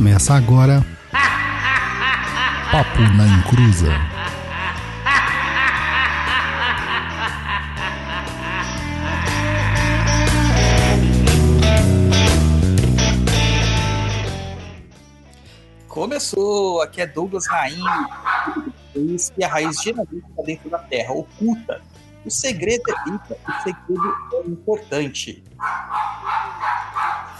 Começa agora. Papo na Encruza. Começou! Aqui é Douglas Rainha. E a raiz geralmente está dentro da terra, oculta. O segredo é rica, o segredo é importante.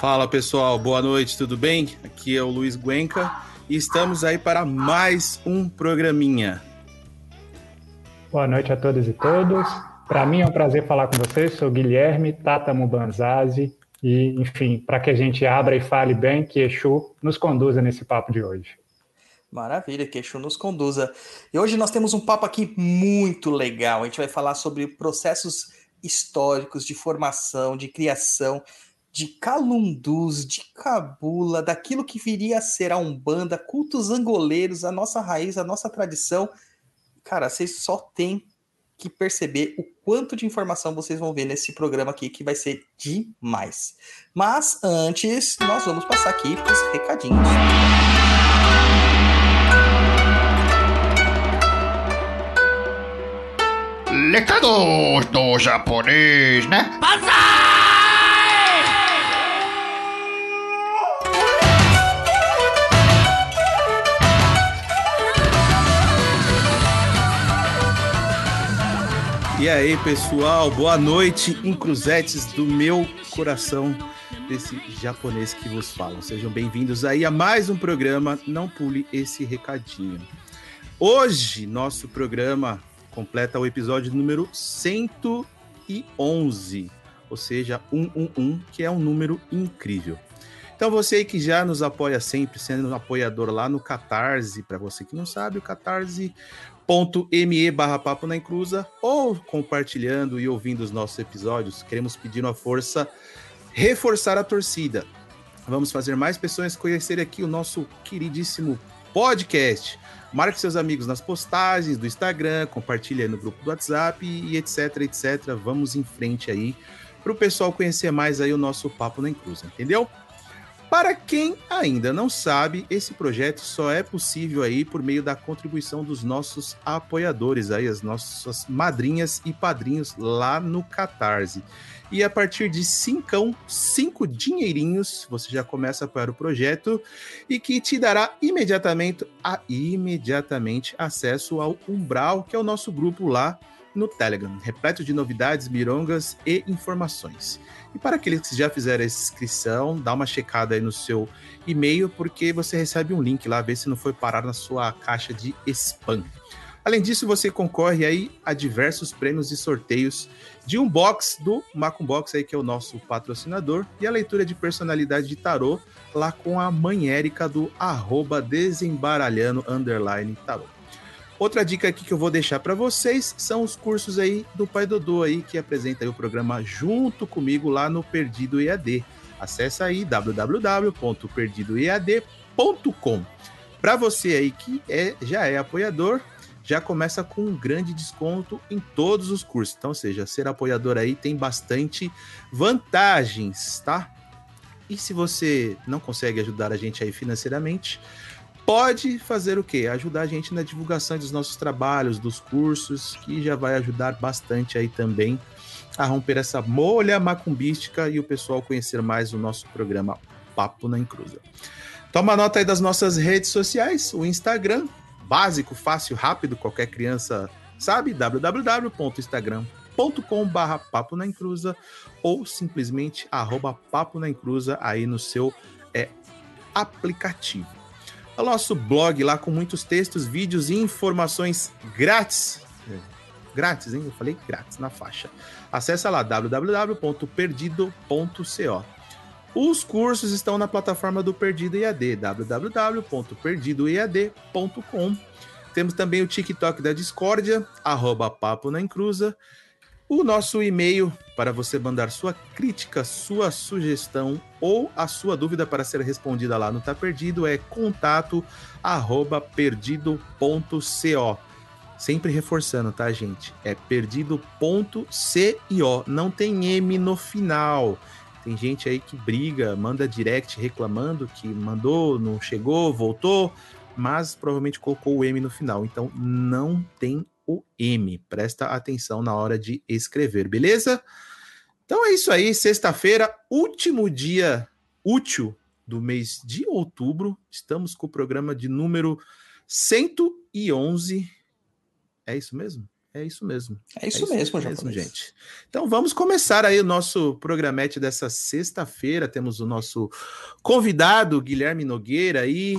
Fala pessoal, boa noite, tudo bem? Aqui é o Luiz Guenca e estamos aí para mais um programinha. Boa noite a todas e todos. Para mim é um prazer falar com vocês. Sou Guilherme Tata Mubanzazi e, enfim, para que a gente abra e fale bem, que Exu nos conduza nesse papo de hoje. Maravilha, que Exu nos conduza. E hoje nós temos um papo aqui muito legal. A gente vai falar sobre processos históricos de formação, de criação, de calundus, de cabula, daquilo que viria a ser a Umbanda, cultos angoleiros, a nossa raiz, a nossa tradição. Cara, vocês só têm que perceber o quanto de informação vocês vão ver nesse programa aqui, que vai ser demais. Mas antes, nós vamos passar aqui para os recadinhos. Recados do japonês, né? E aí, pessoal, boa noite, encruzetes do meu coração, desse japonês que vos falam. Sejam bem-vindos aí a mais um programa Não Pule Esse Recadinho. Hoje, nosso programa completa o episódio número 111, ou seja, 111, que é um número incrível. Então, você que já nos apoia sempre, sendo um apoiador lá no Catarse, para você que não sabe, o Catarse me barra papo na encruza ou compartilhando e ouvindo os nossos episódios, queremos pedir uma força, reforçar a torcida. Vamos fazer mais pessoas conhecerem aqui o nosso queridíssimo podcast. Marque seus amigos nas postagens do Instagram, compartilhe no grupo do WhatsApp e etc, etc. Vamos em frente aí para o pessoal conhecer mais aí o nosso Papo na Encruza, entendeu? Para quem ainda não sabe, esse projeto só é possível aí por meio da contribuição dos nossos apoiadores aí, as nossas madrinhas e padrinhos lá no Catarse. E a partir de cincão, cinco dinheirinhos, você já começa a apoiar o projeto e que te dará imediatamente, a, imediatamente acesso ao Umbral, que é o nosso grupo lá no Telegram, repleto de novidades, mirongas e informações. E para aqueles que já fizeram essa inscrição, dá uma checada aí no seu e-mail, porque você recebe um link lá, ver se não foi parar na sua caixa de spam. Além disso, você concorre aí a diversos prêmios e sorteios de um box do Macumbox aí que é o nosso patrocinador e a leitura de personalidade de tarô lá com a mãe Érica do arroba desembaralhando underline. Outra dica aqui que eu vou deixar para vocês são os cursos aí do Pai Dodô aí que apresenta aí o programa junto comigo lá no Perdido EAD. Acesse aí www.perdidoead.com. Para você aí que é, já é apoiador, já começa com um grande desconto em todos os cursos. Então, seja, ser apoiador aí tem bastante vantagens, tá? E se você não consegue ajudar a gente aí financeiramente, pode fazer o quê? Ajudar a gente na divulgação dos nossos trabalhos, dos cursos, que já vai ajudar bastante aí também a romper essa molha macumbística e o pessoal conhecer mais o nosso programa Papo na Encruza. Toma nota aí das nossas redes sociais, o Instagram, básico, fácil, rápido, qualquer criança sabe, www.instagram.com barra papo na encruza ou simplesmente arroba papo na encruza aí no seu é, aplicativo. O nosso blog lá com muitos textos, vídeos e informações grátis. É, grátis, hein? Eu falei grátis na faixa. Acesse lá www.perdido.co. Os cursos estão na plataforma do Perdido EAD, www.perdidoead.com. Temos também o TikTok da Discórdia, arroba Papo na Encruza. O nosso e-mail para você mandar sua crítica, sua sugestão ou a sua dúvida para ser respondida lá no Tá Perdido é contato arroba perdido.co. Sempre reforçando, tá, gente? É perdido.co. Não tem M no final Tem gente aí que briga, manda direct reclamando que mandou, não chegou, voltou, mas provavelmente colocou o M no final. Então não tem o M. Presta atenção na hora de escrever, beleza? Então é isso aí, sexta-feira, último dia útil do mês de outubro. Estamos com o programa de número 111. É isso mesmo? É isso mesmo. É isso, é isso mesmo, mesmo gente. Então vamos começar aí o nosso programete dessa sexta-feira. Temos o nosso convidado, Guilherme Nogueira aí.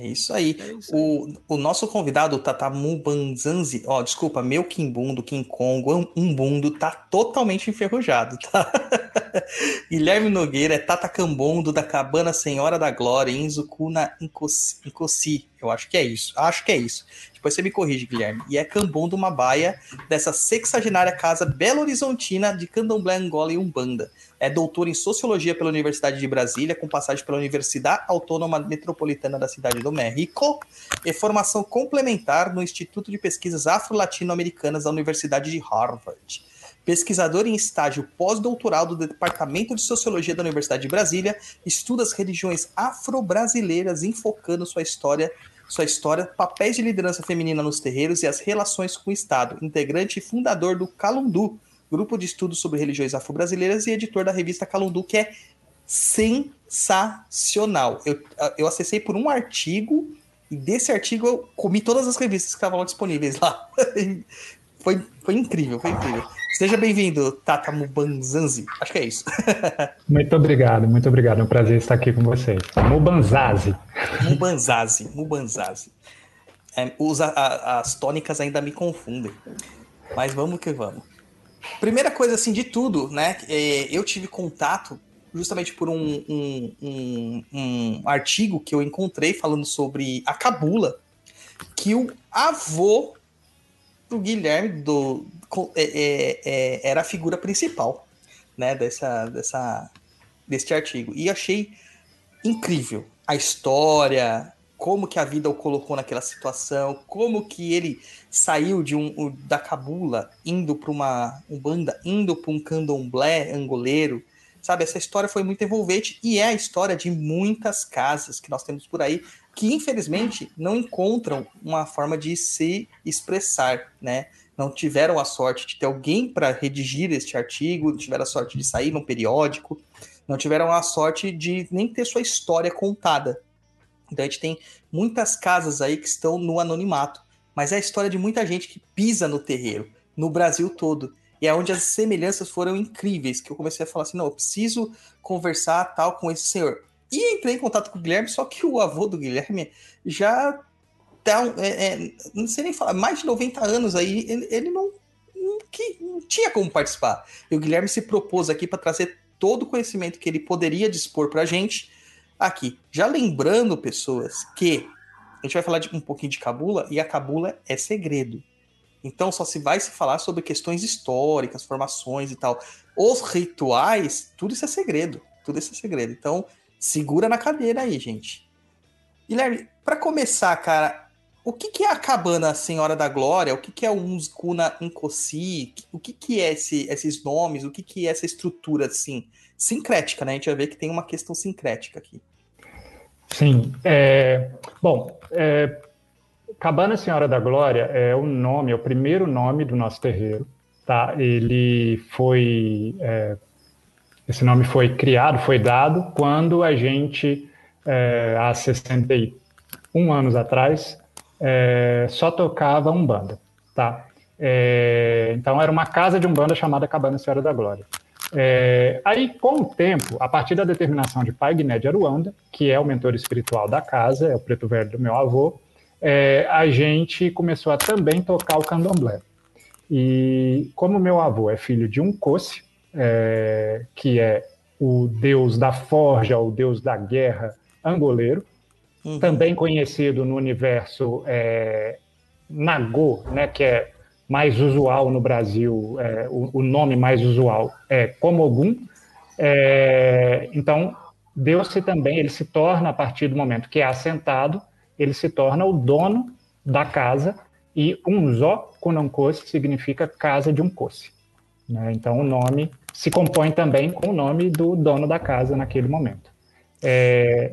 É isso aí. É isso aí. O, o nosso convidado, Tatamu Banzanzi, ó, desculpa, meu Kimbundo, King Kong, Umbundo, tá totalmente enferrujado, tá? Guilherme Nogueira é Tatacambondo da Cabana Senhora da Glória, em Zucuna Incosi. Eu acho que é isso. Acho que é isso. Depois você me corrige, Guilherme. E é Cambondo Mabaia, dessa sexagenária casa Belo Horizontina de Candomblé, Angola e Umbanda. É doutor em Sociologia pela Universidade de Brasília, com passagem pela Universidade Autônoma Metropolitana da Cidade do México, e formação complementar no Instituto de Pesquisas Afro-Latino-Americanas da Universidade de Harvard. Pesquisador em estágio pós-doutoral do Departamento de Sociologia da Universidade de Brasília, estuda as religiões afro-brasileiras, enfocando sua história sua história, papéis de liderança feminina nos terreiros e as relações com o Estado, integrante e fundador do Calundu, grupo de estudos sobre religiões afro-brasileiras e editor da revista Calundu, que é sensacional. Eu, eu acessei por um artigo e desse artigo eu comi todas as revistas que estavam disponíveis lá. foi, foi incrível, foi incrível. Seja bem-vindo, Tata Mubanzanzi. Acho que é isso. muito obrigado, muito obrigado. É um prazer estar aqui com vocês. Mubanzazi. Mubanzazi, Mubanzazi. É, a, as tônicas ainda me confundem. Mas vamos que vamos. Primeira coisa, assim, de tudo, né? É, eu tive contato justamente por um, um, um, um artigo que eu encontrei falando sobre a cabula, que o avô do Guilherme do, é, é, é, era a figura principal, né, dessa, dessa, deste artigo. E achei incrível a história, como que a vida o colocou naquela situação, como que ele saiu de um da cabula indo para uma banda indo para um candomblé angoleiro, sabe? Essa história foi muito envolvente e é a história de muitas casas que nós temos por aí que infelizmente não encontram uma forma de se expressar, né? Não tiveram a sorte de ter alguém para redigir este artigo, não tiveram a sorte de sair num periódico, não tiveram a sorte de nem ter sua história contada. Então a gente tem muitas casas aí que estão no anonimato, mas é a história de muita gente que pisa no terreiro, no Brasil todo. E é onde as semelhanças foram incríveis, que eu comecei a falar assim, não, eu preciso conversar tal com esse senhor. E entrei em contato com o Guilherme, só que o avô do Guilherme já tá, é, é, não sei nem falar, mais de 90 anos aí, ele, ele não, não, que, não tinha como participar. E o Guilherme se propôs aqui para trazer todo o conhecimento que ele poderia dispor para a gente aqui. Já lembrando, pessoas, que a gente vai falar de, um pouquinho de cabula, e a cabula é segredo. Então só se vai se falar sobre questões históricas, formações e tal. Os rituais, tudo isso é segredo. Tudo isso é segredo. Então, Segura na cadeira aí, gente. Guilherme, para começar, cara, o que, que, é a cabana Senhora da Glória? O que, que é o Unzcuna Incosi? O que, que é esse, esses nomes? O que, que é essa estrutura, assim, sincrética, né? A gente vai ver que tem uma questão sincrética aqui. Sim. É, bom, é, Cabana Senhora da Glória é o nome, é o primeiro nome do nosso terreiro. Tá? Ele foi é, esse nome foi criado, foi dado quando a gente, é, há 61 anos atrás, é, só tocava Umbanda, tá? É, então era uma casa de Umbanda chamada Cabana Senhora da Glória. É, aí, com o tempo, a partir da determinação de Pai Guiné de Aruanda, que é o mentor espiritual da casa, é o preto velho do meu avô, é, a gente começou a também tocar o candomblé. E como meu avô é filho de um coce, é, que é o deus da forja, o deus da guerra angoleiro, uhum. também conhecido no universo é, Nagô, né, que é mais usual no Brasil, é, o, o, nome mais usual é Komogum. É, então, Deus-se também, ele se torna, a partir do momento que é assentado, ele se torna o dono da casa, e Unzó Kunankosi significa casa de um coce. Né? Então, o nome se compõe também com o nome do dono da casa naquele momento. É,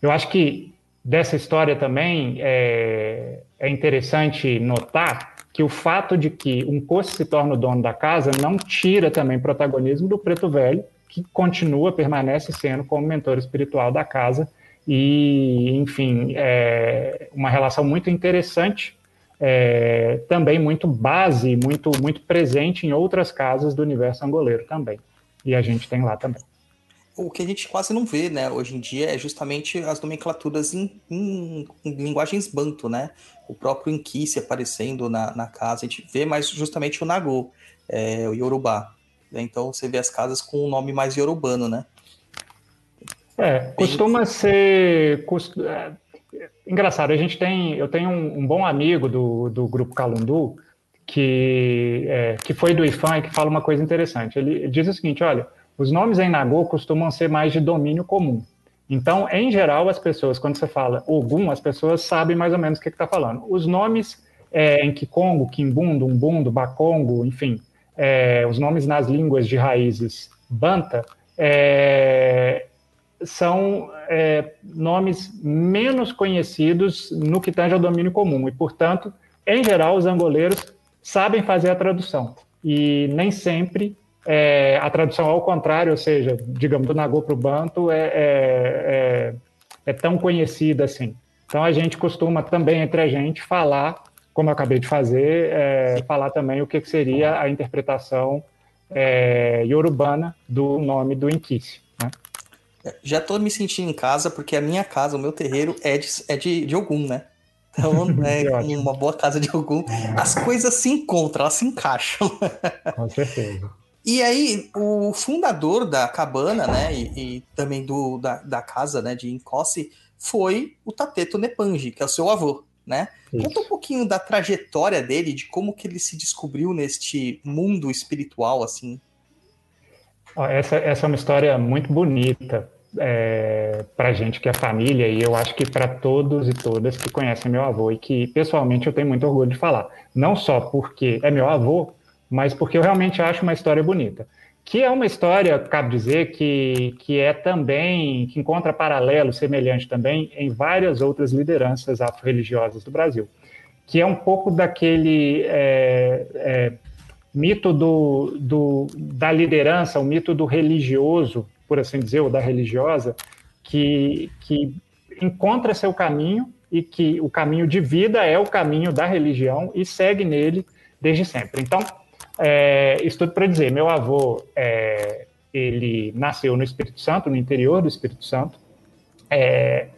eu acho que dessa história também é, é interessante notar que o fato de que um coço se torna o dono da casa não tira também protagonismo do preto velho, que continua, permanece sendo como mentor espiritual da casa e, enfim, é uma relação muito interessante, é, também muito base, muito, muito presente em outras casas do universo angoleiro também. E a gente tem lá também. O que a gente quase não vê, né, hoje em dia é justamente as nomenclaturas em, em, em linguagens banto, né? O próprio Inquice aparecendo na, na casa, a gente vê mais justamente o Nagô, é, o Yorubá. Então você vê as casas com um nome mais yorubano, né? É, costuma ser. Engraçado, a gente tem. Eu tenho um, um bom amigo do, do grupo Calundu que, é, que foi do IFAM e que fala uma coisa interessante. Ele, ele diz o seguinte: olha, os nomes em Nagô costumam ser mais de domínio comum. Então, em geral, as pessoas, quando você fala Ogum, as pessoas sabem mais ou menos o que está falando. Os nomes é, em Kikongo, Kimbundo, Umbundo, Bakongo, enfim, é, os nomes nas línguas de raízes Banta, é, são é, nomes menos conhecidos no que tange ao domínio comum e, portanto, em geral, os angoleiros sabem fazer a tradução e nem sempre é, a tradução ao contrário, ou seja, digamos, do Nagô para o Banto é, é, é, é, tão conhecida assim. Então, a gente costuma também, entre a gente, falar, como eu acabei de fazer, é, falar também o que seria a interpretação iorubana do nome do Inquice. Já tô me sentindo em casa, porque a minha casa, o meu terreiro, é de, é de, de Ogum, né? Então, é uma boa casa de Ogum. As coisas se encontram, elas se encaixam. Com certeza. E aí, o fundador da cabana, né, e, e também do, da, da, casa, né, de Encosse, foi o Tateto Nepanji, que é o seu avô, né? Isso. Conta um pouquinho da trajetória dele, de como que ele se descobriu neste mundo espiritual, assim. Essa, essa é uma história muito bonita é, para gente que é família e eu acho que para todos e todas que conhecem meu avô e que pessoalmente eu tenho muito orgulho de falar. Não só porque é meu avô, mas porque eu realmente acho uma história bonita. Que é uma história, cabe dizer, que, que é também, que encontra paralelo semelhante também em várias outras lideranças afro-religiosas do Brasil. Que é um pouco daquele é, é, mito do, do, da liderança, o mito do religioso, por assim dizer, ou da religiosa, que, que encontra seu caminho e que o caminho de vida é o caminho da religião e segue nele desde sempre. Então, é, isso tudo para dizer, meu avô, é, ele nasceu no Espírito Santo, no interior do Espírito Santo, é,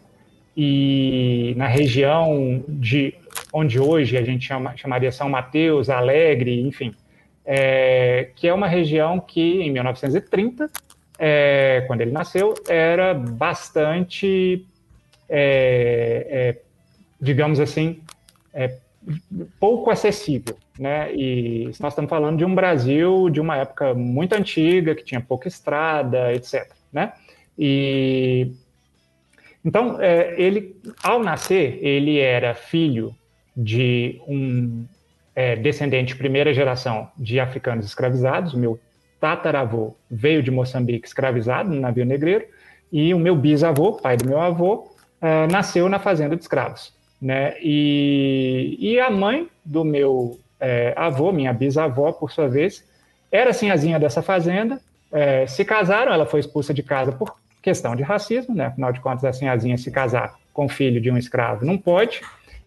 e na região de onde hoje a gente chama, chamaria São Mateus, Alegre, enfim, é, que é uma região que, em 1930, é, quando ele nasceu, era bastante, é, é digamos assim, é, pouco acessível. Né? E nós estamos falando de um Brasil de uma época muito antiga, que tinha pouca estrada, etc. Né? E então, é, ele, ao nascer, ele era filho de um é, descendente de primeira geração de africanos escravizados. O meu tataravô veio de Moçambique escravizado no navio negreiro, e o meu bisavô, pai do meu avô, é, nasceu na fazenda de escravos. Né? E, e a mãe do meu é, avô, minha bisavó, por sua vez, era sinhazinha dessa fazenda, é, se casaram, ela foi expulsa de casa por questão de racismo, né? afinal de contas, a sinhazinha se casar com filho de um escravo não pode,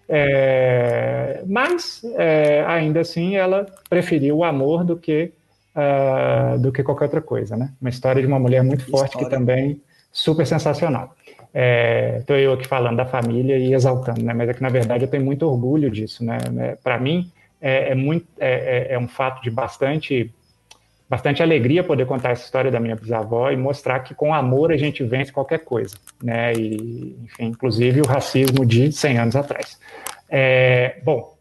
é, mas, é, ainda assim, ela preferiu o amor do que, uh, do que qualquer outra coisa. Né? Uma história de uma mulher muito forte história. que também super sensacional. Estou é, eu aqui falando da família e exaltando, né? mas é que, na verdade, eu tenho muito orgulho disso. Né? Para mim, é, é muito, é, é, é um fato de bastante bastante alegria poder contar essa história da minha bisavó e mostrar que com amor a gente vence qualquer coisa, né? E, enfim, inclusive o racismo de 100 anos atrás. É, bom,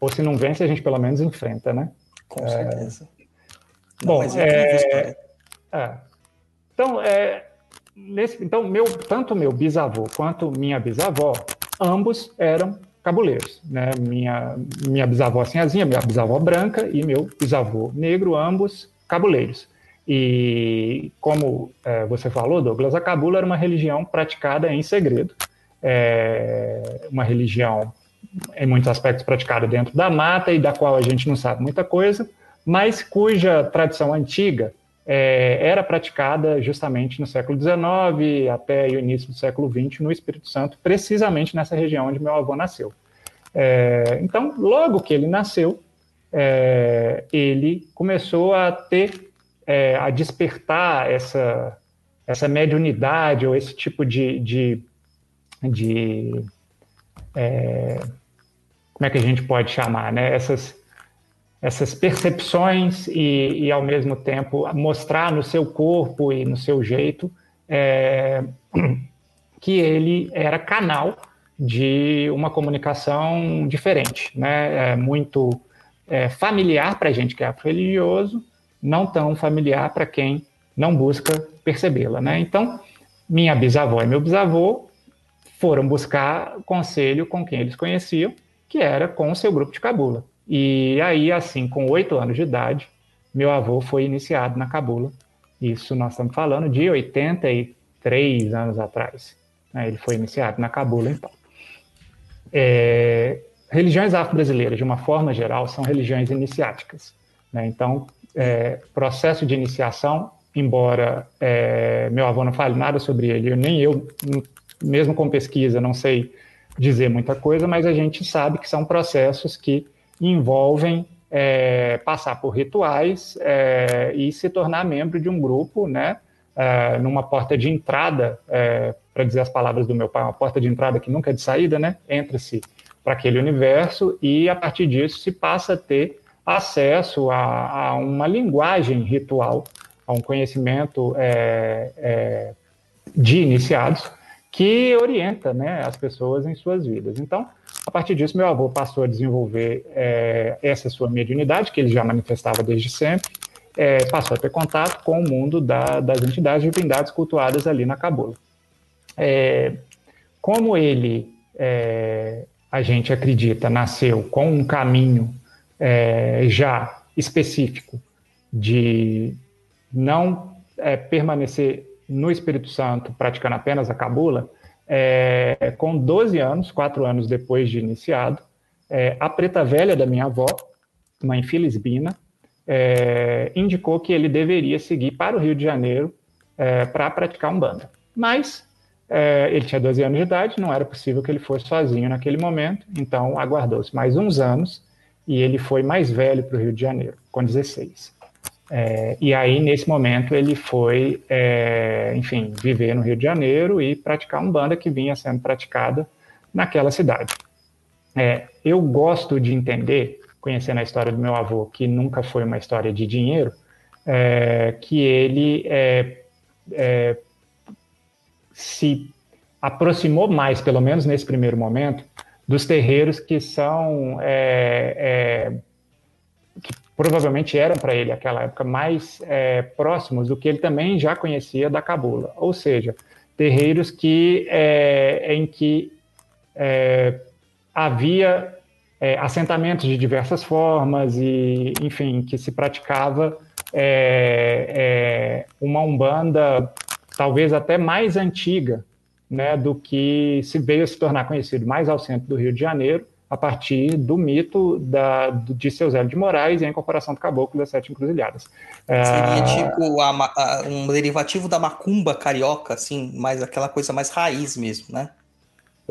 ou se não vence, a gente pelo menos enfrenta, né? Com é, certeza. Não, bom, é, é, então, é, nesse, então meu, tanto meu bisavô quanto minha bisavó, ambos eram cabuleiros. Né? Minha, minha bisavó Sinhazinha, minha bisavó branca e meu bisavô negro, ambos cabuleiros. E como é, você falou, Douglas, a cabula era uma religião praticada em segredo, é uma religião em muitos aspectos praticada dentro da mata e da qual a gente não sabe muita coisa, mas cuja tradição antiga é, era praticada justamente no século XIX até o início do século XX no Espírito Santo, precisamente nessa região onde meu avô nasceu. É, então, logo que ele nasceu, é, ele começou a ter, é, a despertar essa, essa mediunidade ou esse tipo de, de, de é, como é que a gente pode chamar, né? Essas, essas percepções e, e, ao mesmo tempo, mostrar no seu corpo e no seu jeito é, que ele era canal de uma comunicação diferente, né? É muito é, familiar para a gente que é religioso, não tão familiar para quem não busca percebê-la, né? Então, minha bisavó e meu bisavô foram buscar conselho com quem eles conheciam, que era com o seu grupo de cabula. E aí, assim, com oito anos de idade, meu avô foi iniciado na cabula. Isso nós estamos falando de 83 anos atrás. Né? Ele foi iniciado na cabula, então. É, religiões afro-brasileiras, de uma forma geral, são religiões iniciáticas. Né? Então, é, processo de iniciação, embora é, meu avô não fale nada sobre ele, nem eu mesmo com pesquisa, não sei dizer muita coisa, mas a gente sabe que são processos que envolvem é, passar por rituais é, e se tornar membro de um grupo, né? É, numa porta de entrada, é, para dizer as palavras do meu pai, uma porta de entrada que nunca é de saída, né? Entra-se para aquele universo e a partir disso se passa a ter acesso a, a uma linguagem ritual, a um conhecimento é, é, de iniciados que orienta né, as pessoas em suas vidas. Então, a partir disso, meu avô passou a desenvolver é, essa sua mediunidade, que ele já manifestava desde sempre, é, passou a ter contato com o mundo da, das entidades divindades cultuadas ali na Cabula. É, como ele, a gente acredita, nasceu com um caminho já específico de não permanecer no Espírito Santo, praticando apenas a cabula, é, com 12 anos, quatro anos depois de iniciado, é, a preta velha da minha avó, mãe Filisbina, é, indicou que ele deveria seguir para o Rio de Janeiro é, para praticar umbanda. Mas é, ele tinha 12 anos de idade, não era possível que ele fosse sozinho naquele momento, então aguardou-se mais uns anos e ele foi mais velho para o Rio de Janeiro, com 16. É, e aí, nesse momento, ele foi, é, enfim, viver no Rio de Janeiro e praticar uma banda que vinha sendo praticada naquela cidade. É, eu gosto de entender, conhecendo a história do meu avô, que nunca foi uma história de dinheiro, é, que ele é, é, se aproximou mais, pelo menos nesse primeiro momento, dos terreiros que são provavelmente eram para ele, naquela época, mais é, próximos do que ele também já conhecia da cabula. Ou seja, terreiros que, é, em que é, havia é, assentamentos de diversas formas e, enfim, que se praticava é, é, uma umbanda talvez até mais antiga né, do que se veio a se tornar conhecido mais ao centro do Rio de Janeiro, a partir do mito da, de seu Zé de Moraes e a incorporação do caboclo das sete encruzilhadas. Seria é... tipo a, a, um derivativo da macumba carioca, assim, mais aquela coisa mais raiz mesmo, né?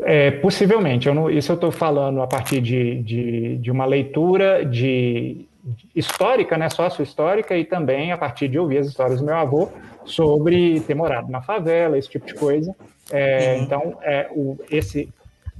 É, possivelmente, eu não, isso eu estou falando a partir de, de, de uma leitura de, de histórica, né, sócio-histórica, e também a partir de ouvir as histórias do meu avô sobre ter morado na favela, esse tipo de coisa. É, uhum. Então, é, o, esse,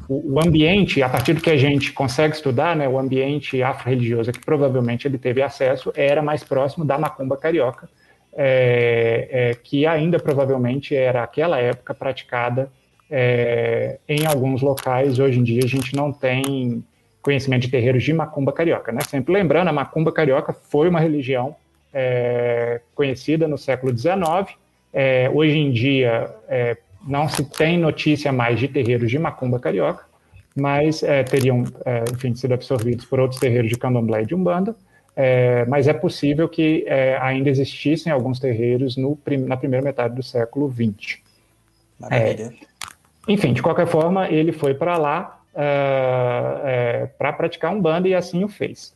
o, ambiente, a partir do que a gente consegue estudar, né, o ambiente afro-religioso que provavelmente ele teve acesso era mais próximo da macumba carioca, é, é, que ainda provavelmente era aquela época praticada é, em alguns locais. Hoje em dia a gente não tem conhecimento de terreiros de macumba carioca. Né? Sempre lembrando, a macumba carioca foi uma religião é, conhecida no século XIX. É, hoje em dia, é, não se tem notícia mais de terreiros de macumba carioca, mas é, teriam, é, enfim, sido absorvidos por outros terreiros de candomblé e de umbanda, é, mas é possível que é, ainda existissem alguns terreiros no, na primeira metade do século XX. Maravilha. enfim, de qualquer forma, ele foi para lá para praticar umbanda e assim o fez.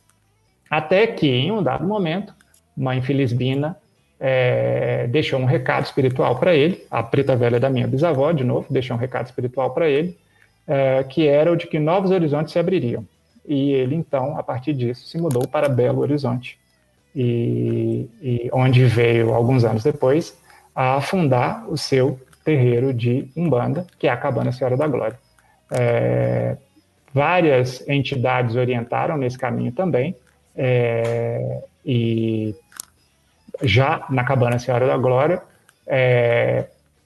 Até que, em um dado momento, Mãe Felisbina é, deixou um recado espiritual para ele, a preta velha da minha bisavó, de novo, deixou um recado espiritual para ele, é, que era o de que novos horizontes se abririam. E ele, então, a partir disso, se mudou para Belo Horizonte, e, e onde veio, alguns anos depois, a fundar o seu terreiro de Umbanda, que é a Cabana Senhora da Glória. É, várias entidades orientaram nesse caminho também, é, e já na Cabana Senhora da Glória, é,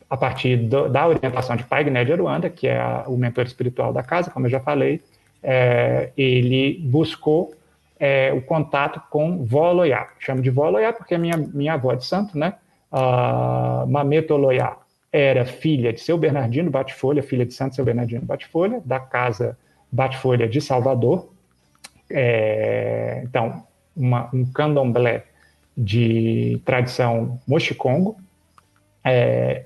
a partir do, da orientação de Pai Gné de Aruanda, que é a, o mentor espiritual da casa, como eu já falei, é, ele buscou é, o contato com Vó Loiá. Chamo de Vó Loiá porque é minha, minha avó de santo, né? A Mameto Loiá era filha de seu Bernardino Batifolha, filha de Santo Seu Bernardino Batifolha, da casa Batifolha de Salvador. É, então, uma, um candomblé de tradição mochicongo. É,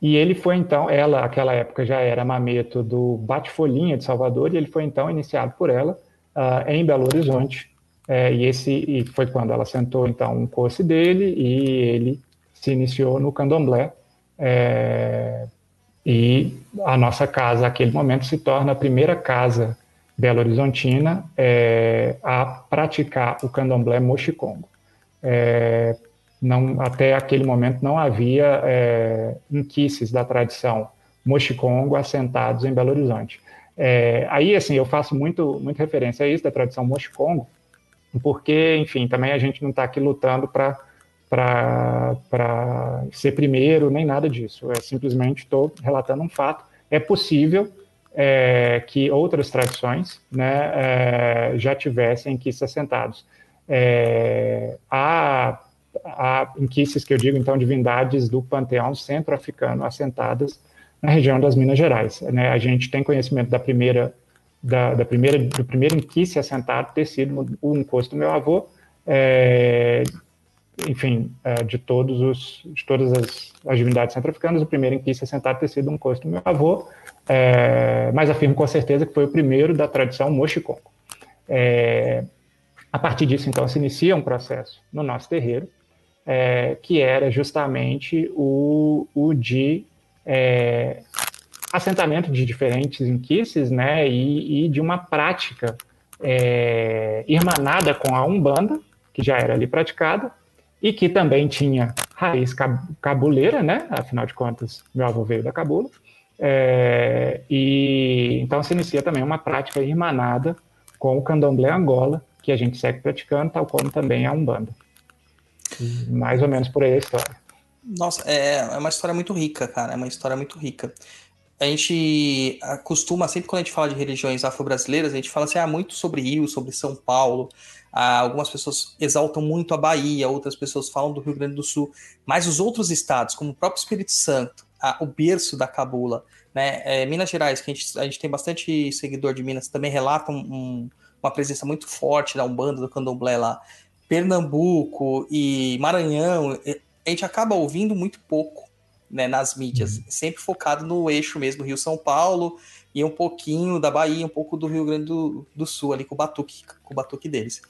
e ele foi então, ela, naquela época já era mameto do Bate-Folhinha de Salvador, e ele foi então iniciado por ela uh, em Belo Horizonte. É, e esse e foi quando ela sentou então um curso dele e ele se iniciou no candomblé. É, e a nossa casa, naquele momento, se torna a primeira casa belo-horizontina é, a praticar o candomblé mochicongo é, não, até aquele momento não havia é, inquices da tradição mochicongo assentados em Belo Horizonte. É, aí, assim, eu faço muito, muito referência a isso, da tradição mochicongo, porque, enfim, também a gente não está aqui lutando para para ser primeiro, nem nada disso. É simplesmente estou relatando um fato. É possível é, que outras tradições né, é, já tivessem que ser assentados é, há, há inquices que eu digo, então, divindades do panteão centro-africano assentadas na região das Minas Gerais. Né? A gente tem conhecimento da primeira, da, da primeira, do primeiro inquice assentado ter sido o encosto do meu avô, é, enfim, é, de todos os, de todas as, as divindades centro-africanas, o primeiro inquice assentado ter sido um encosto do meu avô, é, mas afirmo com certeza que foi o primeiro da tradição mochicongo. É, a partir disso, então, se inicia um processo no nosso terreiro, é, que era justamente o, o de é, assentamento de diferentes inquices, né, e, e de uma prática é, irmanada com a Umbanda, que já era ali praticada, e que também tinha raiz cabuleira, né, afinal de contas, meu avô veio da cabula, é, e então se inicia também uma prática irmanada com o candomblé Angola, que a gente segue praticando, tal como também a Umbanda. Mais ou menos por aí a história. Nossa, é, é uma história muito rica, cara. É uma história muito rica. A gente costuma, sempre quando a gente fala de religiões afro-brasileiras, a gente fala assim, ah, muito sobre Rio, sobre São Paulo. Ah, algumas pessoas exaltam muito a Bahia, outras pessoas falam do Rio Grande do Sul. Mas os outros estados, como o próprio Espírito Santo, ah, o berço da cabula, né? É, Minas Gerais, que a gente, a gente tem bastante seguidor de Minas, também relatam um, uma presença muito forte da Umbanda, do Candomblé lá. Pernambuco e Maranhão, a gente acaba ouvindo muito pouco né, nas mídias, uhum. sempre focado no eixo mesmo, Rio-São Paulo e um pouquinho da Bahia, um pouco do Rio Grande do, do Sul, ali com o batuque, com o batuque deles.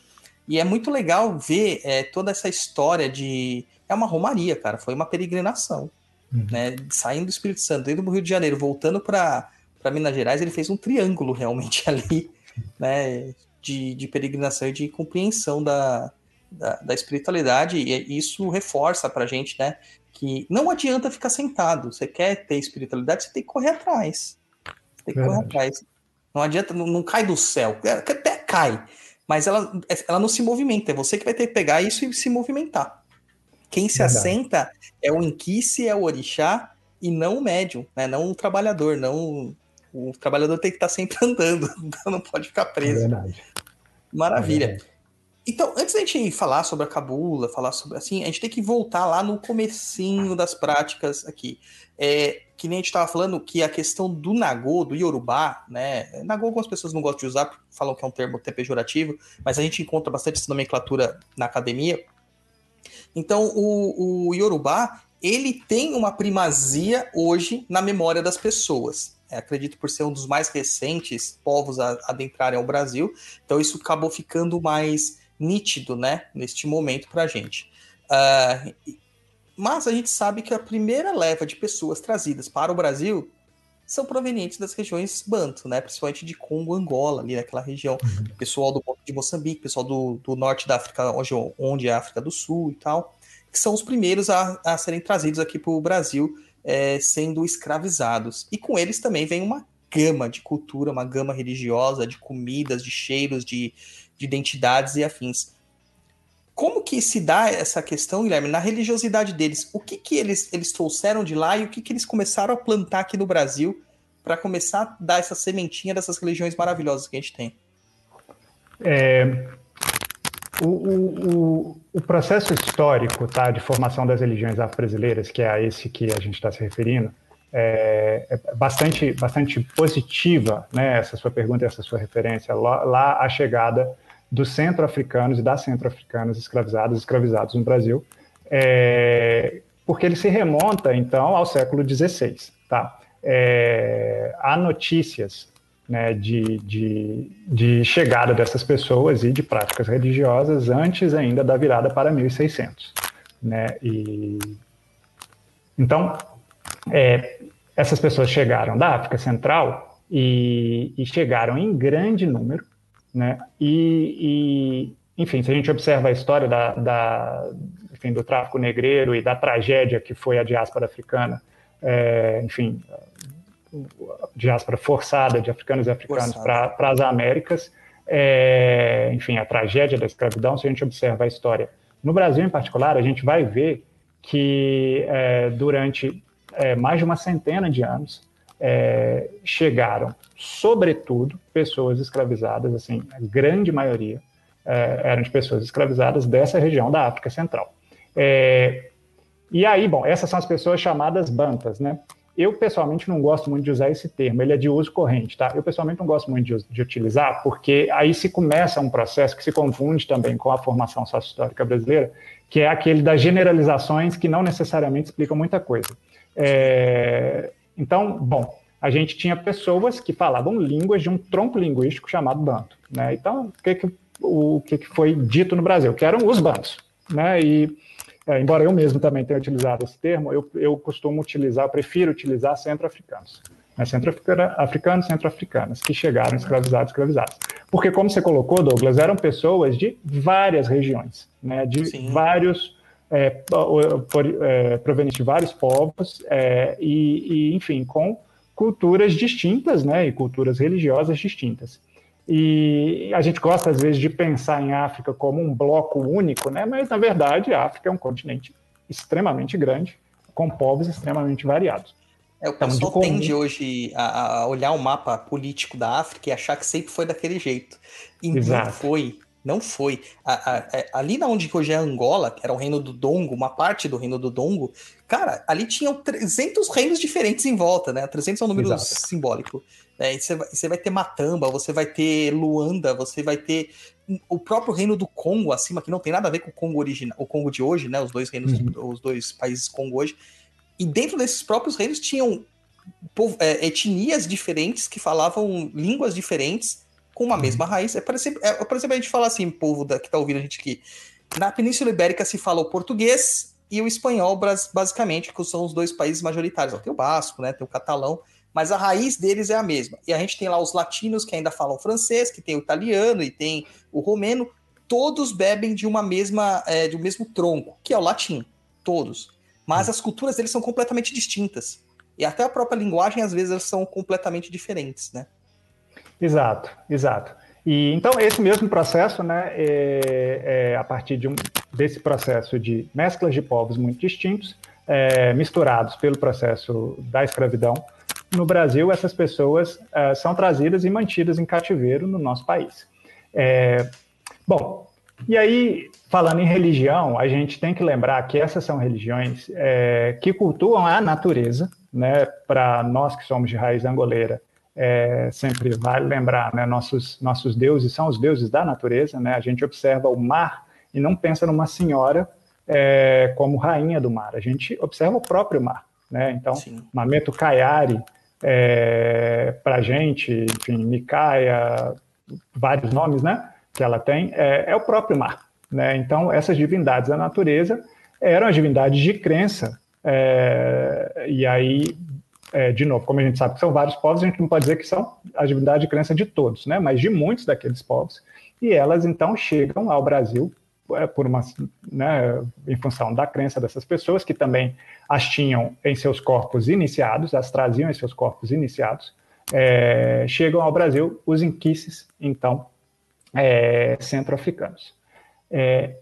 E é muito legal ver é, toda essa história de. É uma romaria, cara, foi uma peregrinação. Uhum. Né, saindo do Espírito Santo, dentro do Rio de Janeiro, voltando para Minas Gerais, ele fez um triângulo realmente ali né, de, de peregrinação e de compreensão da, da, da espiritualidade, e isso reforça para a gente, né, que não adianta ficar sentado. Você quer ter espiritualidade, você tem que correr atrás. Você tem que Verdade. correr atrás. Não adianta, não, não cai do céu. É, até cai, mas ela, ela não se movimenta. É você que vai ter que pegar isso e se movimentar. Quem se Verdade. assenta é o inquice, é o orixá, e não o médium, né? não o trabalhador, não o trabalhador tem que estar sempre andando, então não pode ficar preso. É verdade. Maravilha. É verdade. Então, antes da gente falar sobre a cabula, falar sobre assim, a gente tem que voltar lá no comecinho das práticas aqui. É, que nem a gente estava falando, que a questão do Nagô, do Yorubá, né? Nagô algumas pessoas não gostam de usar, falam que é um termo até pejorativo, mas a gente encontra bastante essa nomenclatura na academia. Então, o, o Yorubá, ele tem uma primazia hoje na memória das pessoas. É, acredito por ser um dos mais recentes povos a adentrarem ao Brasil, então isso acabou ficando mais nítido, né, neste momento para a gente. Uh, mas a gente sabe que a primeira leva de pessoas trazidas para o Brasil são provenientes das regiões Banto, né? Principalmente de Congo, Angola, ali naquela região. Uhum. Pessoal do de Moçambique, pessoal do, do norte da África, onde, onde é a África do Sul e tal, que são os primeiros a, a serem trazidos aqui para o Brasil, é, sendo escravizados. E com eles também vem uma gama de cultura, uma gama religiosa, de comidas, de cheiros, de, de identidades e afins. Como que se dá essa questão, Guilherme, na religiosidade deles? O que, que eles, eles trouxeram de lá e o que, que eles começaram a plantar aqui no Brasil para começar a dar essa sementinha dessas religiões maravilhosas que a gente tem? É, o, o, o, processo histórico tá, de formação das religiões afro-brasileiras, que é a esse que a gente está se referindo, é, é, bastante, bastante positiva, né, essa sua pergunta, essa sua referência, lá, lá a chegada dos centro-africanos e das centro-africanas escravizadas, escravizados no Brasil, é, porque ele se remonta, então, ao século XVI. Tá? É, há notícias né, de, de, de, chegada dessas pessoas e de práticas religiosas antes ainda da virada para 1600. Né? E, então, é, essas pessoas chegaram da África Central e, e chegaram em grande número, né? E, e, enfim, se a gente observa a história da, da, enfim, do tráfico negreiro e da tragédia que foi a diáspora africana, é, enfim, diáspora forçada de africanos e africanos para as Américas, é, enfim, a tragédia da escravidão, se a gente observa a história no Brasil em particular, a gente vai ver que é, durante é, mais de uma centena de anos é, chegaram, sobretudo, pessoas escravizadas, assim, a grande maioria é, eram de pessoas escravizadas dessa região da África Central. É, e aí, bom, essas são as pessoas chamadas bantas, né? Eu, pessoalmente, não gosto muito de usar esse termo, ele é de uso corrente, tá? Eu, pessoalmente, não gosto muito de, de utilizar, porque aí se começa um processo que se confunde também com a formação sócio-histórica brasileira, que é aquele das generalizações que não necessariamente explicam muita coisa. É, então, bom, a gente tinha pessoas que falavam línguas de um tronco linguístico chamado banto. Né? Então, o que, que, o que, que foi dito no Brasil? Que eram os bantos. Né? E é, embora eu mesmo também tenha utilizado esse termo, eu, eu costumo utilizar, eu prefiro utilizar centro-africanos. Né? Centro-africanos, centro-africanas, que chegaram escravizados, escravizados. Porque, como você colocou, Douglas, eram pessoas de várias regiões, né? de Sim. vários, é, por, é, provenientes de vários povos, é, e, e, enfim, com culturas distintas, né? E culturas religiosas distintas. E a gente gosta, às vezes, de pensar em África como um bloco único, né? mas, na verdade, a África é um continente extremamente grande, com povos extremamente variados. É, o pessoal então, tende hoje a, a, olhar o mapa político da África e achar que sempre foi daquele jeito. E Exato. não foi. Não foi. A, a, é, ali na onde hoje é Angola, que era o reino do Dongo, uma parte do reino do Dongo, cara, ali tinham 300 reinos diferentes em volta, né? 300 é um número Exato. simbólico. É, você, vai, você vai ter Matamba, você vai ter Luanda, você vai ter o próprio reino do Congo acima, que não tem nada a ver com o Congo original, o Congo de hoje, né? Os dois reinos, uhum. os dois países Congo hoje. E dentro desses próprios reinos tinham é, etnias diferentes que falavam línguas diferentes com uma mesma uhum. raiz. É por exemplo, é, por exemplo a gente fala assim, povo da, que está ouvindo a gente aqui. Na Península Ibérica se fala o português e o espanhol, basicamente, que são os dois países majoritários. Tem o basco, né? Tem o catalão, mas a raiz deles é a mesma. E a gente tem lá os latinos que ainda falam francês, que tem o italiano e tem o romeno. Todos bebem de uma mesma, é, de um mesmo tronco, que é o latim. Todos. Mas uhum. as culturas deles são completamente distintas. E até a própria linguagem, às vezes, elas são completamente diferentes, né? Exato, exato. E então esse mesmo processo, né, é, é a partir de um, desse processo de mesclas de povos muito distintos, é, misturados pelo processo da escravidão, no Brasil essas pessoas é, são trazidas e mantidas em cativeiro no nosso país. É, bom, e aí falando em religião, a gente tem que lembrar que essas são religiões é, que cultuam a natureza, né, para nós que somos de raiz angoleira, é, sempre vale lembrar, né, nossos, nossos deuses são os deuses da natureza, né, a gente observa o mar e não pensa numa senhora é, como rainha do mar, a gente observa o próprio mar, né, então, Sim. Mameto Kayari, é, para a gente, enfim, Micaia, vários nomes, né, que ela tem, é, é o próprio mar, né, então essas divindades da natureza eram as divindades de crença, é, e aí é, de novo, como a gente sabe que são vários povos, a gente não pode dizer que são a divindade de crença de todos, né? mas de muitos daqueles povos. E elas então chegam ao Brasil por uma, né, em função da crença dessas pessoas que também as tinham em seus corpos iniciados, as traziam em seus corpos iniciados. É, chegam ao Brasil os inquices, então, é, centro-africanos. É,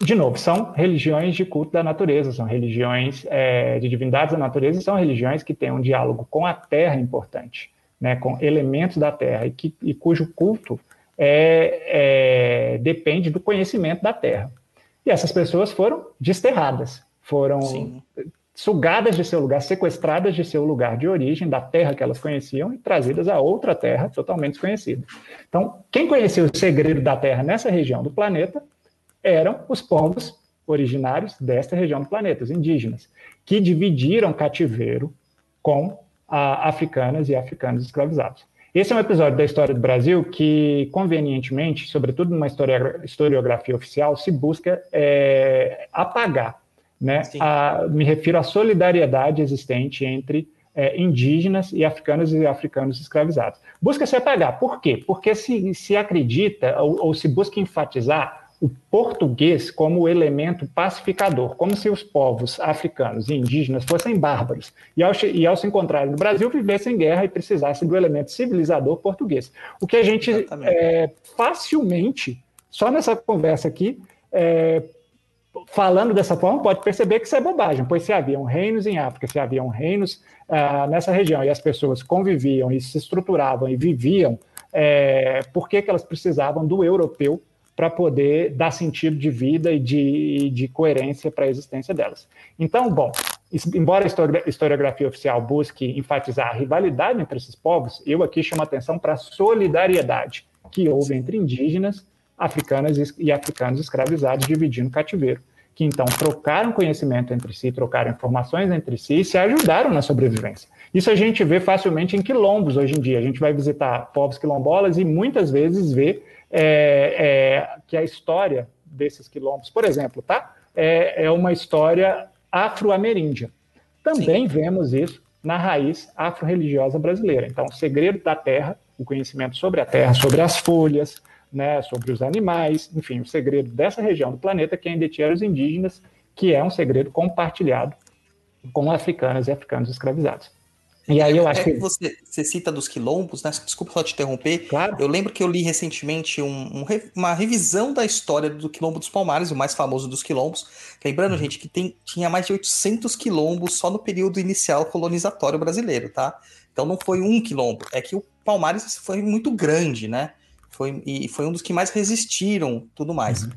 de novo, são religiões de culto da natureza, são religiões é, de divindades da natureza, são religiões que têm um diálogo com a terra importante, né, com elementos da terra, e, que, e cujo culto é, é, depende do conhecimento da terra. E essas pessoas foram desterradas, foram Sim. sugadas de seu lugar, sequestradas de seu lugar de origem, da terra que elas conheciam, e trazidas a outra terra totalmente desconhecida. Então, quem conhecia o segredo da terra nessa região do planeta eram os povos originários desta região do planeta, os indígenas, que dividiram cativeiro com a, africanas e africanos escravizados. Esse é um episódio da história do Brasil que, convenientemente, sobretudo numa historiografia oficial, se busca é, apagar. Né? A, me refiro à solidariedade existente entre é, indígenas e africanos e africanos escravizados. Busca se apagar. Por quê? Porque se, se acredita ou, ou se busca enfatizar o português como elemento pacificador, como se os povos africanos e indígenas fossem bárbaros e ao, e ao se encontrarem no Brasil vivessem em guerra e precisassem do elemento civilizador português. O que a gente é, facilmente, só nessa conversa aqui, é, falando dessa forma, pode perceber que isso é bobagem, pois se haviam reinos em África, se haviam reinos ah, nessa região e as pessoas conviviam e se estruturavam e viviam, é, por que, que elas precisavam do europeu para poder dar sentido de vida e de, de coerência para a existência delas. Então, bom, embora a historiografia oficial busque enfatizar a rivalidade entre esses povos, eu aqui chamo atenção para a solidariedade que houve entre indígenas, africanas e africanos escravizados dividindo cativeiro, que então trocaram conhecimento entre si, trocaram informações entre si e se ajudaram na sobrevivência. Isso a gente vê facilmente em quilombos hoje em dia. A gente vai visitar povos quilombolas e muitas vezes vê é, é, que a história desses quilombos, por exemplo, tá? É, é uma história afro-ameríndia. Também Sim. vemos isso na raiz afro-religiosa brasileira. Então, o segredo da terra, o conhecimento sobre a terra, sobre as folhas, né, sobre os animais, enfim, o segredo dessa região do planeta que ainda tinha os indígenas, que é um segredo compartilhado com africanas e africanos escravizados. E aí eu acho é que... Você, você cita dos quilombos, né? Desculpa só te interromper. Claro. Eu lembro que eu li recentemente um, um, uma revisão da história do quilombo dos Palmares, o mais famoso dos quilombos. Lembrando, uhum. gente, que tem, tinha mais de 800 quilombos só no período inicial colonizatório brasileiro, tá? Então não foi um quilombo. É que o Palmares foi muito grande, né? Foi, e foi um dos que mais resistiram, tudo mais. Uhum.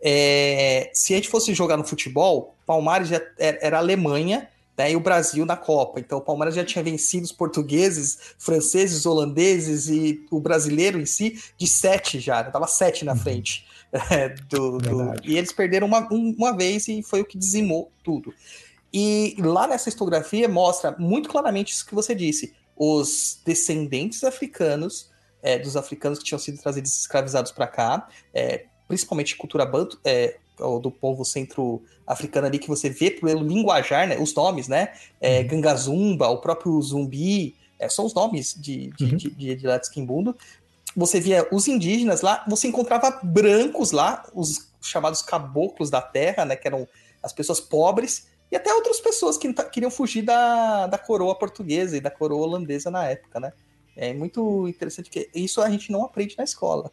É, se a gente fosse jogar no futebol, Palmares já era, era Alemanha né, e o Brasil na Copa. Então o Palmeiras já tinha vencido os portugueses, franceses, holandeses e o brasileiro em si de sete já, estava né, sete na uhum. frente. É, do, do, e eles perderam uma, uma vez e foi o que dizimou tudo. E lá nessa historiografia mostra muito claramente isso que você disse. Os descendentes africanos, é, dos africanos que tinham sido trazidos escravizados para cá, é, principalmente cultura banto, é, do povo centro-africano ali, que você vê pelo linguajar, né, os nomes, né? É, uhum. Gangazumba, o próprio Zumbi, é, são os nomes de, de, uhum. de, de, de Latisquimbundo. Você via os indígenas lá, você encontrava brancos lá, os chamados caboclos da terra, né? Que eram as pessoas pobres, e até outras pessoas que queriam fugir da, da coroa portuguesa e da coroa holandesa na época, né? É muito interessante que isso a gente não aprende na escola.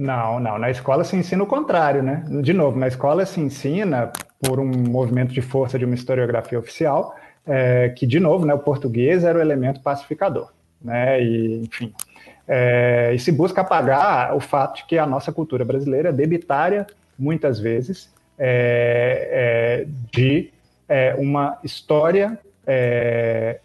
Não, não. Na escola se ensina o contrário, né? De novo, na escola se ensina por um movimento de força de uma historiografia oficial, é, que, de novo, né, o português era o elemento pacificador, né? E, enfim, é, e se busca apagar o fato de que a nossa cultura brasileira é debitária, muitas vezes, é, é de é, uma história é,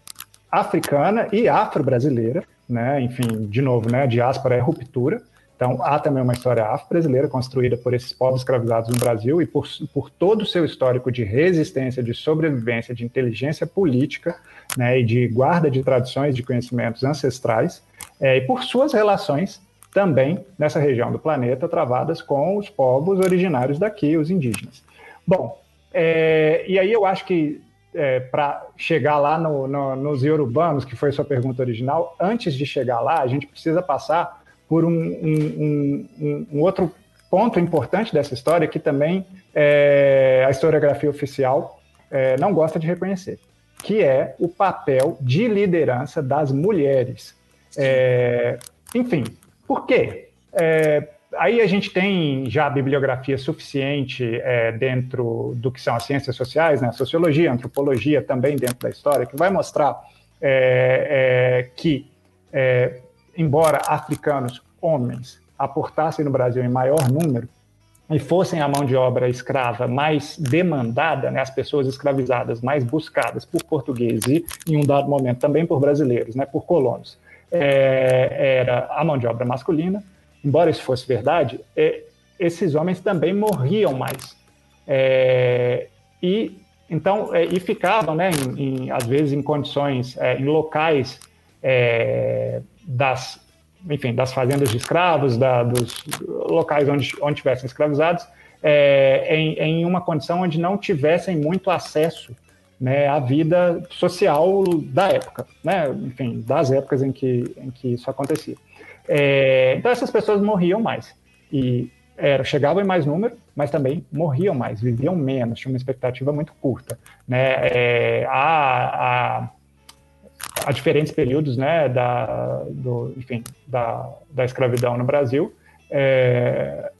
africana e afro-brasileira, né? Enfim, de novo, né? Diáspora é ruptura. Então, há também uma história afro-brasileira construída por esses povos escravizados no Brasil e por, por todo o seu histórico de resistência, de sobrevivência, de inteligência política né, e de guarda de tradições, de conhecimentos ancestrais, é, e por suas relações também nessa região do planeta travadas com os povos originários daqui, os indígenas. Bom, é, e aí eu acho que é, para chegar lá no, no, nos iorubanos, que foi a sua pergunta original, antes de chegar lá, a gente precisa passar por um, um, um, um outro ponto importante dessa história que também é, a historiografia oficial é, não gosta de reconhecer, que é o papel de liderança das mulheres. É, enfim, por quê? É, aí a gente tem já bibliografia suficiente é, dentro do que são as ciências sociais, né, sociologia, antropologia também dentro da história, que vai mostrar é, que, embora africanos, homens, aportassem no Brasil em maior número e fossem a mão de obra escrava mais demandada, né, as pessoas escravizadas mais buscadas por portugueses e, em um dado momento, também por brasileiros, né, por colonos, é, era a mão de obra masculina, embora isso fosse verdade, é, esses homens também morriam mais. É, e então é, e ficavam, né, em, em, às vezes em condições, é, em locais é, das, enfim, das fazendas de escravos, da, dos locais onde, onde tivessem escravizados, é, em, em, uma condição onde não tivessem muito acesso né, vida social da época, né, enfim, das épocas em que, em que isso acontecia. É, então essas pessoas morriam mais e era, chegavam em mais número, mas também morriam mais, viviam menos, tinha uma expectativa muito curta. Né? É, há, há, há, diferentes períodos né, da, do, enfim, da, da escravidão no Brasil, é,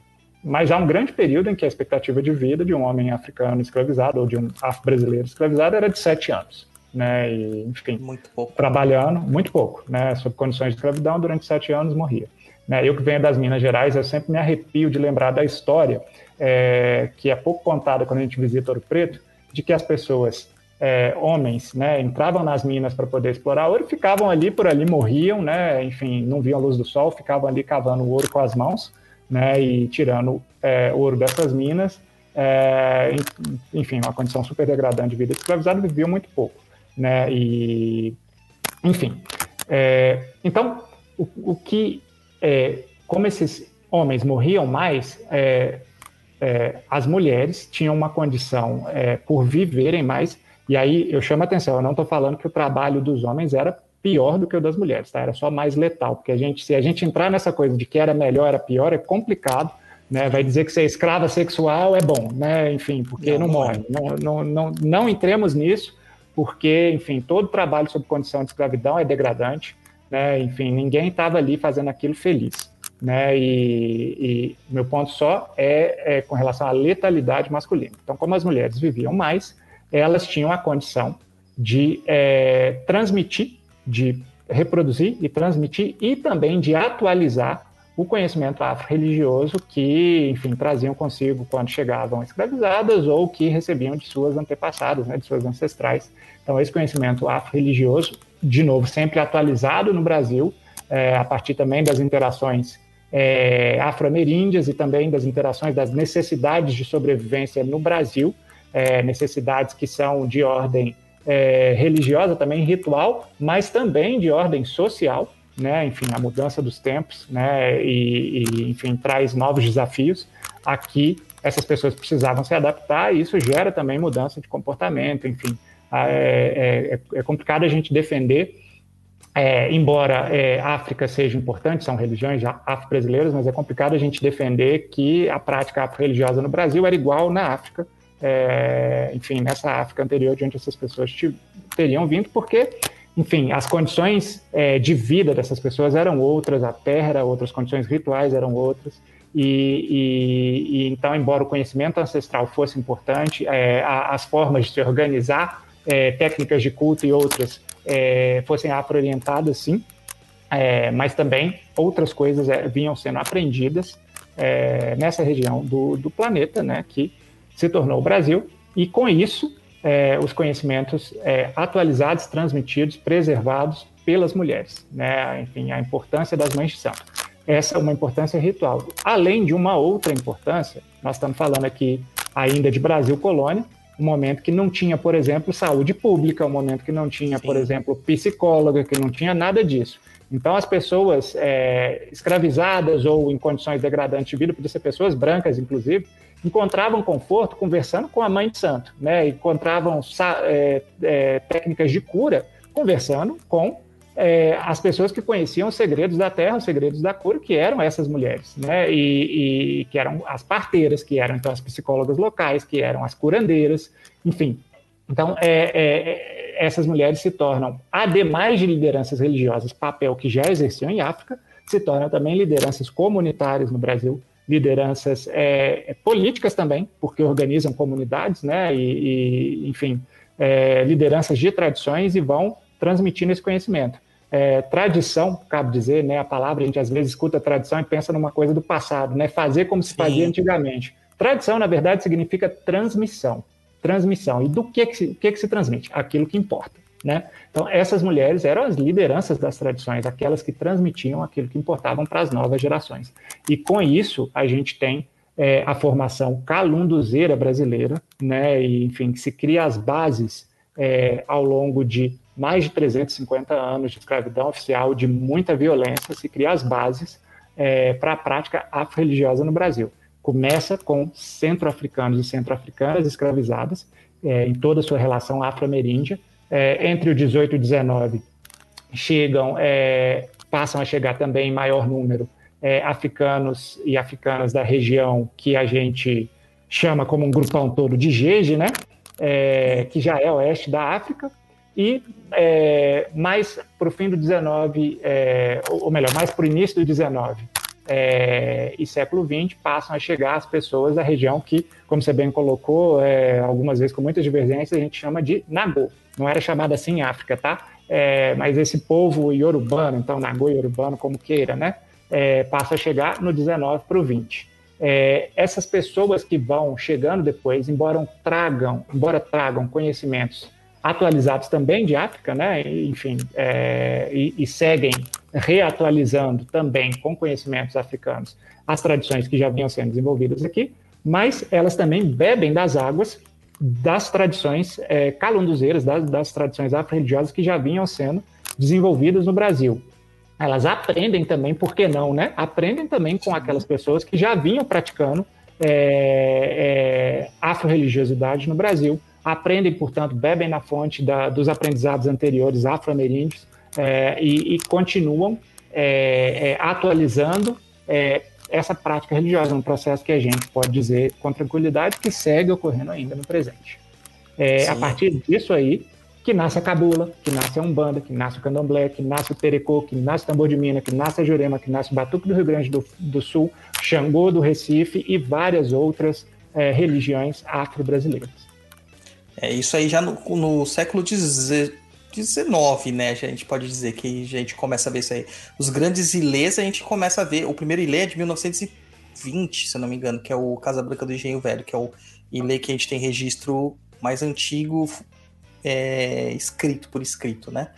mas há um grande período em que a expectativa de vida de um homem africano escravizado ou de um afro-brasileiro escravizado era de sete anos né? E, enfim, muito pouco. trabalhando, muito pouco, né? Sob condições de escravidão, durante sete anos morria. Né? Eu que venho das Minas Gerais, eu sempre me arrepio de lembrar da história, é, que é pouco contada quando a gente visita Ouro Preto, de que as pessoas, é, homens, né, entravam nas minas para poder explorar ouro, ficavam ali por ali, morriam, né? Enfim, não viam a luz do sol, ficavam ali cavando ouro com as mãos, né? E tirando é, ouro dessas minas. É, enfim, uma condição super degradante de vida escravizada, viviam muito pouco né? E, enfim. É, então, o, o que, é, como esses homens morriam mais, é, as mulheres tinham uma condição por viverem mais. E aí eu chamo a atenção, eu não estou falando que o trabalho dos homens era pior do que o das mulheres, tá? Era só mais letal, porque a gente, se a gente entrar nessa coisa de que era melhor, era pior, é complicado. Né, vai dizer que ser escrava sexual é bom, né? Enfim, porque não, não morre. Não, não, não, não entremos nisso porque, enfim, todo trabalho sob condição de escravidão é degradante, né? Enfim, ninguém estava ali fazendo aquilo feliz, né? E, e meu ponto só é, é, com relação à letalidade masculina. Então, como as mulheres viviam mais, elas tinham a condição de é, transmitir, de reproduzir e transmitir e também de atualizar o conhecimento afro-religioso que, enfim, traziam consigo quando chegavam escravizadas ou que recebiam de suas antepassadas, né, de suas ancestrais. Então, esse conhecimento afro-religioso, de novo, sempre atualizado no Brasil, é, a partir também das interações é, afro-ameríndias e também das interações das necessidades de sobrevivência no Brasil, é, necessidades que são de ordem é, religiosa, também ritual, mas também de ordem social, né? Enfim, a mudança dos tempos, né? E, e, enfim, traz novos desafios. Aqui, essas pessoas precisavam se adaptar e isso gera também mudança de comportamento, enfim. É, é, é complicado a gente defender, é, embora é, África seja importante, são religiões afro-brasileiras, mas é complicado a gente defender que a prática afro-religiosa no Brasil era igual na África, é, enfim, nessa África anterior de onde essas pessoas teriam vindo, porque enfim, as condições é, de vida dessas pessoas eram outras, a terra era outras, as condições rituais eram outras. E, e, e então, embora o conhecimento ancestral fosse importante, é, as formas de se organizar, é, técnicas de culto e outras, é, fossem afro-orientadas, sim, é, mas também outras coisas vinham sendo aprendidas nessa região do, do planeta, né, que se tornou o Brasil, e com isso é, os conhecimentos é, atualizados, transmitidos, preservados pelas mulheres, né? Enfim, a importância das mães de santo. Essa é uma importância ritual. Além de uma outra importância, nós estamos falando aqui ainda de Brasil colônia, um momento que não tinha, por exemplo, saúde pública, um momento que não tinha, Sim. por exemplo, psicóloga, que não tinha nada disso. Então, as pessoas é, escravizadas ou em condições degradantes de vida, podia ser pessoas brancas, inclusive, encontravam conforto conversando com a mãe de santo, né? encontravam é, é, técnicas de cura conversando com é, as pessoas que conheciam os segredos da terra, os segredos da cura, que eram essas mulheres, né? E, e, que eram as parteiras, que eram então as psicólogas locais, que eram as curandeiras, enfim. Então, é, é, é essas mulheres se tornam, ademais de lideranças religiosas, papel que já exerciam em África, se tornam também lideranças comunitárias no Brasil, lideranças é, políticas também, porque organizam comunidades, né? E, e enfim, é, lideranças de tradições e vão transmitindo esse conhecimento é, tradição, cabe dizer, né? A palavra a gente às vezes escuta tradição e pensa numa coisa do passado, né? Fazer como se Sim. fazia antigamente. Tradição, na verdade, significa transmissão. Transmissão. E do que que se, que que se transmite? Aquilo que importa. Né? Então, essas mulheres eram as lideranças das tradições, aquelas que transmitiam aquilo que importavam para as novas gerações. E com isso, a gente tem é, a formação calunduzeira brasileira, né? E, enfim, que se cria as bases é, ao longo de mais de 350 anos de escravidão oficial, de muita violência, se cria as bases é, para a prática afro-religiosa no Brasil. Começa com centro-africanos e centro-africanas escravizadas, é, em toda a sua relação afro-ameríndia. É, entre o 18 e o 19, chegam, é, passam a chegar também em maior número é, africanos e africanas da região que a gente chama como um grupão todo de Jeje, né? É, que já é oeste da África, e é, mais para o fim do 19, é, ou melhor, mais para o início do 19 é, e século 20 passam a chegar as pessoas da região que, como você bem colocou, algumas vezes com muitas divergências, a gente chama de Nagô. Não era chamada assim em África, tá? É, mas esse povo iorubano, então Nagô iorubano, como queira, né? É, passa a chegar no 19 para o 20. É, essas pessoas que vão chegando depois, embora tragam, embora tragam conhecimentos atualizados também de África, né? enfim, é, e, e, seguem reatualizando também com conhecimentos africanos as tradições que já vinham sendo desenvolvidas aqui, mas elas também bebem das águas das tradições é, calunduzeiras, das, das tradições afro-religiosas que já vinham sendo desenvolvidas no Brasil. Elas aprendem também, por que não, né? Aprendem também com aquelas pessoas que já vinham praticando é, é, afro-religiosidade no Brasil, aprendem, portanto, bebem na fonte da, dos aprendizados anteriores afro-ameríndios é, e, e, continuam é, é, atualizando é, essa prática religiosa, um processo que a gente pode dizer com tranquilidade que segue ocorrendo ainda no presente. É, a partir disso aí, que nasce a cabula, que nasce a umbanda, que nasce o candomblé, que nasce o terecô, que nasce o tambor de mina, que nasce a jurema, que nasce o batuque do Rio Grande do, do Sul, Xangô do Recife e várias outras é, religiões afro-brasileiras. É, isso aí já no, no século XIX, né? A gente pode dizer que a gente começa a ver isso aí. Os grandes ilês a gente começa a ver. O primeiro ilê é de 1920, se eu não me engano, que é o Casa Branca do Engenho Velho, que é o ilê que a gente tem registro mais antigo é, escrito por escrito, né?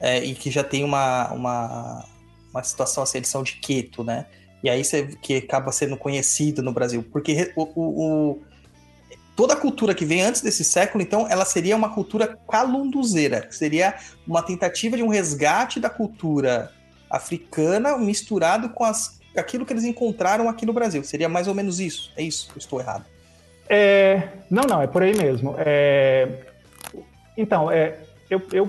É, e que já tem uma, uma, uma situação, assim, edição de Queto, né? E aí você, que acaba sendo conhecido no Brasil. Porque o, o, toda a cultura que vem antes desse século, então, ela seria uma cultura calunduzeira, seria uma tentativa de um resgate da cultura africana misturado com as, aquilo que eles encontraram aqui no Brasil. Seria mais ou menos isso. É isso? Estou errado. É, não, não, é por aí mesmo. É, então, é, eu, eu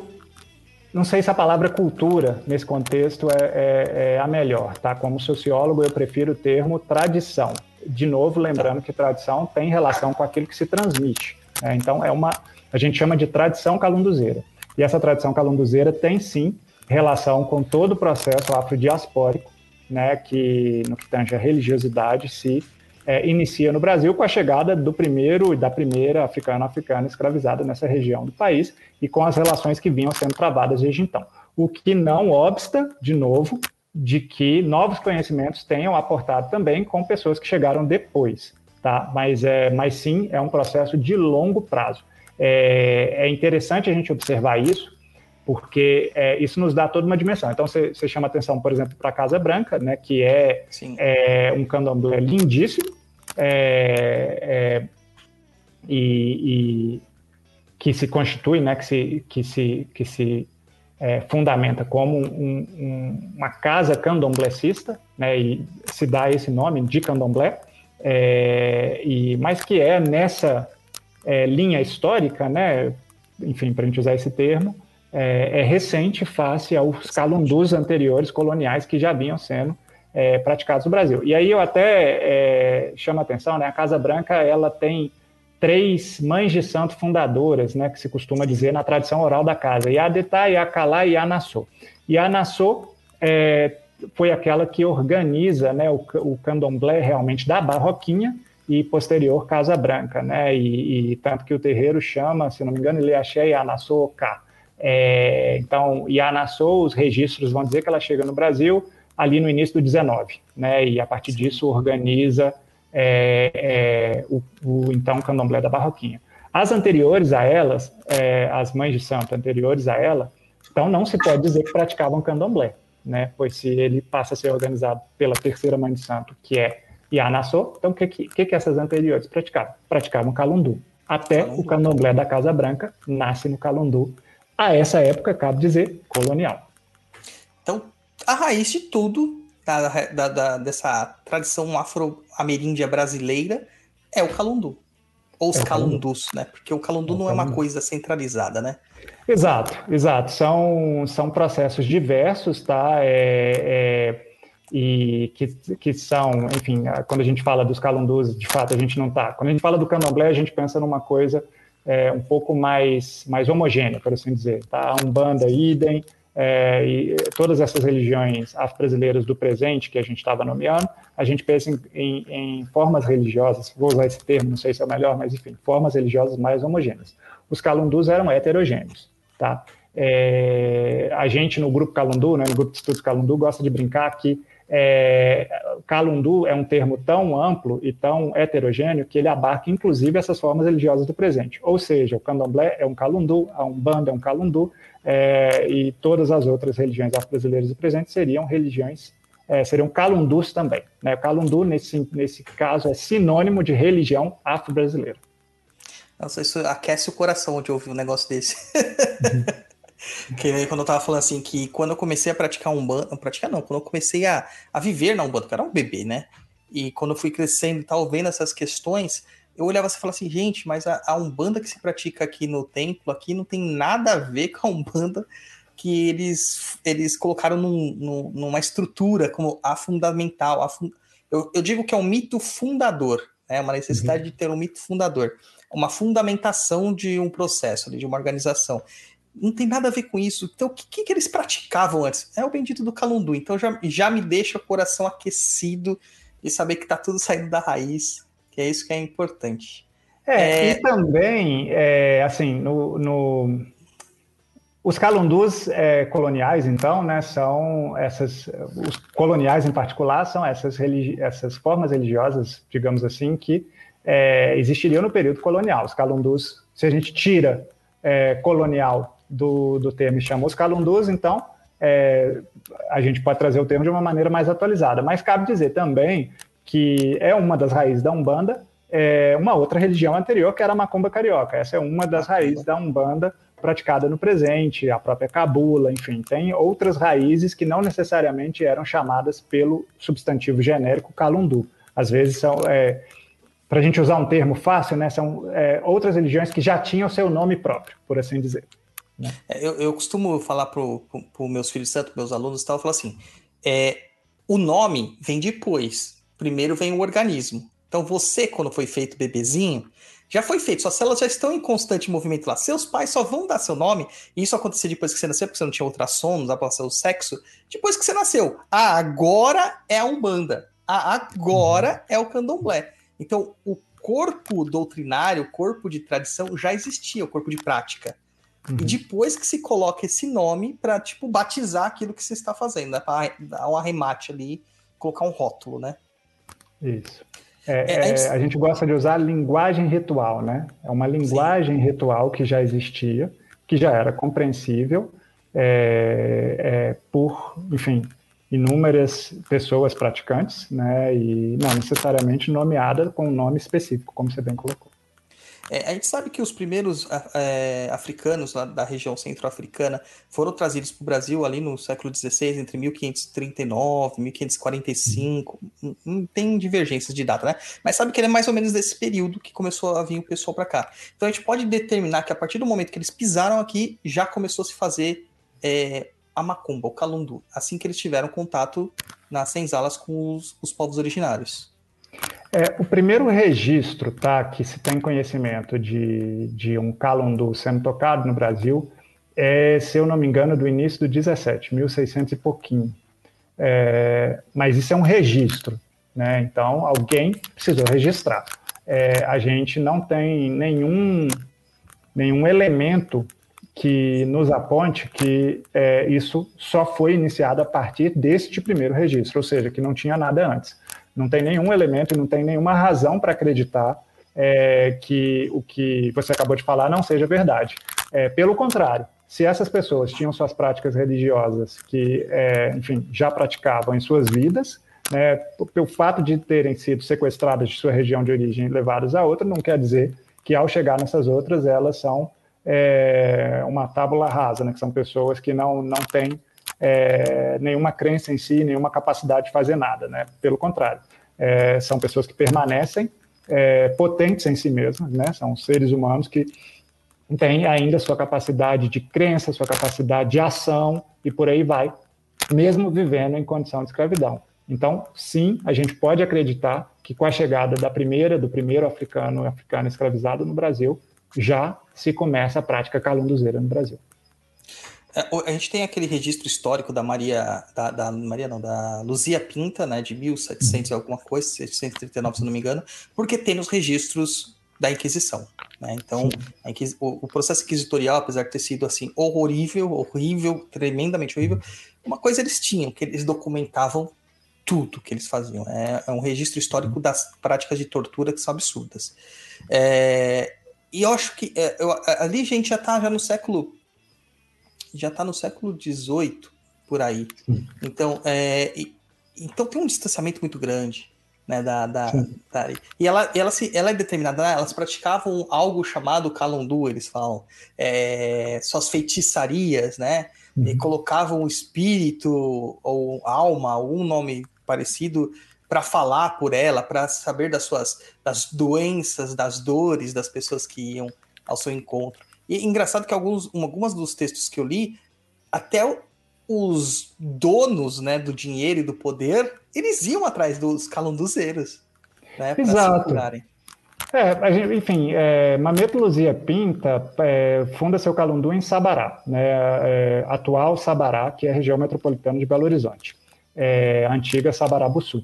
não sei se a palavra cultura nesse contexto é, é, é, a melhor, tá? Como sociólogo, eu prefiro o termo tradição de novo, lembrando que tradição tem relação com aquilo que se transmite. Né? Então, é uma, a gente chama de tradição calunduzeira. E essa tradição calunduzeira tem, sim, relação com todo o processo afrodiaspórico, né, que, no que tange a religiosidade, se é, inicia no Brasil com a chegada do primeiro e da primeira africano-africana escravizada nessa região do país e com as relações que vinham sendo travadas desde então. O que não obsta, de novo, de que novos conhecimentos tenham aportado também com pessoas que chegaram depois, tá? Mas, é, mas sim, é um processo de longo prazo. é, é interessante a gente observar isso, porque é, isso nos dá toda uma dimensão. Então, você, chama atenção, por exemplo, para a Casa Branca, né, que é, é um candomblé lindíssimo, é, é, e, e, que se constitui, né, que se, que se, que se é, fundamenta como um, um, uma casa candomblecista, né, e se dá esse nome de candomblé, é, e, mas que é nessa é, linha histórica, né, enfim, para a gente usar esse termo, é, é, recente face aos calundus anteriores coloniais que já vinham sendo é, praticados no Brasil. E aí eu até é, chamo a atenção, né, a Casa Branca ela tem três mães de santo fundadoras, né, que se costuma dizer na tradição oral da casa, Yadetá, Yakalá e Anassô. E Anassô é, foi aquela que organiza né, o, o candomblé realmente da Barroquinha e posterior Casa Branca, né, e, e tanto que o terreiro chama, se não me engano, ele Axé Anassô K. É, então, Yanassô, os registros vão dizer que ela chega no Brasil ali no início do 19, né, e a partir disso organiza é, é, o, o, então candomblé da Barroquinha. As anteriores a elas, é, as mães de santo anteriores a ela, então não se pode dizer que praticavam candomblé, né? Pois se ele passa a ser organizado pela terceira mãe de santo, que é Yanassô, então o que, que, que essas anteriores praticavam? Praticavam calundu. Até calundu. o candomblé da Casa Branca nasce no calundu, a essa época, cabe dizer, colonial. Então, a raiz de tudo da, da, da, dessa tradição afro-ameríndia brasileira é o calundu. Ou os é calundus, né? Porque o calundu é não é uma coisa centralizada, né? Exato, exato. São, são processos diversos, tá? É, é, e que, que são, enfim, quando a gente fala dos calundus, de fato, a gente não está. Quando a gente fala do candomblé, a gente pensa numa coisa é, um pouco mais, mais homogênea, por assim dizer. Tá? A Umbanda, idem, é, e todas essas religiões afro-brasileiras do presente que a gente estava nomeando, a gente pensa em, em, em, formas religiosas, vou usar esse termo, não sei se é o melhor, mas enfim, formas religiosas mais homogêneas. Os calundus eram heterogêneos, tá? É, a gente no grupo Calundu, né, no grupo de estudos Calundu, gosta de brincar que é, Calundu é um termo tão amplo e tão heterogêneo que ele abarca inclusive essas formas religiosas do presente. Ou seja, o candomblé é um calundu, a umbanda é um calundu, é, e todas as outras religiões afro-brasileiras do presente seriam religiões, é, seriam calundus também. Né? Calundu, nesse, nesse caso, é sinônimo de religião afro-brasileira. Nossa, isso aquece o coração de ouvir um negócio desse. Uhum. que quando eu tava falando assim, que quando eu comecei a praticar Umbanda, praticar não, quando eu comecei a, a viver na Umbanda, que eu era um bebê, né? E quando eu fui crescendo e tal, vendo essas questões, eu olhava assim e falava assim, gente, mas a, a Umbanda que se pratica aqui no templo, aqui não tem nada a ver com a Umbanda que eles, eles colocaram num, num, numa estrutura como a fundamental. A fun... eu, eu, digo que é um mito fundador, né? uma necessidade uhum. de ter um mito fundador, uma fundamentação de um processo, de uma organização. Não tem nada a ver com isso. Então, o que, que eles praticavam antes? É o bendito do Calundu. Então, já, já me deixa o coração aquecido de saber que está tudo saindo da raiz que é isso que é importante. É, é... e também, é, assim, no, no... os calundus é, coloniais, então, né, são essas, os coloniais em particular, são essas, religi... essas formas religiosas, digamos assim, que é, existiriam no período colonial. Os calundus, se a gente tira é, colonial do, do termo e chama os calundus, então é, a gente pode trazer o termo de uma maneira mais atualizada. Mas cabe dizer também que é uma das raízes da Umbanda, é uma outra religião anterior, que era a Macumba Carioca. Essa é uma das raízes da Umbanda praticada no presente, a própria Cabula, enfim, tem outras raízes que não necessariamente eram chamadas pelo substantivo genérico Calundu. Às vezes são, é, para a gente usar um termo fácil, né, são é, outras religiões que já tinham seu nome próprio, por assim dizer. Né? É, eu, eu, costumo falar para os meus filhos, tanto meus alunos, tal, eu falo assim, é, o nome vem depois, primeiro vem o organismo. Então você, quando foi feito bebezinho, já foi feito, suas células já estão em constante movimento lá. Seus pais só vão dar seu nome, e isso aconteceu depois que você nasceu, porque você não tinha ultrassom, não dá pra o sexo, depois que você nasceu. Ah, agora é a Umbanda. Ah, agora é o Candomblé. Então, o corpo doutrinário, o corpo de tradição já existia, o corpo de prática. Uhum. E depois que se coloca esse nome para tipo, batizar aquilo que você está fazendo, né? Para dar um arremate ali, colocar um rótulo, né? Isso. É, é, é a gente gosta de usar linguagem ritual, né? É uma linguagem Sim. ritual que já existia, que já era compreensível é, é, por, enfim, inúmeras pessoas praticantes, né? E não necessariamente nomeada com um nome específico, como você bem colocou. É, a gente sabe que os primeiros é, africanos lá da região centro-africana foram trazidos para o Brasil ali no século XVI, entre 1539 e 1545. Não, não tem divergências de data, né? Mas sabe que ele é mais ou menos desse período que começou a vir o pessoal para cá. Então a gente pode determinar que a partir do momento que eles pisaram aqui, já começou a se fazer é, a macumba, o calundu, assim que eles tiveram contato nas senzalas com os, os povos originários. É, o primeiro registro tá, que se tem conhecimento de, de um calundu sendo tocado no Brasil é, se eu não me engano, do início do 17, 1600 e pouquinho. É, mas isso é um registro, né? então alguém precisou registrar. É, a gente não tem nenhum, nenhum elemento que nos aponte que é, isso só foi iniciado a partir deste primeiro registro, ou seja, que não tinha nada antes. Não tem nenhum elemento, não tem nenhuma razão para acreditar é, que o que você acabou de falar não seja verdade. É, pelo contrário, se essas pessoas tinham suas práticas religiosas que, é, enfim, já praticavam em suas vidas, né, pelo fato de terem sido sequestradas de sua região de origem e levadas a outra, não quer dizer que ao chegar nessas outras elas são é, uma tábula rasa, né, que são pessoas que não, não têm é, nenhuma crença em si, nenhuma capacidade de fazer nada, né? Pelo contrário, é, são pessoas que permanecem é, potentes em si mesmas, né? São seres humanos que têm ainda sua capacidade de crença, sua capacidade de ação e por aí vai, mesmo vivendo em condição de escravidão. Então, sim, a gente pode acreditar que com a chegada da primeira, do primeiro africano, africano escravizado no Brasil, já se começa a prática calunduzeira no Brasil. É, a gente tem aquele registro histórico da Maria, da, da, Maria não, da Luzia Pinta, né, de 1700 e alguma coisa, 739 se não me engano, porque tem nos registros da Inquisição, né? Então, Inquis... o, o, processo inquisitorial, apesar de ter sido assim horrível, horrível, tremendamente horrível, uma coisa eles tinham, que eles documentavam tudo que eles faziam. É, é um registro histórico das práticas de tortura que são absurdas. É, e eu acho que é, eu, ali a gente já está já no século já está no século XVIII, por aí. Então, é, então tem um distanciamento muito grande. Né, da, da, da, e ela, ela, se, ela é determinada, né, elas praticavam algo chamado calundu, eles falam, é, suas feitiçarias, né, uhum. e colocavam o espírito ou alma, algum nome parecido, para falar por ela, para saber das suas das doenças, das dores das pessoas que iam ao seu encontro. E engraçado que alguns, algumas dos textos que eu li, até os donos né, do dinheiro e do poder, eles iam atrás dos calunduzeiros, né? Exato. É, gente, enfim, é, Mameto Luzia Pinta é, funda seu calundu em Sabará, né, é, atual Sabará, que é a região metropolitana de Belo Horizonte, é, antiga Sabará Bussu.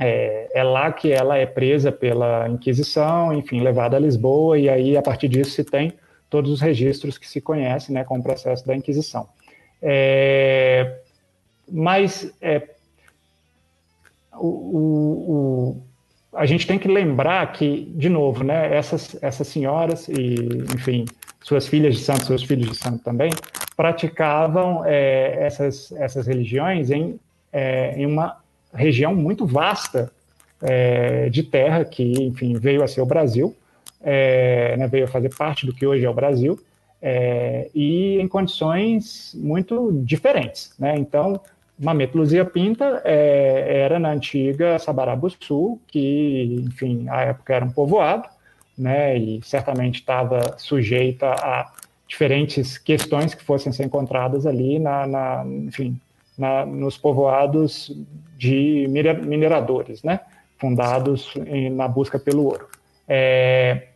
É, é, lá que ela é presa pela Inquisição, enfim, levada a Lisboa, e aí a partir disso se tem todos os registros que se conhecem né, com o processo da Inquisição. É, mas é, o, o, a gente tem que lembrar que, de novo, né, essas, essas senhoras e, enfim, suas filhas de santo, seus filhos de santo também, praticavam é, essas, essas religiões em, é, em uma região muito vasta é, de terra que, enfim, veio a ser o Brasil, é, né, veio fazer parte do que hoje é o Brasil, é, e em condições muito diferentes. Né? Então, Mameto Luzia Pinta é, era na antiga Sabarabuçu, que, enfim, à época era um povoado, né, e certamente estava sujeita a diferentes questões que fossem ser encontradas ali na, na enfim, na, nos povoados de mineradores, né, fundados em, na busca pelo ouro. É,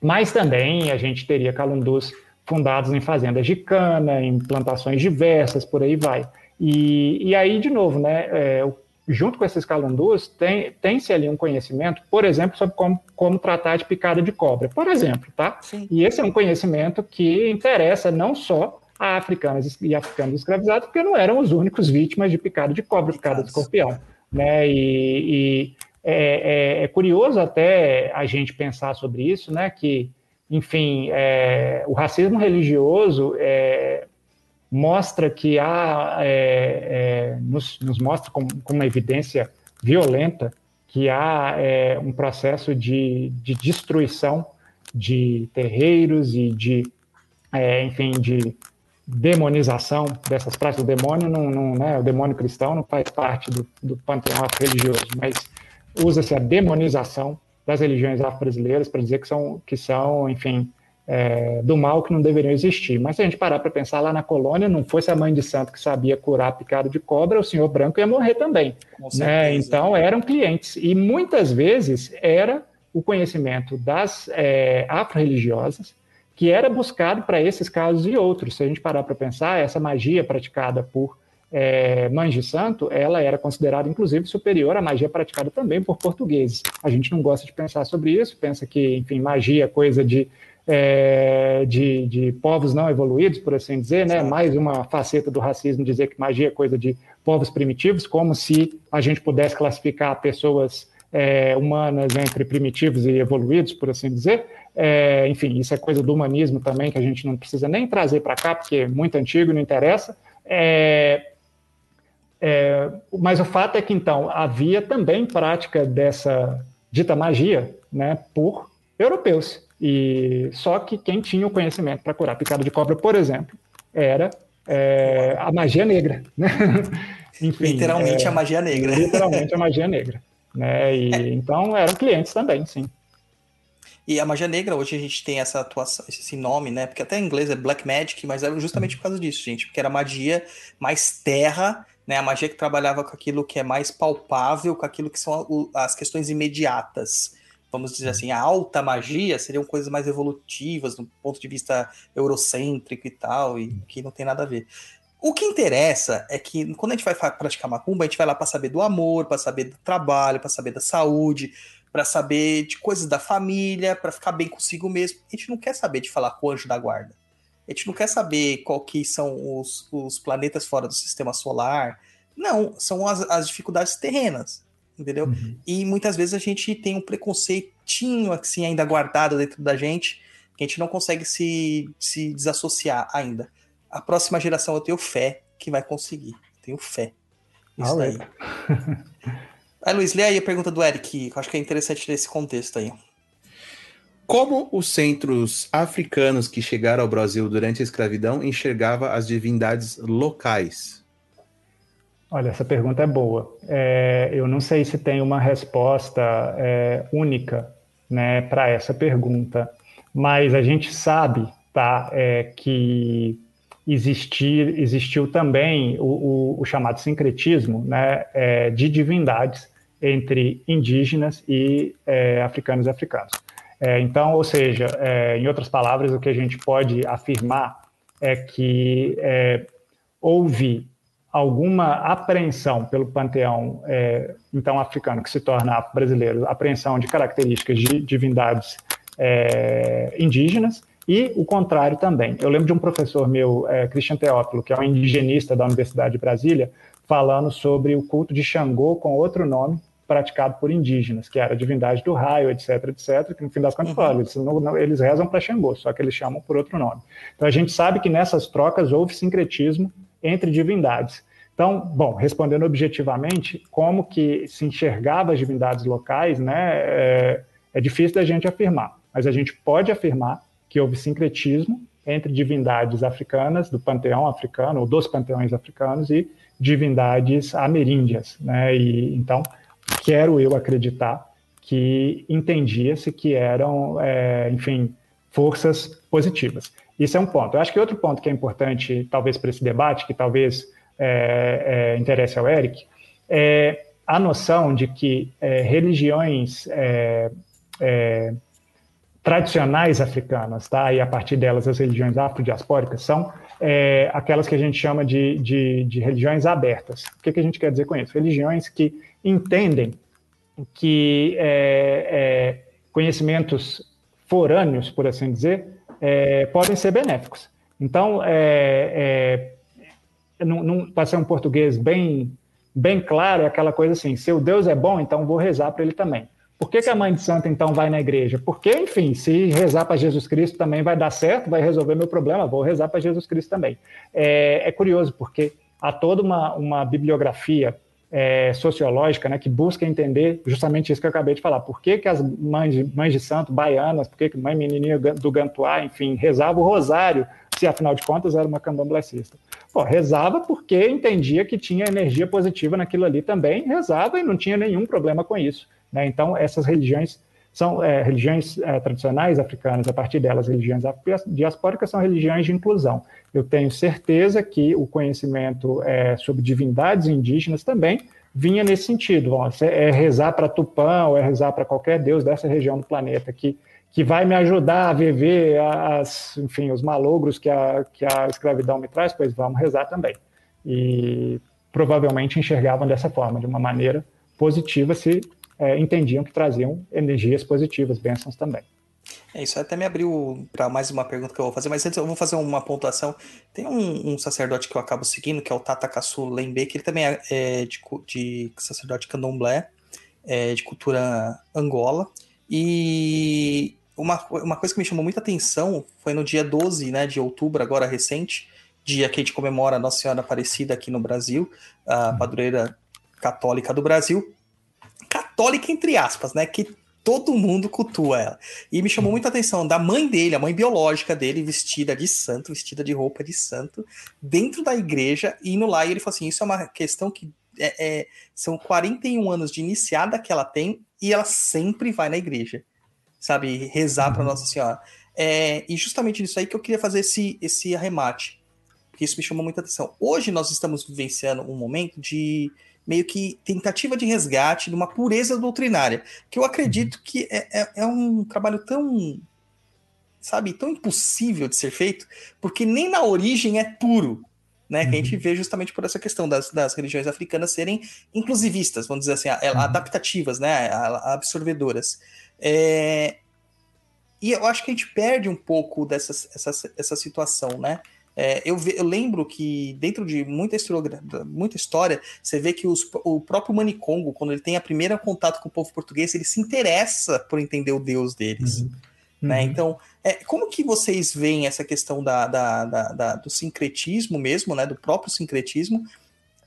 mas também a gente teria calundus fundados em fazendas de cana, em plantações diversas, por aí vai. E, e aí, de novo, né, é, junto com esses calundus, tem, tem-se ali um conhecimento, por exemplo, sobre como, como tratar de picada de cobra, por exemplo, tá? Sim. E esse é um conhecimento que interessa não só a africanos e africanos escravizados, porque não eram os únicos vítimas de picada de cobra, picada de escorpião, né? E, e é, é, é, curioso até a gente pensar sobre isso, né? Que, enfim, é, o racismo religioso é, mostra que há, é, nos, nos, mostra com, uma evidência violenta que há um processo de, de, destruição de terreiros e de, enfim, de demonização dessas práticas. O demônio não, não né, o demônio cristão não faz parte do, do panteão religioso, mas usa-se a demonização das religiões afro-brasileiras para dizer que são, que são enfim, é, do mal que não deveriam existir. Mas se a gente parar para pensar lá na colônia, não fosse a mãe de santo que sabia curar picado de cobra, o senhor branco ia morrer também. Né? Então eram clientes. E muitas vezes era o conhecimento das é, afro-religiosas que era buscado para esses casos e outros. Se a gente parar para pensar, essa magia praticada por é, Mães de Santo, ela era considerada, inclusive, superior à magia praticada também por portugueses. A gente não gosta de pensar sobre isso, pensa que, enfim, magia é coisa de, é, de, de, povos não evoluídos, por assim dizer, né? Mais uma faceta do racismo dizer que magia é coisa de povos primitivos, como se a gente pudesse classificar pessoas é, humanas entre primitivos e evoluídos, por assim dizer. É, enfim, isso é coisa do humanismo também, que a gente não precisa nem trazer para cá, porque é muito antigo, não interessa. É, é, mas o fato é que, então, havia também prática dessa dita magia né, por europeus. E só que quem tinha o conhecimento para curar picada de cobra, por exemplo, era é, a magia negra. Né? Enfim, literalmente é, a magia negra. Literalmente a magia negra. Né? E, é. Então eram clientes também, sim. E a magia negra, hoje a gente tem essa atuação, esse nome, né? Porque até em inglês é Black Magic, mas é justamente por causa disso, gente. Porque era magia mais terra né? A magia que trabalhava com aquilo que é mais palpável, com aquilo que são as questões imediatas. Vamos dizer assim, a alta magia seriam coisas mais evolutivas, do ponto de vista eurocêntrico e tal, e que não tem nada a ver. O que interessa é que quando a gente vai praticar macumba, a gente vai lá para saber do amor, para saber do trabalho, para saber da saúde, para saber de coisas da família, para ficar bem consigo mesmo. A gente não quer saber de falar com o anjo da guarda. A gente não quer saber qual que são os, os planetas fora do sistema solar. Não, são as, as dificuldades terrenas, entendeu? Uhum. E muitas vezes a gente tem um preconceitinho assim ainda guardado dentro da gente, que a gente não consegue se, se desassociar ainda. A próxima geração eu tenho fé que vai conseguir. Tenho fé. Isso daí. aí, Luiz, lê aí a pergunta do Eric, que eu acho que é interessante nesse contexto aí. Como os centros africanos que chegaram ao Brasil durante a escravidão enxergava as divindades locais? Olha, essa pergunta é boa. É, eu não sei se tem uma resposta é, única né, para essa pergunta, mas a gente sabe tá, é, que existir, existiu também o, o, o chamado sincretismo né, é, de divindades entre indígenas e é, africanos e africanos. É, então, ou seja, é, em outras palavras, o que a gente pode afirmar é que é, houve alguma apreensão pelo panteão é, então africano que se torna brasileiro, apreensão de características de divindades é, indígenas e o contrário também. Eu lembro de um professor meu, é, Christian Teófilo, que é um indigenista da Universidade de Brasília, falando sobre o culto de Xangô com outro nome, praticado por indígenas, que era a divindade do raio, etc, etc, que no fim das contas, uhum. eles, não, não, eles rezam para Xangô, só que eles chamam por outro nome. Então a gente sabe que nessas trocas houve sincretismo entre divindades. Então, bom, respondendo objetivamente, como que se enxergava as divindades locais, né, é, é difícil da gente afirmar, mas a gente pode afirmar que houve sincretismo entre divindades africanas, do panteão africano, ou dos panteões africanos, e divindades ameríndias, né, e então quero eu acreditar que entendia-se que eram, é, enfim, forças positivas. Isso é um ponto. Eu acho que outro ponto que é importante, talvez, para esse debate, que talvez é, é, interesse ao Eric, é a noção de que é, religiões é, é, tradicionais africanas, tá? e a partir delas as religiões afrodiaspóricas, são é, aquelas que a gente chama de, de, de religiões abertas. O que, que, a gente quer dizer com isso? Religiões que entendem que é, é, conhecimentos forâneos, por assim dizer, é, podem ser benéficos. Então, é, é, para ser um português bem bem claro é aquela coisa assim: se o Deus é bom, então vou rezar para ele também. Por que, que, a mãe de santo então vai na igreja? Porque, enfim, se rezar para Jesus Cristo também vai dar certo, vai resolver meu problema, vou rezar para Jesus Cristo também. É, é, curioso, porque há toda uma, uma bibliografia é, sociológica né, que busca entender justamente isso que eu acabei de falar. Por que, que as mães de, mães de santo baianas, por que, que mãe menininha do Gantuá, enfim, rezava o rosário, se afinal de contas era uma candomblessista? Pô, rezava porque entendia que tinha energia positiva naquilo ali também, rezava e não tinha nenhum problema com isso. Né? Então, essas religiões são é, religiões é, tradicionais africanas, a partir delas, religiões diaspóricas são religiões de inclusão. Eu tenho certeza que o conhecimento é, sobre divindades indígenas também vinha nesse sentido. Bom, é rezar para Tupã ou é rezar para qualquer deus dessa região do planeta que, que vai me ajudar a viver as, enfim, os malogros que a, que a escravidão me traz, pois vamos rezar também. E provavelmente enxergavam dessa forma, de uma maneira positiva, se é, entendiam que traziam energias positivas, bênçãos também. É, isso até me abriu para mais uma pergunta que eu vou fazer, mas antes eu vou fazer uma pontuação. Tem um, um sacerdote que eu acabo seguindo, que é o Tata Kassu Lembe, que ele também é, é de, de, sacerdote candomblé, é, de cultura angola. E uma, uma coisa que me chamou muita atenção foi no dia 12 né, de outubro, agora recente, dia que a gente comemora a Nossa Senhora Aparecida aqui no Brasil, a padroeira católica do Brasil católica, entre aspas, né? Que todo mundo cultua ela. E me chamou muita atenção da mãe dele, a mãe biológica dele, vestida de santo, vestida de roupa de santo, dentro da igreja, indo lá. E ele falou assim: Isso é uma questão que é, é, são 41 anos de iniciada que ela tem e ela sempre vai na igreja, sabe? Rezar para uhum. Nossa Senhora. É, e justamente nisso aí que eu queria fazer esse, esse arremate, porque isso me chamou muita atenção. Hoje nós estamos vivenciando um momento de meio que tentativa de resgate de uma pureza doutrinária, que eu acredito uhum. que é, é, é um trabalho tão, sabe, tão impossível de ser feito, porque nem na origem é puro, né? Que a gente uhum. vê justamente por essa questão das, das religiões africanas serem inclusivistas, vamos dizer assim, uhum. adaptativas, né? Absorvedoras. É... E eu acho que a gente perde um pouco dessa essa, essa situação, né? É, eu, ve, eu, lembro que dentro de muita história, muita história você vê que os, o próprio Manicongo, quando ele tem a primeira contato com o povo português, ele se interessa por entender o Deus deles. Uhum. Né? Uhum. Então, é, como que vocês veem essa questão da, da, da, da, do sincretismo mesmo, né, do próprio sincretismo,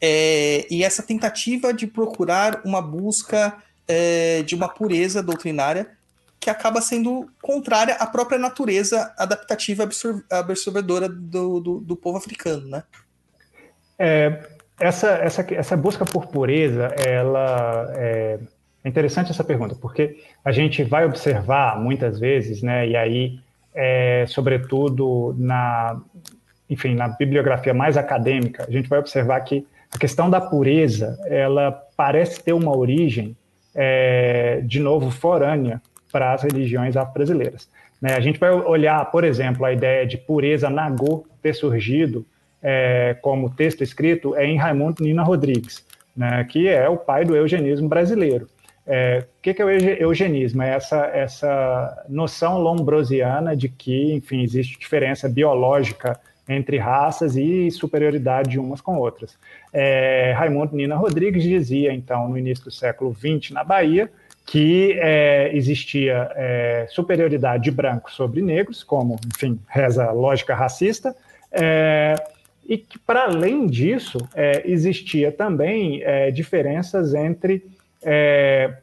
é, e essa tentativa de procurar uma busca é, de uma pureza doutrinária que acaba sendo contrária à própria natureza adaptativa absorvedora do, do, do povo africano, né? É, essa, essa, essa busca por pureza, ela é, é interessante essa pergunta, porque a gente vai observar muitas vezes, né, e aí, é, sobretudo na, enfim, na bibliografia mais acadêmica, a gente vai observar que a questão da pureza, ela parece ter uma origem, é, de novo, forânea para as religiões afro-brasileiras. Né? A gente vai olhar, por exemplo, a ideia de pureza Nagô ter surgido é, como texto escrito é em Raimundo Nina Rodrigues, né, que é o pai do eugenismo brasileiro. É, o que, que é o eugenismo? É essa, essa noção lombrosiana de que, enfim, existe diferença biológica entre raças e superioridade de umas com outras. É, Raimundo Nina Rodrigues dizia, então, no início do século XX, na Bahia, que é, existia é, superioridade de brancos sobre negros, como, enfim, reza a lógica racista, é, e que, para além disso, é, existia também é, diferenças entre é,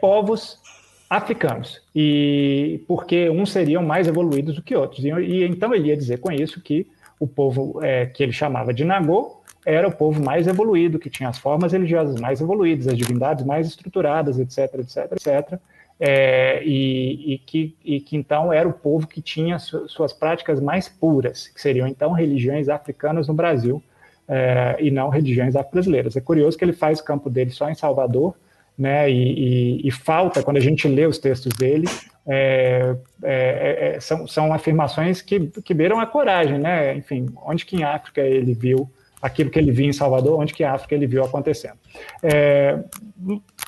povos africanos, e porque uns seriam mais evoluídos do que outros. E, e então ele ia dizer com isso que o povo que ele chamava de Nagô era o povo mais evoluído, que tinha as formas religiosas mais evoluídas, as divindades mais estruturadas, etc, etc, etc. É, e, e, que, e que então era o povo que tinha su, suas práticas mais puras, que seriam então religiões africanas no Brasil é, e não religiões afro-brasileiras. É curioso que ele faz o campo dele só em Salvador, né? E, e, falta quando a gente lê os textos dele é, é, é são, são afirmações que, que beiram a coragem, né? Enfim, onde que em África ele viu aquilo que ele viu em Salvador, onde que a África ele viu acontecendo. É,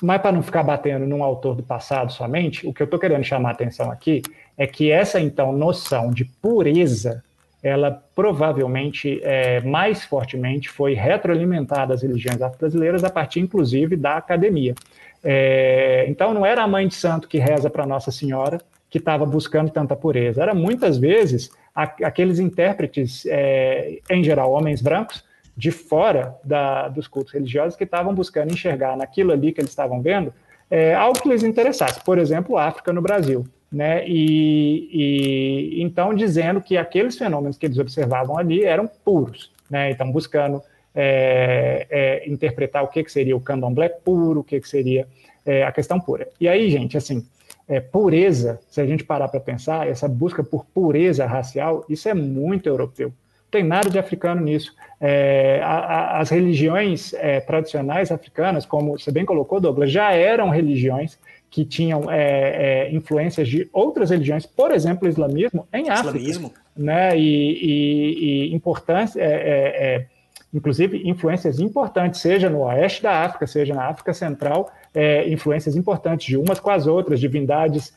mas para não ficar batendo num autor do passado somente, o que eu estou querendo chamar a atenção aqui é que essa, então, noção de pureza ela provavelmente é, mais fortemente foi retroalimentada as religiões afro-brasileiras a partir, inclusive, da academia. É, então, não era a mãe de santo que reza para Nossa Senhora que estava buscando tanta pureza, era muitas vezes aqueles intérpretes, é, em geral, homens brancos, de fora da, dos cultos religiosos, que estavam buscando enxergar naquilo ali que eles estavam vendo é, algo que lhes interessasse, por exemplo, África no Brasil né? E, e, então dizendo que aqueles fenômenos que eles observavam ali eram puros, né? Então buscando é, é, interpretar o que, que seria o candomblé puro, o que, que seria é, a questão pura. E aí, gente, assim, é, pureza, se a gente parar para pensar, essa busca por pureza racial, isso é muito europeu. Tem nada de africano nisso. É, a, a, as religiões é, tradicionais africanas, como você bem colocou, Douglas, já eram religiões que tinham é, é, influências de outras religiões, por exemplo, o islamismo, em África. Islamismo. Né? E, e, e importância, é, é, é, inclusive influências importantes, seja no oeste da África, seja na África Central, é, influências importantes de umas com as outras, divindades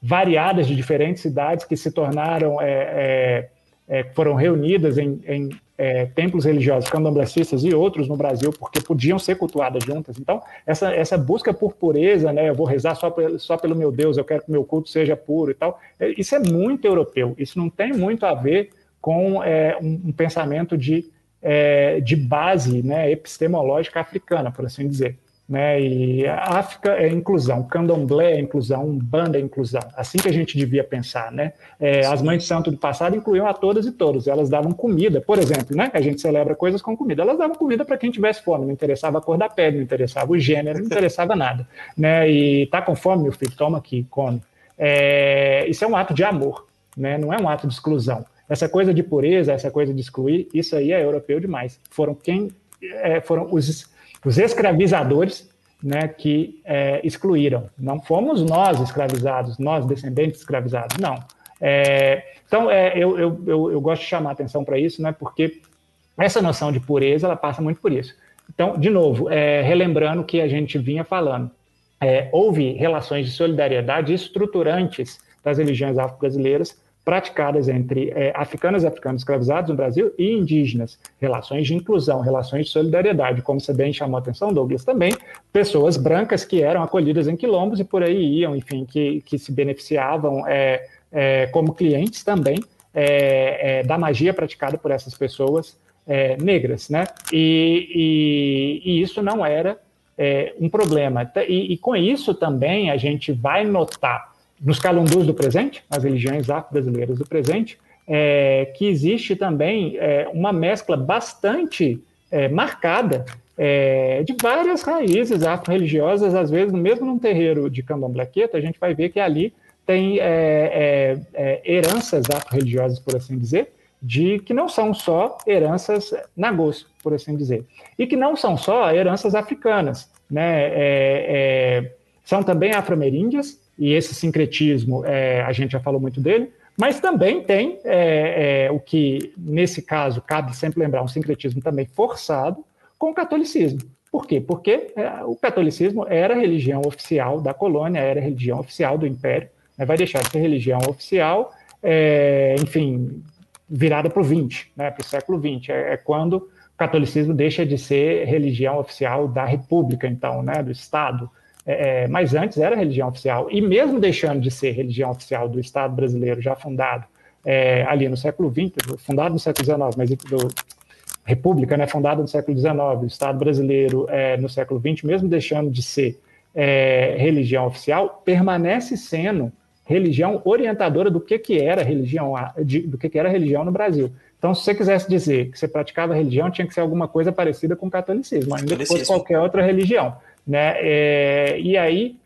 variadas de diferentes cidades que se tornaram, foram reunidas em, em é, templos religiosos candomblecistas e outros no Brasil, porque podiam ser cultuadas juntas. Então, essa, essa busca por pureza, né, eu vou rezar só, só pelo meu Deus, eu quero que meu culto seja puro e tal, é, isso é muito europeu, isso não tem muito a ver com é, um, um, pensamento de, é, de base né, epistemológica africana, por assim dizer. Né? E a África é inclusão, candomblé é inclusão, banda é inclusão. Assim que a gente devia pensar, né? É, as mães de santo do passado incluíam a todas e todos. Elas davam comida, por exemplo, né? A gente celebra coisas com comida. Elas davam comida para quem tivesse fome. Não interessava a cor da pele, não interessava o gênero, não interessava nada, né? E tá com fome, meu filho, toma aqui, come. É, isso é um ato de amor, né? Não é um ato de exclusão. Essa coisa de pureza, essa coisa de excluir, isso aí é europeu demais. Foram quem é, foram os os escravizadores né, que é, excluíram. Não fomos nós escravizados, nós descendentes escravizados, não. É, então, é, eu, eu, eu, eu, gosto de chamar atenção para isso, né, porque essa noção de pureza ela passa muito por isso. Então, de novo, é, relembrando o que a gente vinha falando, é, houve relações de solidariedade estruturantes das religiões afro-brasileiras praticadas entre é, africanos e africanos escravizados no Brasil e indígenas, relações de inclusão, relações de solidariedade, como você bem chamou a atenção, Douglas, também, pessoas brancas que eram acolhidas em quilombos e por aí iam, enfim, que, que se beneficiavam é, é, como clientes também é, é, da magia praticada por essas pessoas é, negras, né? E, e, e, isso não era um problema. E, e com isso também a gente vai notar nos calundus do presente, as religiões afro-brasileiras do presente, é, que existe também é, uma mescla bastante é, marcada é, de várias raízes afro-religiosas, às vezes, mesmo num terreiro de candomblequeta, a gente vai ver que ali tem é, é, heranças afro-religiosas, por assim dizer, de que não são só heranças nagôs, por assim dizer, e que não são só heranças africanas, né? são também afro-ameríndias, e esse sincretismo, é, a gente já falou muito dele, mas também tem é, é, o que, nesse caso, cabe sempre lembrar, um sincretismo também forçado com o catolicismo. Por quê? Porque é, o catolicismo era a religião oficial da colônia, era a religião oficial do império, né, vai deixar de ser religião oficial, é, enfim, virada para o 20, né, para o século 20, é, é, quando o catolicismo deixa de ser religião oficial da república, então, né, do Estado, é, é, mas antes era religião oficial. E mesmo deixando de ser religião oficial do Estado brasileiro, já fundado é, ali no século XX, fundado no século XIX, mas do, República, né, fundada no século XIX, o Estado brasileiro é, no século XX, mesmo deixando de ser é, religião oficial, permanece sendo religião orientadora do que, que era religião, de, do que, que era religião no Brasil. Então, se você quisesse dizer que você praticava religião, tinha que ser alguma coisa parecida com o catolicismo, ainda que fosse qualquer outra religião. Né? É, e aí,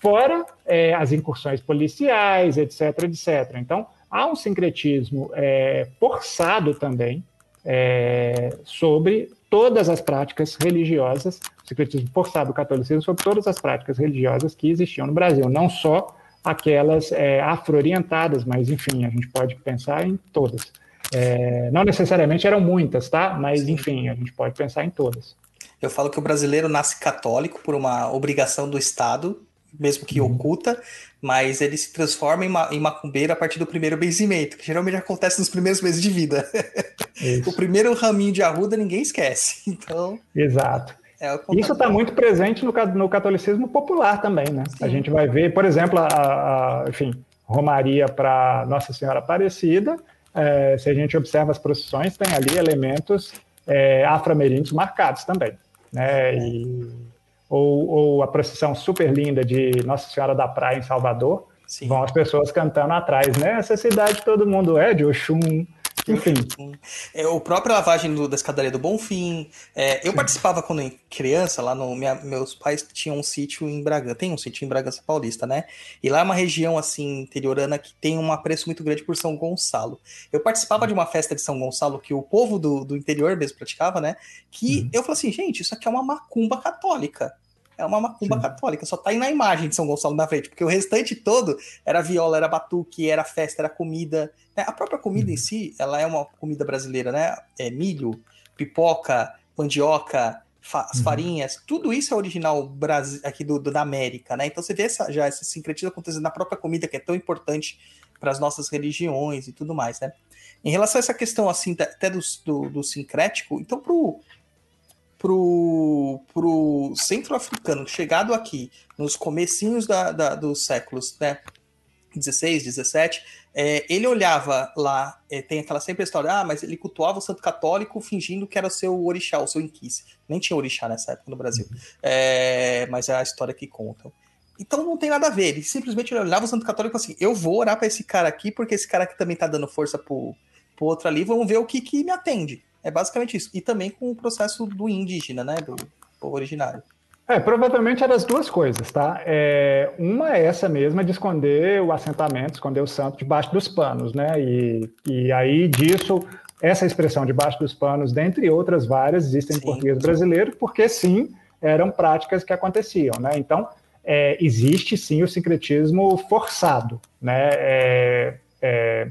fora é, as incursões policiais, etc, etc. Então, há um sincretismo é, forçado também é, sobre todas as práticas religiosas, sincretismo forçado do catolicismo sobre todas as práticas religiosas que existiam no Brasil, não só aquelas é, afro-orientadas, mas enfim, a gente pode pensar em todas. É, não necessariamente eram muitas, tá? Mas enfim, a gente pode pensar em todas. Eu falo que o brasileiro nasce católico por uma obrigação do Estado, mesmo que uhum. oculta, mas ele se transforma em, ma em macumbeiro a partir do primeiro benzimento, que geralmente acontece nos primeiros meses de vida. o primeiro raminho de arruda ninguém esquece. Então. Exato. É Isso está muito presente no, no, catolicismo popular também, né? Sim. A gente vai ver, por exemplo, a, a enfim, Romaria para Nossa Senhora Aparecida. É, se a gente observa as procissões, tem ali elementos é, afro-ameríndios marcados também, né? E ou, ou a procissão super linda de Nossa Senhora da Praia em Salvador, Sim. vão as pessoas cantando atrás, né? Essa cidade todo mundo é de Oxum, enfim. É, o próprio lavagem do, da escadaria do Bonfim. É, eu Sim. participava quando criança, lá no. Minha, meus pais tinham um sítio em Bragança, tem um sítio em Bragança Paulista, né? E lá é uma região assim, interiorana, que tem um apreço muito grande por São Gonçalo. Eu participava de uma festa de São Gonçalo que o povo do, do interior mesmo praticava, né? Que uhum. eu falei assim, gente, isso aqui é uma macumba católica é uma macumba Sim. católica, só tá aí na imagem de São Gonçalo na frente, porque o restante todo era viola, era batuque, era festa, era comida. Né? A própria comida em uhum. si, ela é uma comida brasileira, né? É milho, pipoca, mandioca, fa as uhum. farinhas, tudo isso é original aqui do, do, da América, né? Então você vê essa, já esse sincretismo acontecendo na própria comida, que é tão importante para as nossas religiões e tudo mais, né? Em relação a essa questão, assim, até do, do, do sincrético, então pro pro, pro centro-africano chegado aqui nos comecinhos da, da, dos séculos né, 16, 17, é, ele olhava lá, é, tem aquela sempre história, ah, mas ele cultuava o santo católico fingindo que era o seu orixá, o seu inquice. Nem tinha orixá nessa época no Brasil, uhum. é, mas é a história que contam. Então não tem nada a ver, ele simplesmente olhava o santo católico assim, eu vou orar para esse cara aqui, porque esse cara aqui também tá dando força pro, pro outro ali, vamos ver o que, que me atende. É basicamente isso. E também com o processo do indígena, né? Do povo originário. É, provavelmente eram as duas coisas, tá? É, uma é essa mesma de esconder o assentamento, esconder o santo debaixo dos panos, né? E, e aí disso, essa expressão debaixo dos panos, dentre outras várias, existem sim. em português brasileiro, porque sim, eram práticas que aconteciam, né? Então, é, existe sim o sincretismo forçado, né? É, é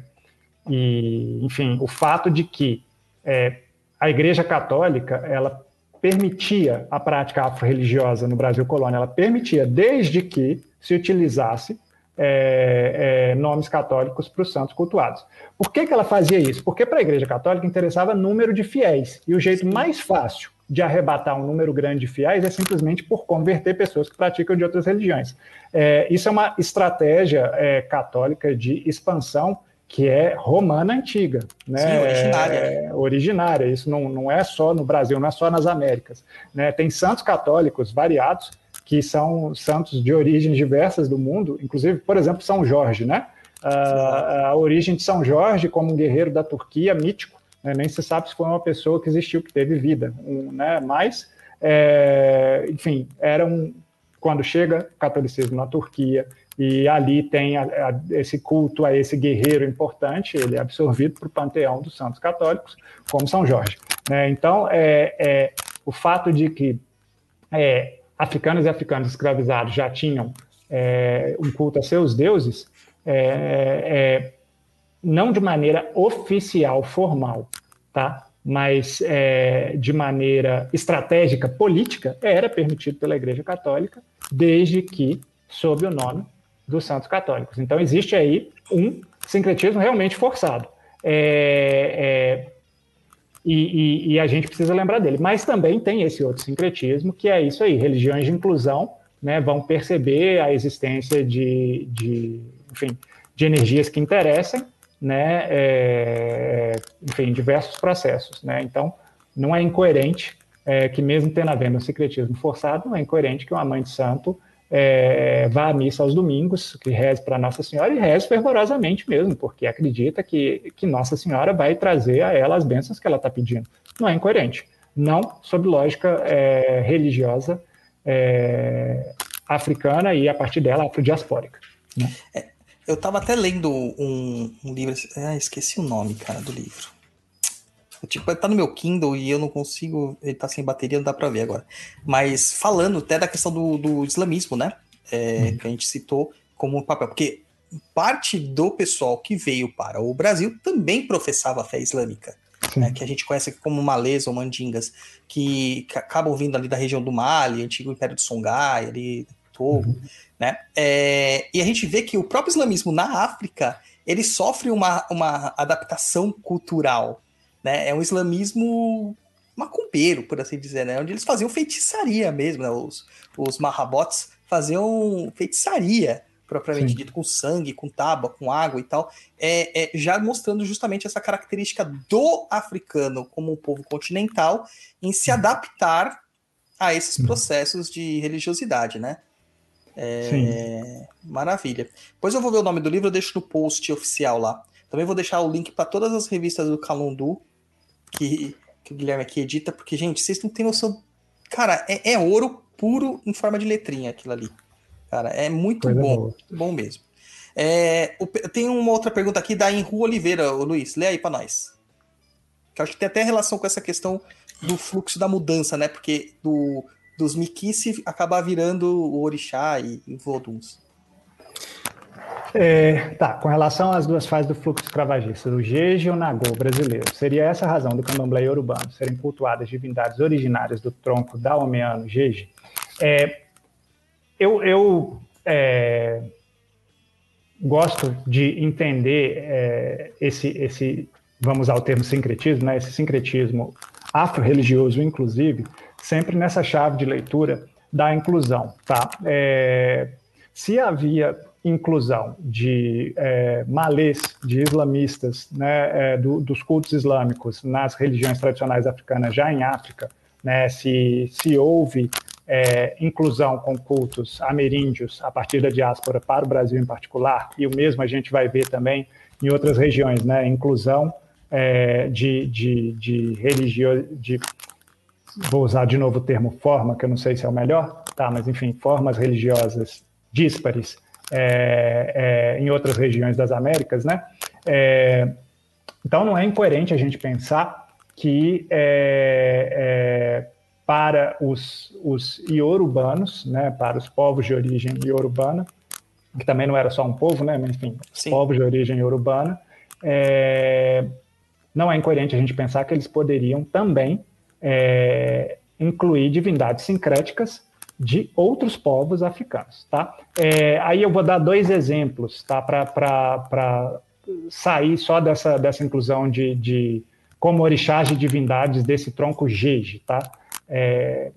e, enfim, o fato de que é, a Igreja Católica ela permitia a prática afro-religiosa no Brasil colônia, ela permitia desde que se utilizasse é, é, nomes católicos para os santos cultuados. Por que, que ela fazia isso? Porque para a Igreja Católica interessava número de fiéis, e o jeito mais fácil de arrebatar um número grande de fiéis é simplesmente por converter pessoas que praticam de outras religiões. É, isso é uma estratégia é, católica de expansão que é romana antiga, né? Sim, originária. É, originária. Isso não, não é só no Brasil, não é só nas Américas. Né? Tem santos católicos variados que são santos de origens diversas do mundo, inclusive, por exemplo, São Jorge, né? a origem de São Jorge como um guerreiro da Turquia mítico, né? nem se sabe se foi uma pessoa que existiu, que teve vida, um, né? Mas, é, enfim, era um quando chega o catolicismo na Turquia e ali tem a, a, esse culto a esse guerreiro importante, ele é absorvido para o panteão dos santos católicos, como São Jorge. Né? Então, é, é, o fato de que é, africanos e africanos escravizados já tinham é, um culto a seus deuses, é, é, não de maneira oficial, formal, tá? mas de maneira estratégica, política, era permitido pela Igreja Católica, desde que sob o nome dos santos católicos. Então, existe aí um sincretismo realmente forçado. É, é, e, e, e, a gente precisa lembrar dele. Mas também tem esse outro sincretismo, que é isso aí: religiões de inclusão né, vão perceber a existência de, de, enfim, de energias que interessem, né, é, enfim, diversos processos. Né? Então, não é incoerente é, que, mesmo tendo havendo um sincretismo forçado, não é incoerente que uma mãe de santo é, vá à missa aos domingos, que reze para Nossa Senhora e reze fervorosamente mesmo, porque acredita que, que Nossa Senhora vai trazer a ela as bênçãos que ela está pedindo. Não é incoerente. Não sob lógica é, religiosa é, africana e, a partir dela, afrodiaspórica. Né? É, eu estava até lendo um, um livro, ah, esqueci o nome, cara, do livro. Tipo, tá no meu Kindle e eu não consigo. Ele tá sem bateria, não dá pra ver agora. Mas falando até da questão do, do islamismo, né? É, uhum. Que a gente citou como um papel. Porque parte do pessoal que veio para o Brasil também professava a fé islâmica. Né, que a gente conhece como malês ou mandingas, que, acabam vindo ali da região do Mali, antigo Império de Songhai, ali, Togo. Uhum. Né? É, e a gente vê que o próprio islamismo na África ele sofre uma, uma adaptação cultural. Né? É um islamismo macumbeiro, por assim dizer, né? onde eles faziam feitiçaria mesmo. Né? Os, os marrabots faziam feitiçaria propriamente Sim. dito, com sangue, com tábua, com água e tal, é, é, já mostrando justamente essa característica do africano como um povo continental em se adaptar a esses processos de religiosidade, né? É, maravilha. Depois eu vou ver o nome do livro, eu deixo no post oficial lá. Também vou deixar o link para todas as revistas do Calundu, que, que o Guilherme aqui edita, porque, gente, vocês não têm noção. Cara, é, é ouro puro em forma de letrinha aquilo ali. Cara, é muito Coisa bom. Boa. Bom mesmo. É, tem uma outra pergunta aqui da Enru Oliveira, o Luiz. Lê aí para nós. Que acho que tem até relação com essa questão do fluxo da mudança, né? Porque do, dos Mikici acabar virando o Orixá e, e Voduns. É, tá, com relação às duas fases do fluxo escravagista, o Jeje e o Nagô brasileiro, seria essa a razão do candomblé urbano serem cultuadas divindades originárias do tronco da Omeano Jeje? É, eu, eu é, gosto de entender é, esse, esse, vamos usar o termo sincretismo, né, esse sincretismo afro-religioso, inclusive, sempre nessa chave de leitura da inclusão. Tá? É, se havia inclusão de é, malês, de islamistas, né, é, do, dos cultos islâmicos nas religiões tradicionais africanas já em África, né, se, se houve é, inclusão com cultos ameríndios a partir da diáspora para o Brasil em particular, e o mesmo a gente vai ver também em outras regiões, né? Inclusão é, de, de, de de, vou usar de novo o termo forma, que eu não sei se é o melhor, tá? Mas enfim, formas religiosas díspares é, é em outras regiões das Américas, né? É, então não é incoerente a gente pensar que é, para os, os iorubanos, né, para os povos de origem iorubana, que também não era só um povo, né, mas enfim, Sim. povos de origem iorubana, é, não é incoerente a gente pensar que eles poderiam também é, incluir divindades sincréticas de outros povos africanos, tá? É, aí eu vou dar dois exemplos, tá, para sair só dessa, dessa inclusão de, de como orixás de divindades desse tronco Jeje, tá? É,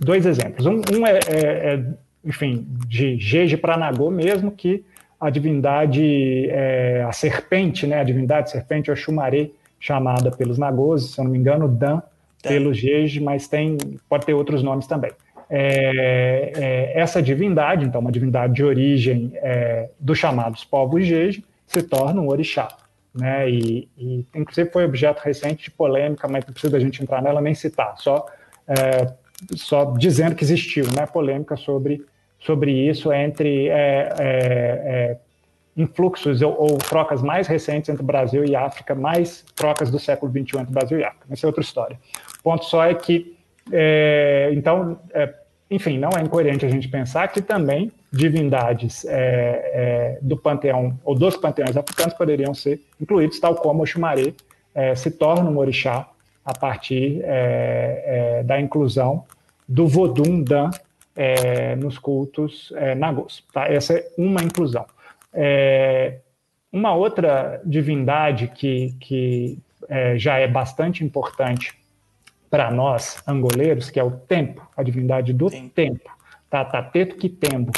dois exemplos. Um, um é, é, é, enfim, de Jeje Pranagô mesmo, que a divindade, é, a serpente, né, a divindade serpente Oxumaré, chamada pelos Nagôs, se eu não me engano, Dan, pelo Jeje, mas tem, pode ter outros nomes também. É, é, essa divindade, então, uma divindade de origem é, dos chamados povos Jeje, se torna um orixá. Né? E, e, inclusive, foi objeto recente de polêmica, mas não precisa a gente entrar nela nem citar, só é, só dizendo que existiu né, polêmica sobre, sobre isso entre é, é, influxos ou, ou, trocas mais recentes entre Brasil e África, mais trocas do século XXI entre Brasil e África. Essa é outra história. O ponto só é que, é, então, é, enfim, não é incoerente a gente pensar que também divindades do panteão ou dos panteões africanos poderiam ser incluídos, tal como o Xumaré se torna um orixá a partir é, é, da inclusão do Vodun Dan é, nos cultos é, nagôs. Tá? Essa é uma inclusão. É, uma outra divindade que, que é, já é bastante importante para nós, angoleiros, que é o tempo, a divindade do Sim. tempo, tá? Tateto Kitembo.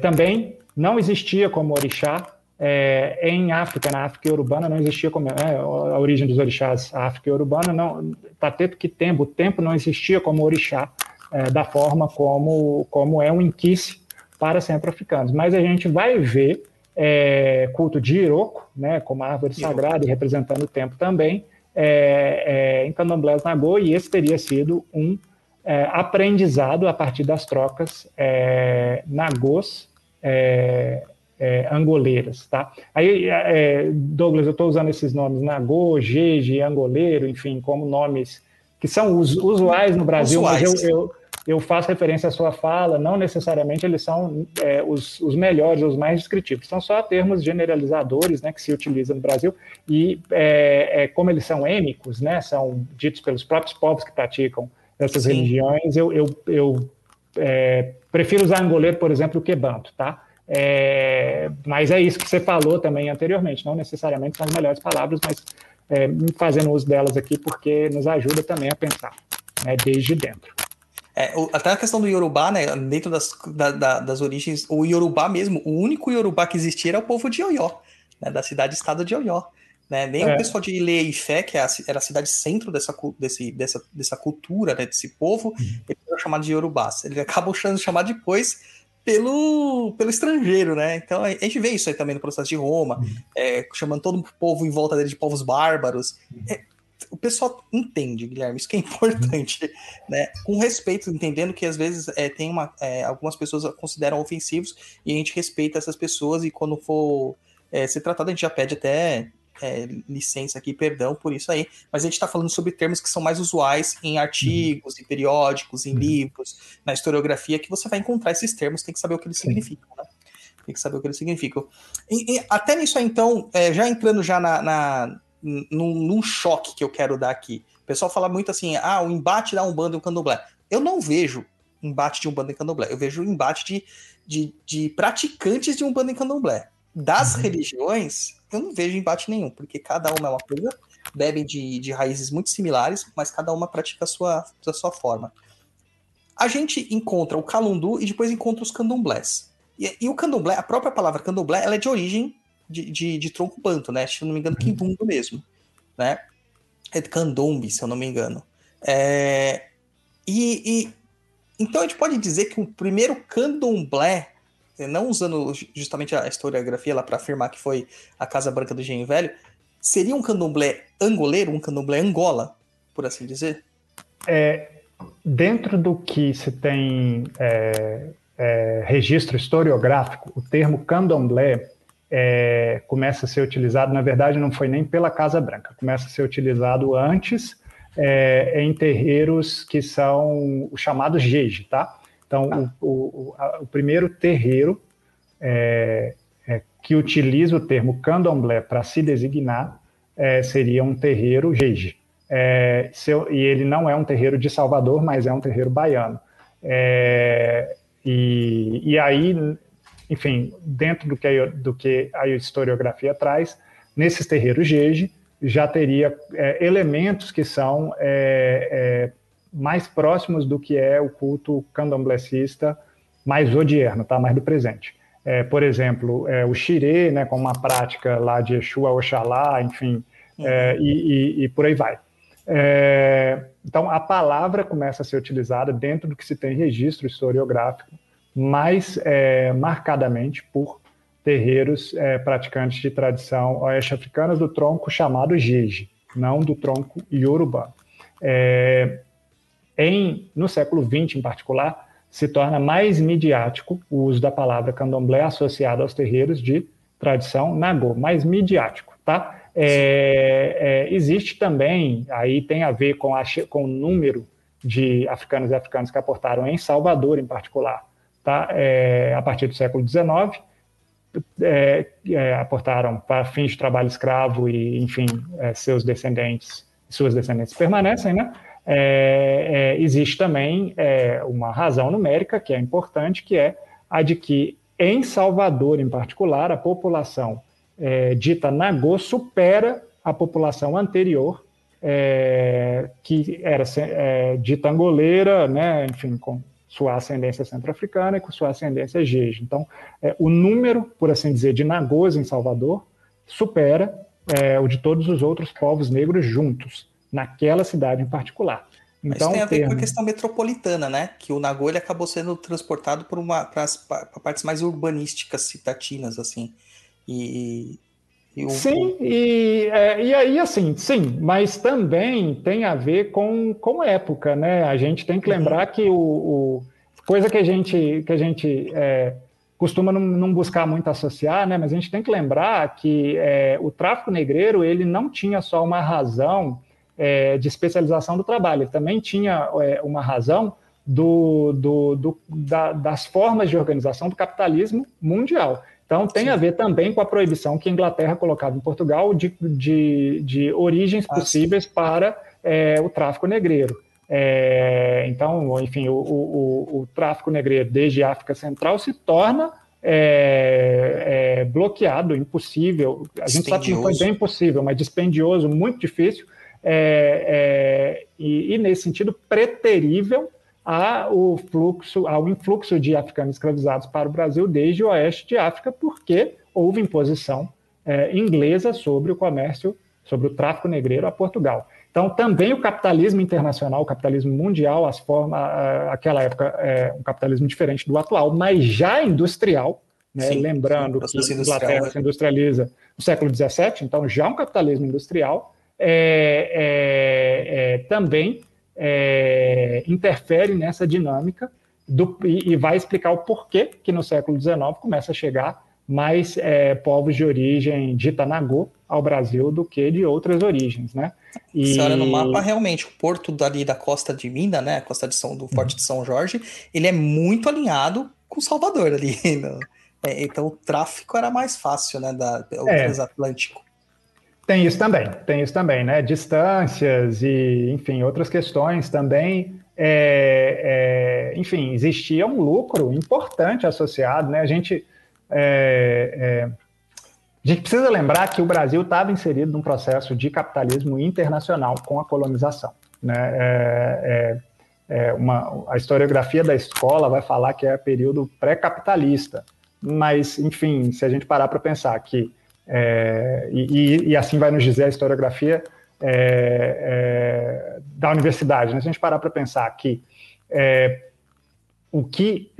também não existia como orixá é, em África, na África urbana, não existia como é, a origem dos orixás. A África urbana, não, Tateto que tempo, o tempo não existia como orixá é, da forma como, como é um inquice para centro-africanos. Mas a gente vai ver é, culto de Iroko, né, como árvore sagrada e representando o tempo também, é, é, em Candomblés Nagô, e esse teria sido um é, aprendizado a partir das trocas é, Nagôs é, é, angoleiras, tá? Aí, é, Douglas, eu estou usando esses nomes Nagô, Jeje, Angoleiro, enfim, como nomes que são usuais no Brasil, usuais. mas eu, eu, eu, faço referência à sua fala, não necessariamente eles são é, os, os melhores, os mais descritivos, são só termos generalizadores, né, que se utilizam no Brasil, e é, é, como eles são êmicos, né, são ditos pelos próprios povos que praticam essas Sim. religiões, eu, eu, eu é, prefiro usar angoleiro, por exemplo, do que banto, tá? É, mas é isso que você falou também anteriormente, não necessariamente são as melhores palavras, mas é, fazendo uso delas aqui porque nos ajuda também a pensar, né, desde dentro. É, o, até a questão do Yorubá, né, dentro das, da, da, das origens, o Yorubá mesmo, o único Yorubá que existia era o povo de Oió, né, da cidade-estado de Oió. Né? Nem é. o pessoal de Ilê e Fé, que é era a cidade centro dessa, desse, dessa, dessa cultura, né, desse povo, uhum. ele era chamado de Yorubás. Ele acabou sendo chamado depois pelo, pelo estrangeiro, né? Então a gente vê isso aí também no processo de Roma, uhum. é, chamando todo o povo em volta dele de povos bárbaros. Uhum. É, o pessoal entende, Guilherme, isso que é importante, né? Com respeito, entendendo que às vezes é, tem uma, é, algumas pessoas consideram ofensivos e a gente respeita essas pessoas e quando for é, ser tratado a gente já pede até é, licença aqui, perdão por isso aí, mas a gente está falando sobre termos que são mais usuais em artigos, uhum. em periódicos, em uhum. livros, na historiografia, que você vai encontrar esses termos, tem que saber o que eles Sim. significam, né? Tem que saber o que eles significam. E, e até nisso aí, então, é, já entrando já na, na num, num, choque que eu quero dar aqui. O pessoal fala muito assim, ah, o embate da Umbanda e o Candomblé. Eu não vejo embate de Umbanda e Candomblé, eu vejo embate de, de, de praticantes de Umbanda e Candomblé. Das uhum. religiões, eu não vejo embate nenhum, porque cada uma é uma coisa, bebem de, de raízes muito similares, mas cada uma pratica a sua, a sua forma. A gente encontra o calundu e depois encontra os candomblés. E, e o candomblé, a própria palavra candomblé, ela é de origem de, de, de tronco banto, né? Se eu não me engano, quimbundo mesmo, né? É candombe, se eu não me engano. É, e, e, então a gente pode dizer que o primeiro candomblé é, não usando justamente a historiografia lá para afirmar que foi a Casa Branca do Engenho Velho, seria um candomblé angoleiro, um candomblé Angola, por assim dizer? É, dentro do que se tem é, é, registro historiográfico, o termo candomblé é, começa a ser utilizado, na verdade, não foi nem pela Casa Branca, começa a ser utilizado antes é, em terreiros que são os chamados jeje, tá? Então, ah. o, o, a, o, primeiro terreiro é, é, que utiliza o termo candomblé para se designar é, seria um terreiro jeje. É, seu, e ele não é um terreiro de Salvador, mas é um terreiro baiano. É, e, e aí, enfim, dentro do que, a, do que a historiografia traz, nesses terreiros jeje já teria é, elementos que são mais próximos do que é o culto candomblessista mais odierno, tá? mais do presente. É, por exemplo, é, o xirê, né, com uma prática lá de Exu Oxalá, enfim, é, e, e, e, por aí vai. É, então, a palavra começa a ser utilizada dentro do que se tem registro historiográfico, mais é, marcadamente por terreiros é, praticantes de tradição oeste-africanas do tronco chamado jeje, não do tronco iorubá. É, em, no século XX, em particular, se torna mais midiático o uso da palavra candomblé associado aos terreiros de tradição nagô, mais midiático, tá? É, é, existe também, aí tem a ver com, a, com o número de africanos e africanos que aportaram em Salvador, em particular, tá? É, a partir do século XIX, é, é, aportaram para fins de trabalho escravo e, enfim, é, seus descendentes, suas descendentes permanecem, né? é, é, existe também uma razão numérica que é importante, que é a de que em Salvador, em particular, a população dita Nagô supera a população anterior, que era dita angoleira, né, enfim, com sua ascendência centro-africana e com sua ascendência jeje. Então, o número, por assim dizer, de Nagôs em Salvador supera o de todos os outros povos negros juntos naquela cidade em particular. Então, Mas tem a ver termo... com a questão metropolitana, né? Que o Nagolha acabou sendo transportado para partes mais urbanísticas citatinas, assim. E, e o... Sim, e, é, e aí, assim, sim, mas também tem a ver com, com época, né? A gente tem que uhum. lembrar que o, o, coisa que a gente, que a gente é, costuma não, não, buscar muito associar, né? Mas a gente tem que lembrar que é, o tráfico negreiro ele não tinha só uma razão é, de especialização do trabalho. Ele também tinha é, uma razão do, do, do da, das formas de organização do capitalismo mundial. Então, tem Sim. a ver também com a proibição que a Inglaterra colocava em Portugal de, de, de origens possíveis para é, o tráfico negreiro. É, então, enfim, o, o, o, tráfico negreiro desde a África Central se torna é, bloqueado, impossível. A gente sabe que não foi bem impossível, mas dispendioso, muito difícil, e, e, nesse sentido, preterível ao fluxo, ao influxo de africanos escravizados para o Brasil desde o oeste de África, porque houve imposição é, inglesa sobre o comércio, sobre o tráfico negreiro a Portugal. Então, também o capitalismo internacional, o capitalismo mundial, as formas, aquela época, é um capitalismo diferente do atual, mas já industrial, né? Sim, lembrando sim, que a Inglaterra se industrializa no século XVII, então já um capitalismo industrial, é, é, é, também é, interfere nessa dinâmica do, e, e, vai explicar o porquê que no século XIX começa a chegar mais é, povos de origem dita Nagô ao Brasil do que de outras origens, né? E... Você olha no mapa, realmente, o porto dali da costa de Minas, né, a costa de São, do Forte de São Jorge, ele é muito alinhado com Salvador ali. No... É, então o tráfico era mais fácil, né, da, o é. transatlântico. Tem isso também, tem isso também, né? Distâncias e, enfim, outras questões também. É, é, enfim, existia um lucro importante associado, né? A gente é, é, a gente precisa lembrar que o Brasil estava inserido num processo de capitalismo internacional com a colonização. Né? É, é, uma, a historiografia da escola vai falar que é período pré-capitalista, mas, enfim, se a gente parar para pensar que, é, e, e, assim vai nos dizer a historiografia é, da universidade, né? se a gente parar para pensar que o que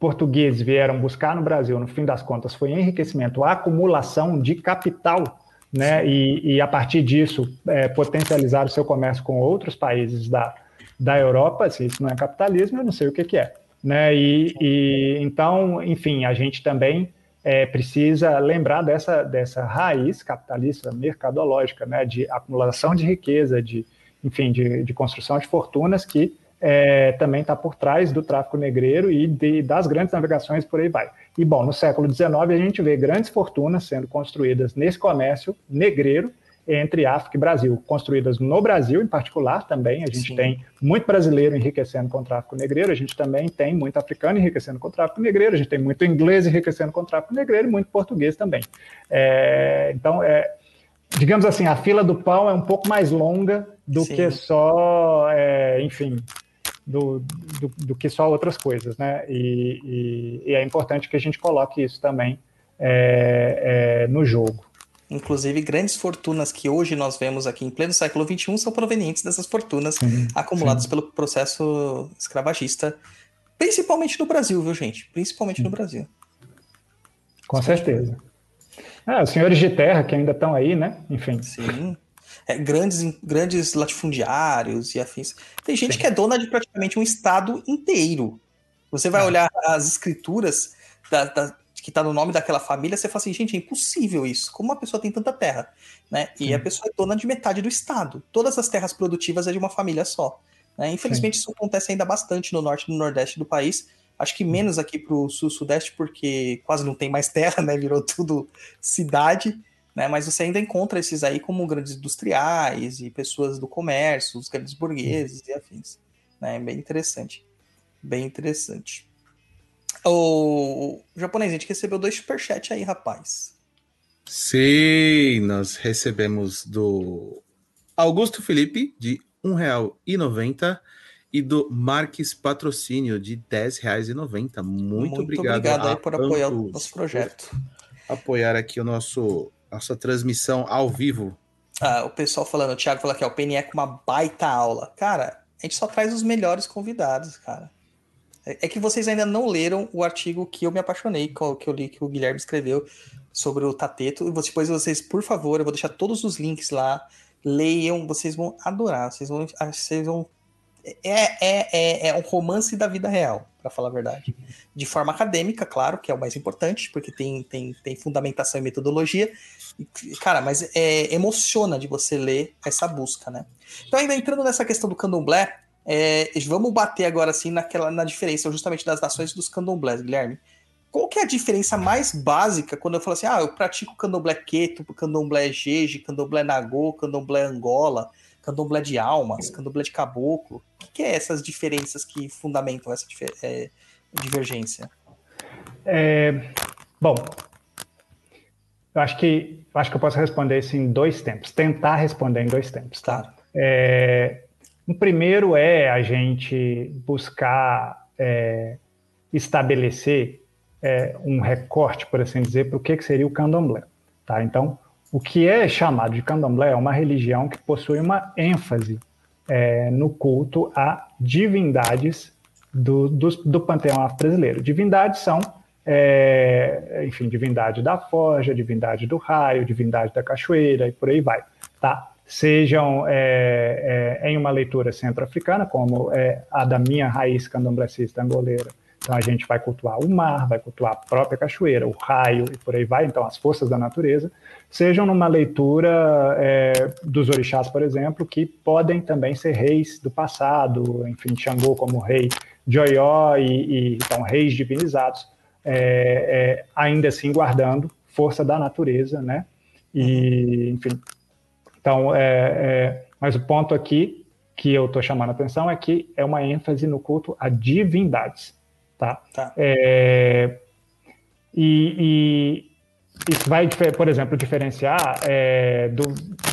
portugueses vieram buscar no Brasil, no fim das contas, foi enriquecimento, acumulação de capital, né? E, e a partir disso é, potencializar o seu comércio com outros países da, da Europa. Se isso não é capitalismo, eu não sei o que, que é, né? E, e então, enfim, a gente também é, precisa lembrar dessa, dessa raiz capitalista, mercadológica, né? De acumulação de riqueza, de enfim, de, de construção de fortunas que é, também está por trás do tráfico negreiro e de, das grandes navegações por aí vai. E, bom, no século XIX a gente vê grandes fortunas sendo construídas nesse comércio negreiro entre África e Brasil, construídas no Brasil em particular também. A gente Sim. tem muito brasileiro enriquecendo com o tráfico negreiro, a gente também tem muito africano enriquecendo com o tráfico negreiro, a gente tem muito inglês enriquecendo com o tráfico negreiro e muito português também. É, então, é, digamos assim, a fila do pão é um pouco mais longa do Sim. que só, é, enfim, do, do, do, que só outras coisas, né? E, e, e, é importante que a gente coloque isso também é, é, no jogo. Inclusive, grandes fortunas que hoje nós vemos aqui em pleno século XXI são provenientes dessas fortunas sim, acumuladas sim. pelo processo escravagista, principalmente no Brasil, viu, gente? Principalmente no Brasil. Com certeza. Ah, os senhores de terra que ainda estão aí, né? Enfim. Sim é, grandes, grandes latifundiários e afins. Tem gente Sim. que é dona de praticamente um estado inteiro. Você vai é. olhar as escrituras da, da, que está no nome daquela família, você fala assim, gente, é impossível isso. Como uma pessoa tem tanta terra? Né? E a pessoa é dona de metade do estado. Todas as terras produtivas é de uma família só. Né? Infelizmente, Sim. isso acontece ainda bastante no norte e no nordeste do país. Acho que menos aqui para o sul-sudeste, porque quase não tem mais terra, né? Virou tudo cidade né? Mas você ainda encontra esses aí como grandes industriais e pessoas do comércio, os grandes burgueses e afins. Né? Bem interessante. Bem interessante. O, japonês, a gente recebeu dois superchats aí, rapaz. Sim, nós recebemos do Augusto Felipe, de R$ 1,90 e do Marques Patrocínio, de R$ 10,90. Muito, Muito obrigado, obrigado aí por apoiar o nosso projeto. Apoiar aqui o nosso nossa transmissão ao vivo. Ah, o pessoal falando, o Thiago falou aqui, ó, o PNE com uma baita aula. Cara, a gente só traz os melhores convidados, cara. É, que vocês ainda não leram o artigo que eu me apaixonei, que eu li, que o Guilherme escreveu sobre o Tateto. E depois vocês, por favor, eu vou deixar todos os links lá. Leiam, vocês vão adorar. Vocês vão, vocês vão é, é, é, é um romance da vida real, para falar a verdade. De forma acadêmica, claro, que é o mais importante, porque tem, tem, tem fundamentação e metodologia. Cara, mas é, emociona de você ler essa busca, né? Então, ainda entrando nessa questão do candomblé, é, vamos bater agora assim naquela, na diferença justamente das nações dos candomblés, Guilherme. qual que é a diferença mais básica quando eu falo assim, ah, eu pratico candomblé queto, candomblé jeje, candomblé nagô, candomblé angola, candomblé de almas, candomblé de caboclo. O que, que é essas diferenças que fundamentam essa é, divergência? É, bom, eu acho que eu acho que eu posso responder isso em dois tempos, tentar responder em dois tempos, tá? É, o primeiro é a gente buscar é, estabelecer é, um recorte, por assim dizer, para o que, que seria o candomblé. Tá? Então, o que é chamado de candomblé é uma religião que possui uma ênfase é, no culto a divindades do, do, do panteão afro-brasileiro. Divindades são, é, enfim, divindade da forja, divindade do raio, divindade da cachoeira e por aí vai. Tá? Sejam é, é, em uma leitura centro-africana, como é a da minha raiz candomblecista angoleira, então a gente vai cultuar o mar, vai cultuar a própria cachoeira, o raio e por aí vai, então as forças da natureza, sejam numa leitura é, dos orixás, por exemplo, que podem também ser reis do passado, enfim, Xangô como rei de Oió e, e então reis divinizados, é, é, ainda assim guardando força da natureza, né? E, enfim, então, é, é, mas o ponto aqui que eu estou chamando a atenção é que é uma ênfase no culto a divindades. Tá? tá. É, e, e, isso vai, por exemplo, diferenciar é, do.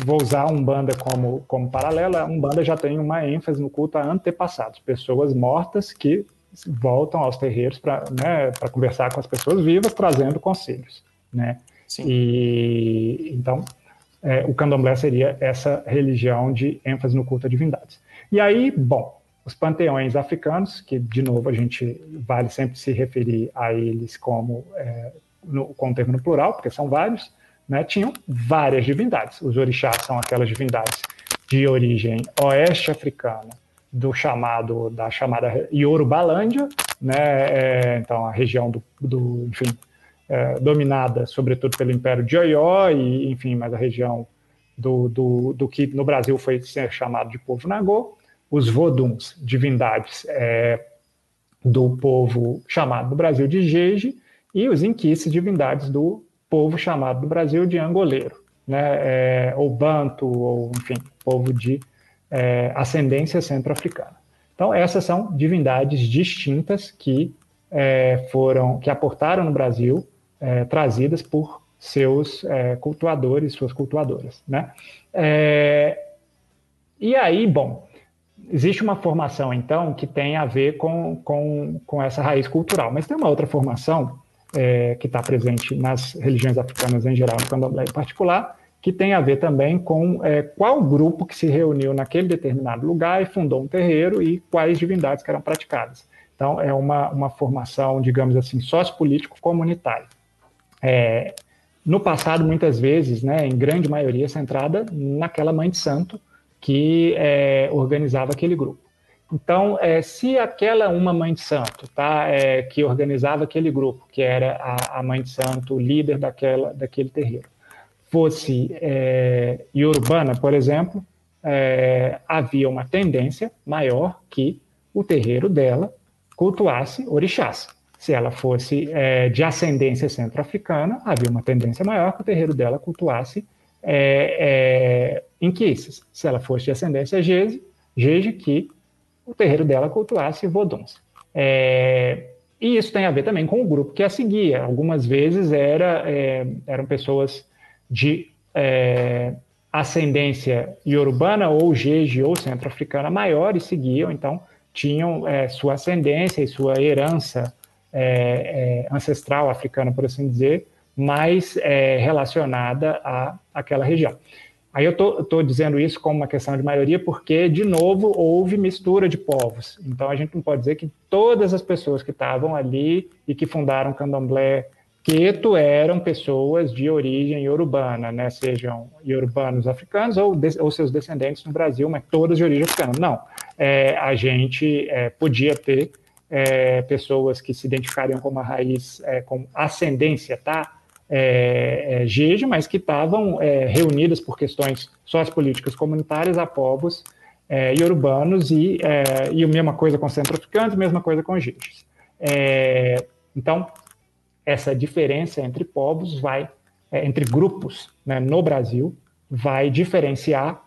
Vou usar um banda como, como paralela. Um banda já tem uma ênfase no culto a antepassados, pessoas mortas que voltam aos terreiros para né, conversar com as pessoas vivas, trazendo conselhos. Né? Sim. E então é, o candomblé seria essa religião de ênfase no culto a divindades. E aí, bom, os panteões africanos, que de novo a gente vale sempre se referir a eles como é, no, com o termo no plural, porque são vários, né, tinham várias divindades. Os orixás são aquelas divindades de origem oeste africana, do chamado da chamada Yorubalândia, né, é, então a região do, do enfim, é, dominada sobretudo pelo Império de Oió e enfim, mas a região do, do, do que no Brasil foi chamado de povo Nagô, os Voduns, divindades é, do povo chamado no Brasil de Jeje, e os Inquices, divindades do povo chamado no Brasil de Angoleiro, né, é, ou Banto, ou enfim, povo de é, ascendência centro-africana. Então, essas são divindades distintas que é, foram, que aportaram no Brasil, é, trazidas por seus é, cultuadores, suas cultuadoras, né? É, e aí, bom, existe uma formação, então, que tem a ver com, com, com essa raiz cultural, mas tem uma outra formação é, que está presente nas religiões africanas em geral, no candomblé em particular, que tem a ver também com é, qual grupo que se reuniu naquele determinado lugar e fundou um terreiro e quais divindades que eram praticadas. Então, é uma, uma formação, digamos assim, sociopolítico-comunitária. É, no passado, muitas vezes, né, em grande maioria, centrada naquela mãe de santo, que é, organizava aquele grupo. Então, é, se aquela uma mãe de santo, tá, é, que organizava aquele grupo, que era a, a, mãe de santo, líder daquela, daquele terreiro, fosse é, iorubana, por exemplo, é, havia uma tendência maior que o terreiro dela cultuasse orixás. Se ela fosse é, de ascendência centro-africana, havia uma tendência maior que o terreiro dela cultuasse é, é. Se ela fosse de ascendência Gege, Gege que o terreiro dela cultuasse Voduns. É, e isso tem a ver também com o grupo que a seguia. Algumas vezes era, é, eram pessoas de é, ascendência iorubana ou Gege ou centro-africana maior e seguiam, então tinham é, sua ascendência e sua herança é, é, ancestral africana, por assim dizer, mais é, relacionada à, àquela região. Aí eu estou dizendo isso como uma questão de maioria porque, de novo, houve mistura de povos. Então a gente não pode dizer que todas as pessoas que estavam ali e que fundaram Candomblé Queto eram pessoas de origem urbana, né? sejam urbanos africanos ou, de, ou, seus descendentes no Brasil, mas todas de origem africana. Não, é, a gente é, podia ter é, pessoas que se identificariam com uma raiz, é, com ascendência, tá? é, é, mas que estavam é, reunidas por questões sociopolíticas comunitárias a povos é, e urbanos, e, é, e a mesma coisa com centro-africanos, mesma coisa com Geges. É, então, essa diferença entre povos vai, entre grupos né, no Brasil, vai diferenciar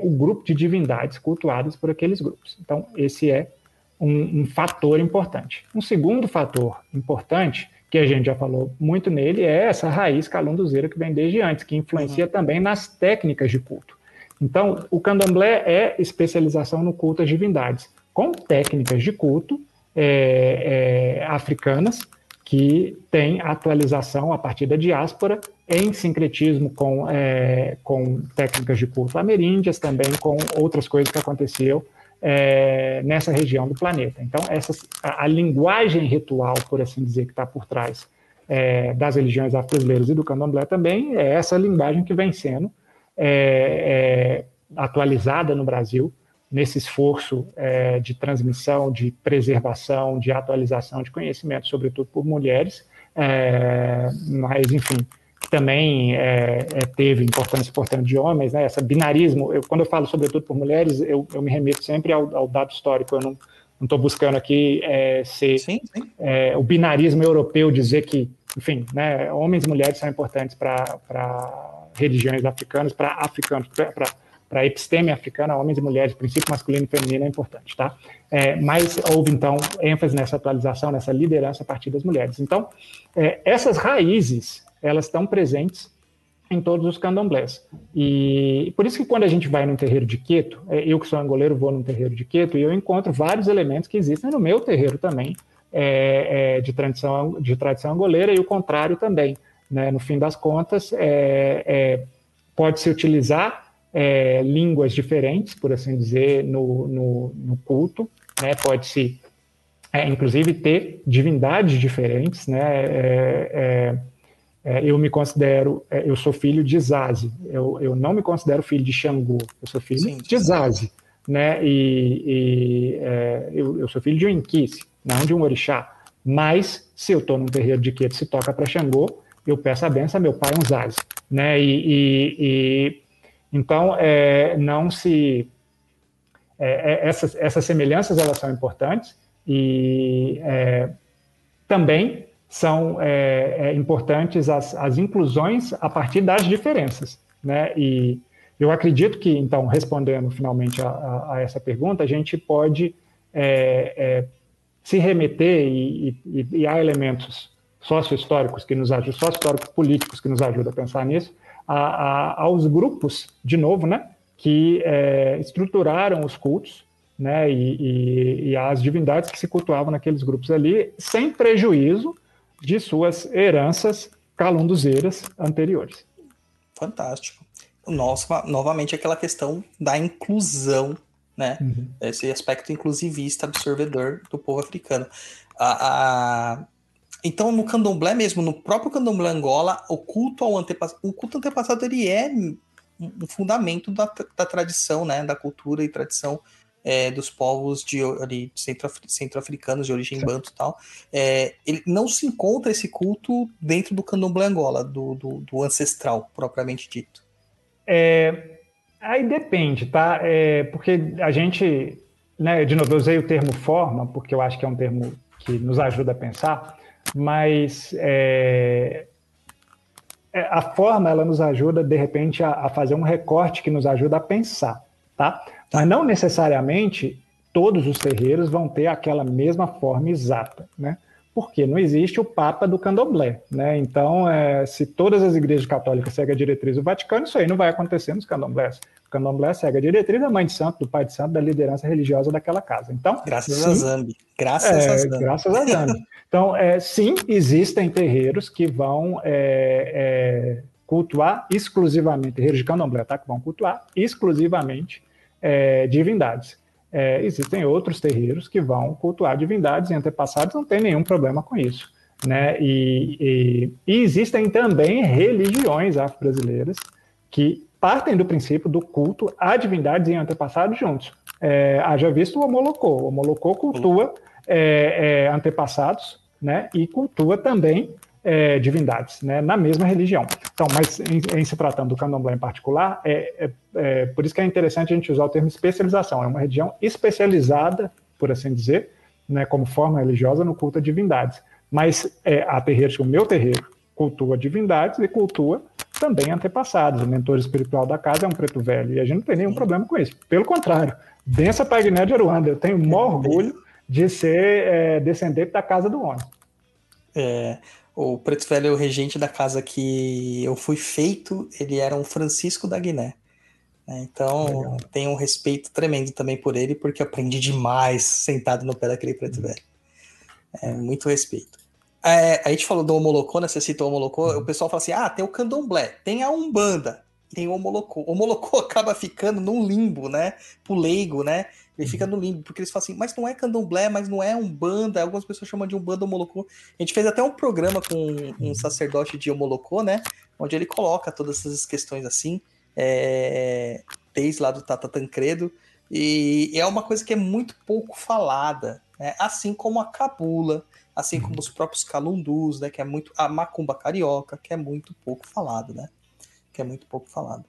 o grupo de divindades cultuadas por aqueles grupos. Então, esse é um, um, fator importante. Um segundo fator importante, que a gente já falou muito nele, é essa raiz calunduzeira que vem desde antes, que influencia uhum. também nas técnicas de culto. Então, o candomblé é especialização no culto às divindades, com técnicas de culto é, é, africanas que tem atualização a partir da diáspora em sincretismo com, é, com técnicas de culto ameríndias, também com outras coisas que aconteceram é, nessa região do planeta. Então, essas, a, a, linguagem ritual, por assim dizer, que está por trás é, das religiões afro-brasileiras e do candomblé também é essa linguagem que vem sendo é, é, atualizada no Brasil nesse esforço é, de transmissão, de preservação, de atualização de conhecimento, sobretudo por mulheres, é, mas, enfim, também é, é teve importância importante de homens, né? Essa binarismo, eu, quando eu falo sobretudo por mulheres, eu, eu me remeto sempre ao, ao, dado histórico, eu não estou buscando aqui é, ser sim, sim. É, o binarismo europeu, dizer que, enfim, né, homens e mulheres são importantes para religiões africanas, para africanos, para para a episteme africana, homens e mulheres, princípio masculino e feminino é importante, tá? É, mas houve, então, ênfase nessa atualização, nessa liderança a partir das mulheres. Então, é, essas raízes, elas estão presentes em todos os candomblés. E por isso que quando a gente vai num terreiro de Queto, é, eu que sou angoleiro vou num terreiro de Queto e eu encontro vários elementos que existem no meu terreiro também, é, é, de, tradição, de tradição angoleira e o contrário também. Né? No fim das contas, é, é, pode-se utilizar é, línguas diferentes, por assim dizer, no, no, no culto, né? Pode-se, inclusive, ter divindades diferentes, né? É, é, é eu me considero, é, eu sou filho de Zazi, eu, eu não me considero filho de Xangô, eu sou filho sim, de Zazi, né? E, e eu, eu, sou filho de um Inquice, não de um orixá. Mas, se eu estou num terreiro de que se toca para Xangô, eu peço a benção a meu pai, um Zazi, né? e, e, e então, é, não se é, é, essas, essas semelhanças elas são importantes e é, também são é, é, importantes as, as inclusões a partir das diferenças, né? E eu acredito que, então, respondendo finalmente a, a, a essa pergunta, a gente pode se remeter e, e, e há elementos sócio-históricos que nos ajudam, sócio-históricos políticos que nos ajudam a pensar nisso, a, aos grupos, de novo, né, que é, estruturaram os cultos, né, e, e, e as divindades que se cultuavam naqueles grupos ali, sem prejuízo de suas heranças calunduzeiras anteriores. Fantástico. Nossa, novamente aquela questão da inclusão, né? Uhum. Esse aspecto inclusivista, absorvedor do povo africano. A, a, então, no candomblé mesmo, no próprio candomblé Angola, o culto ao antepassado, o culto antepassado ele é um fundamento da, da tradição, né, da cultura e tradição é, dos povos de, centro-africanos de origem banto e tal. É, ele não se encontra esse culto dentro do candomblé Angola, do, do, do ancestral, propriamente dito. É, aí depende, tá? É, porque a gente, né, de novo, eu usei o termo forma, porque eu acho que é um termo que nos ajuda a pensar mas é, é, a forma ela nos ajuda de repente a, a, fazer um recorte que nos ajuda a pensar, tá? Mas não necessariamente todos os terreiros vão ter aquela mesma forma exata, né? Porque não existe o Papa do Candomblé, né? Então, é, se todas as igrejas católicas seguem a diretriz do Vaticano, isso aí não vai acontecer nos candomblés. O candomblé segue a diretriz da mãe de santo, do pai de santo, da liderança religiosa daquela casa. Então, graças sim, a Zambi. Graças é, a Zambi. Graças a Zambi. Então, é, sim, existem terreiros que vão é, é, cultuar exclusivamente, terreiros de candomblé, tá? Que vão cultuar exclusivamente é, divindades. É, existem outros terreiros que vão cultuar divindades e antepassados, não tem nenhum problema com isso. Né? E, e, e existem também religiões afro-brasileiras que partem do princípio do culto a divindades e antepassados juntos. É, haja visto o Omolocô. O Omolocô cultua é, é, antepassados né, e cultua também é, divindades né, na mesma religião. Então, mas em, em, se tratando do candomblé em particular, é, é, é, por isso que é interessante a gente usar o termo especialização. É uma religião especializada, por assim dizer, né, como forma religiosa no culto a divindades. Mas é, há terreiros o meu terreiro cultua divindades e cultua também antepassados. O mentor espiritual da casa é um preto velho e a gente não tem nenhum problema com isso. Pelo contrário, benção Pagné de Aruanda. Eu tenho o maior orgulho de ser é, descendente da casa do homem. É, o preto velho é o regente da casa que eu fui feito, ele era um Francisco da Guiné. Né? Então, Legal. tenho um respeito tremendo também por ele, porque aprendi demais sentado no pé daquele preto velho. É, muito respeito. É, a gente falou do Homolocô, né? Você citou o Homolocô, uhum. o pessoal fala assim: ah, tem o Candomblé, tem a Umbanda, tem o Homolocô. O Homolocô acaba ficando num limbo, né? Pro leigo, né? Ele uhum. fica no limbo, porque eles falam assim, mas não é candomblé, mas não é umbanda, algumas pessoas chamam de umbanda homolocô. A gente fez até um programa com um uhum. sacerdote de homolocô, né? Onde ele coloca todas essas questões assim, é, desde lá do Tata Tancredo, e é uma coisa que é muito pouco falada, né? assim como a cabula, assim como os próprios calundus, né? Que é muito a macumba carioca, que é muito pouco falado, né? Que é muito pouco falado.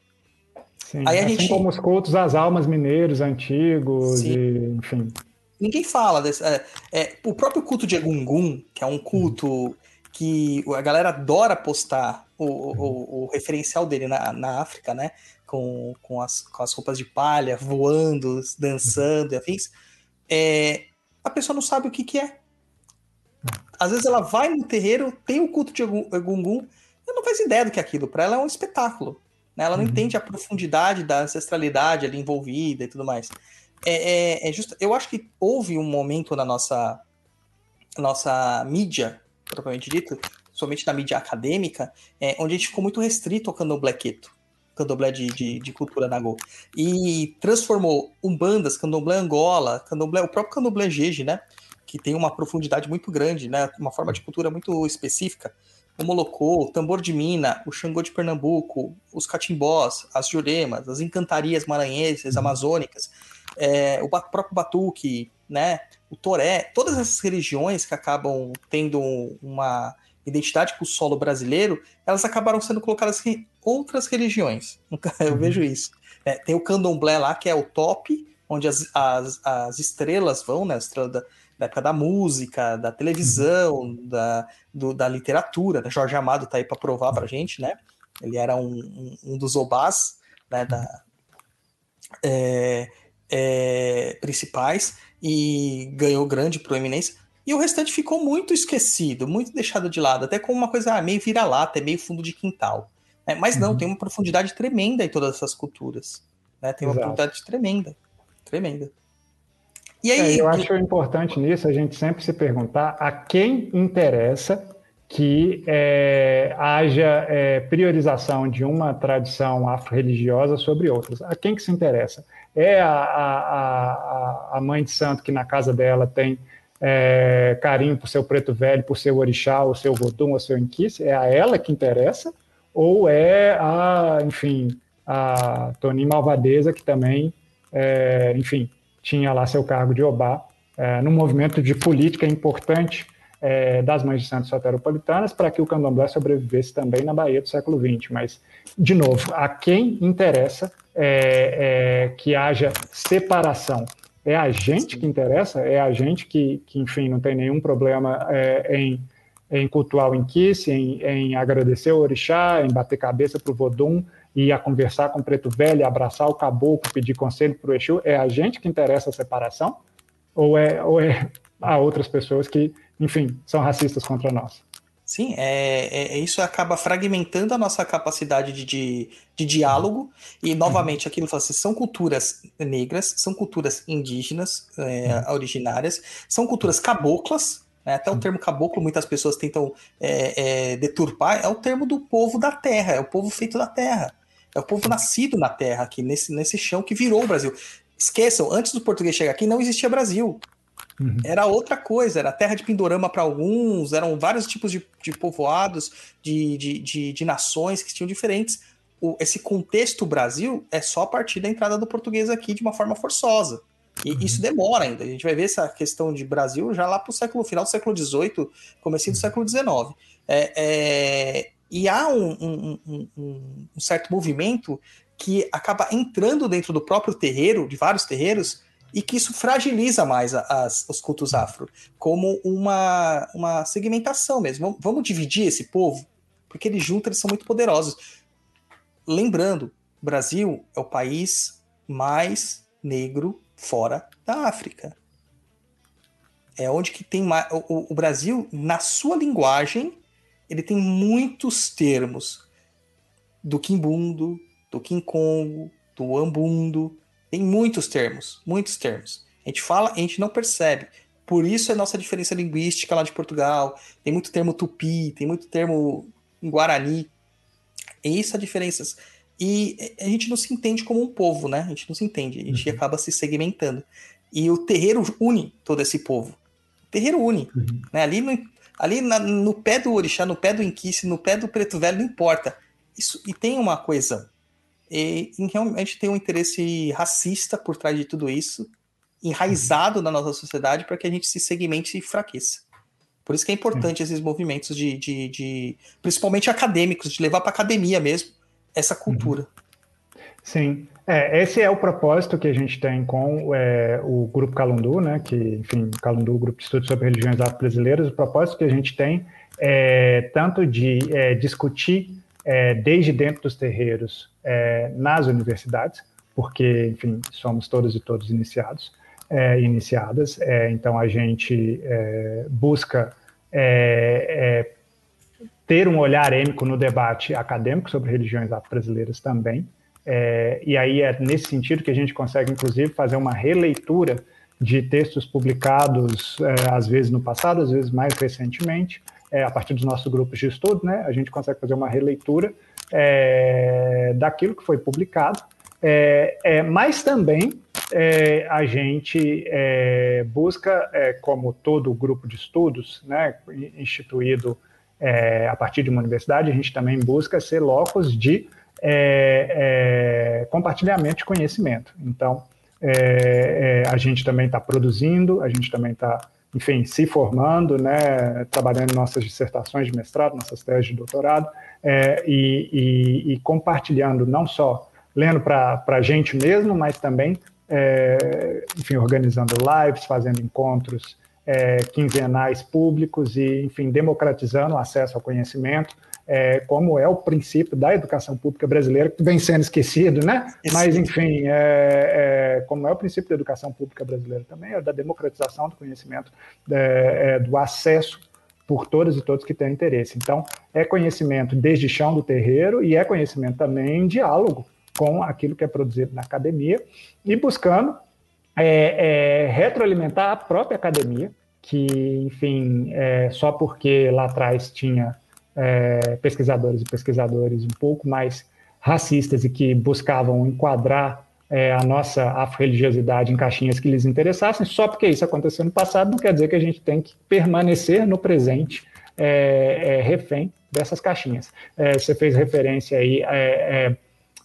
Sim, Aí a assim gente... como os cultos às almas mineiros antigos, e, enfim. Ninguém fala desse. É, é, o próprio culto de Egungun, que é um culto que a galera adora postar o, o, o referencial dele na, na África, né? Com, com, as, com as roupas de palha, voando, dançando e afins. É, a pessoa não sabe o que, que é. Às vezes ela vai no terreiro, tem o culto de Egungun, e não faz ideia do que é aquilo. Para ela é um espetáculo. Né? Ela não uhum. entende a profundidade da ancestralidade ali envolvida e tudo mais. É, é, é justo. Eu acho que houve um momento na nossa, nossa mídia, propriamente dito, somente na mídia acadêmica, é, onde a gente ficou muito restrito ao candomblé queto, candomblé de, de, de, cultura nagô, e transformou umbandas, candomblé angola, candomblé, o próprio candomblé jeje, né, que tem uma profundidade muito grande, né? Uma forma de cultura muito específica. O molocô, o tambor de mina, o xangô de Pernambuco, os catimbós, as juremas, as encantarias maranhenses, uhum. amazônicas, é, o próprio batuque, né? O toré, todas essas religiões que acabam tendo uma identidade com o solo brasileiro, elas acabaram sendo colocadas em outras religiões. Eu uhum. vejo isso. É, tem o candomblé lá, que é o top, onde as, as, as estrelas vão, né? A estrela da, da época da música, da televisão, da, do, da literatura. Né? Jorge Amado está aí para provar para gente, né? Ele era um, um, um dos obás né, da, é, é, principais e ganhou grande proeminência. E o restante ficou muito esquecido, muito deixado de lado, até como uma coisa ah, meio vira-lata, é meio fundo de quintal. Né? Mas não, uhum. tem uma profundidade tremenda em todas essas culturas. Né? Tem uma Exato. profundidade tremenda. Tremenda. E aí, é, eu acho importante nisso a gente sempre se perguntar a quem interessa que é, haja é, priorização de uma tradição afro-religiosa sobre outras. A quem que se interessa? É a, a, a, mãe de santo que na casa dela tem é, carinho por seu preto velho, por seu orixá, o seu vodum, o seu inquice? É a ela que interessa? Ou é a, enfim, a Toni Malvadeza que também, é, enfim, tinha lá seu cargo de Obá, é, num movimento de política importante é, das mães de santos soteropolitanas para que o candomblé sobrevivesse também na Bahia do século XX. Mas, de novo, a quem interessa é, é, que haja separação? É a gente que interessa? É a gente que, que enfim, não tem nenhum problema é, em, em cultuar o Inquice, em, em agradecer o orixá, em bater cabeça para o Vodum, e a conversar com o preto velho, abraçar o caboclo, pedir conselho para o Exu, é a gente que interessa a separação? Ou é, ou é a outras pessoas que, enfim, são racistas contra nós? Sim, é, é, é isso acaba fragmentando a nossa capacidade de, de, de diálogo, e novamente aquilo fala assim, são culturas negras, são culturas indígenas é, originárias, são culturas caboclas, né? Até o termo caboclo, muitas pessoas tentam é, é, deturpar, é o termo do povo da terra, é o povo feito da terra. É o povo nascido na terra, aqui nesse, nesse chão que virou o Brasil. Esqueçam, antes do português chegar aqui, não existia Brasil. Uhum. Era outra coisa, era terra de Pindorama para alguns, eram vários tipos de, de povoados, de, de, de, de, nações que tinham diferentes. O, esse contexto Brasil é só a partir da entrada do português aqui de uma forma forçosa. E uhum. isso demora ainda. A gente vai ver essa questão de Brasil já lá para o século final do século XVIII, comecinho do uhum. século XIX. É, é, e há um, um, um, um, certo movimento que acaba entrando dentro do próprio terreiro, de vários terreiros, e que isso fragiliza mais as, os cultos afro, como uma, uma segmentação mesmo. Vamos, dividir esse povo, porque eles juntos eles são muito poderosos. Lembrando, o Brasil é o país mais negro fora da África. É onde que tem mais. O, o Brasil, na sua linguagem, ele tem muitos termos do quimbundo, do quincongo, do ambundo. Tem muitos termos, muitos termos. A gente fala, a gente não percebe. Por isso é nossa diferença linguística lá de Portugal. Tem muito termo tupi, tem muito termo em guarani. É isso a diferença. E a gente não se entende como um povo, né? A gente não se entende, a gente uhum. acaba se segmentando. E o terreiro une todo esse povo. O terreiro une. Uhum. Né? Ali, no, ali na, no pé do orixá, no pé do inquice, no pé do preto velho, não importa. Isso, e tem uma coisa. E, e realmente tem um interesse racista por trás de tudo isso, enraizado na nossa sociedade, para que a gente se segmente e fraqueça. Por isso que é importante esses movimentos de, de, de principalmente acadêmicos, de levar para academia mesmo, essa cultura. Sim, é, esse é o propósito que a gente tem com é, o Grupo Calundu, né, que, enfim, Calundu, Grupo de Estudos sobre Religiões Afro-Brasileiras, o propósito que a gente tem é tanto de é, discutir é, desde dentro dos terreiros é, nas universidades, porque, enfim, somos todos e todos iniciados, é, iniciadas, então a gente busca ter um olhar êmico no debate acadêmico sobre religiões afro-brasileiras também. É, e aí é nesse sentido que a gente consegue, inclusive, fazer uma releitura de textos publicados, é, às vezes no passado, às vezes mais recentemente, é, a partir dos nossos grupos de estudo, né? A gente consegue fazer uma releitura é, daquilo que foi publicado, é, é, mas também a gente busca, como todo grupo de estudos, né, instituído é, a partir de uma universidade, a gente também busca ser locos de é, é, compartilhamento de conhecimento. Então, é, é, a gente também está produzindo, a gente também está, enfim, se formando, né, trabalhando nossas dissertações de mestrado, nossas teses de doutorado, é, e, e, e, compartilhando não só lendo para a gente mesmo, mas também, enfim, organizando lives, fazendo encontros é, quinzenais públicos e, enfim, democratizando o acesso ao conhecimento, é, como é o princípio da educação pública brasileira, que vem sendo esquecido, né? Mas, enfim, é, é, como é o princípio da educação pública brasileira também, é da democratização do conhecimento, é, é, do acesso por todas e todos que têm interesse. Então, é conhecimento desde chão do terreiro e é conhecimento também em diálogo com aquilo que é produzido na academia e buscando é, retroalimentar a própria academia, que, enfim, é, só porque lá atrás tinha é, pesquisadores e pesquisadores um pouco mais racistas e que buscavam enquadrar é, a nossa afro-religiosidade em caixinhas que lhes interessassem, só porque isso aconteceu no passado, não quer dizer que a gente tem que permanecer no presente é, refém dessas caixinhas. você fez referência aí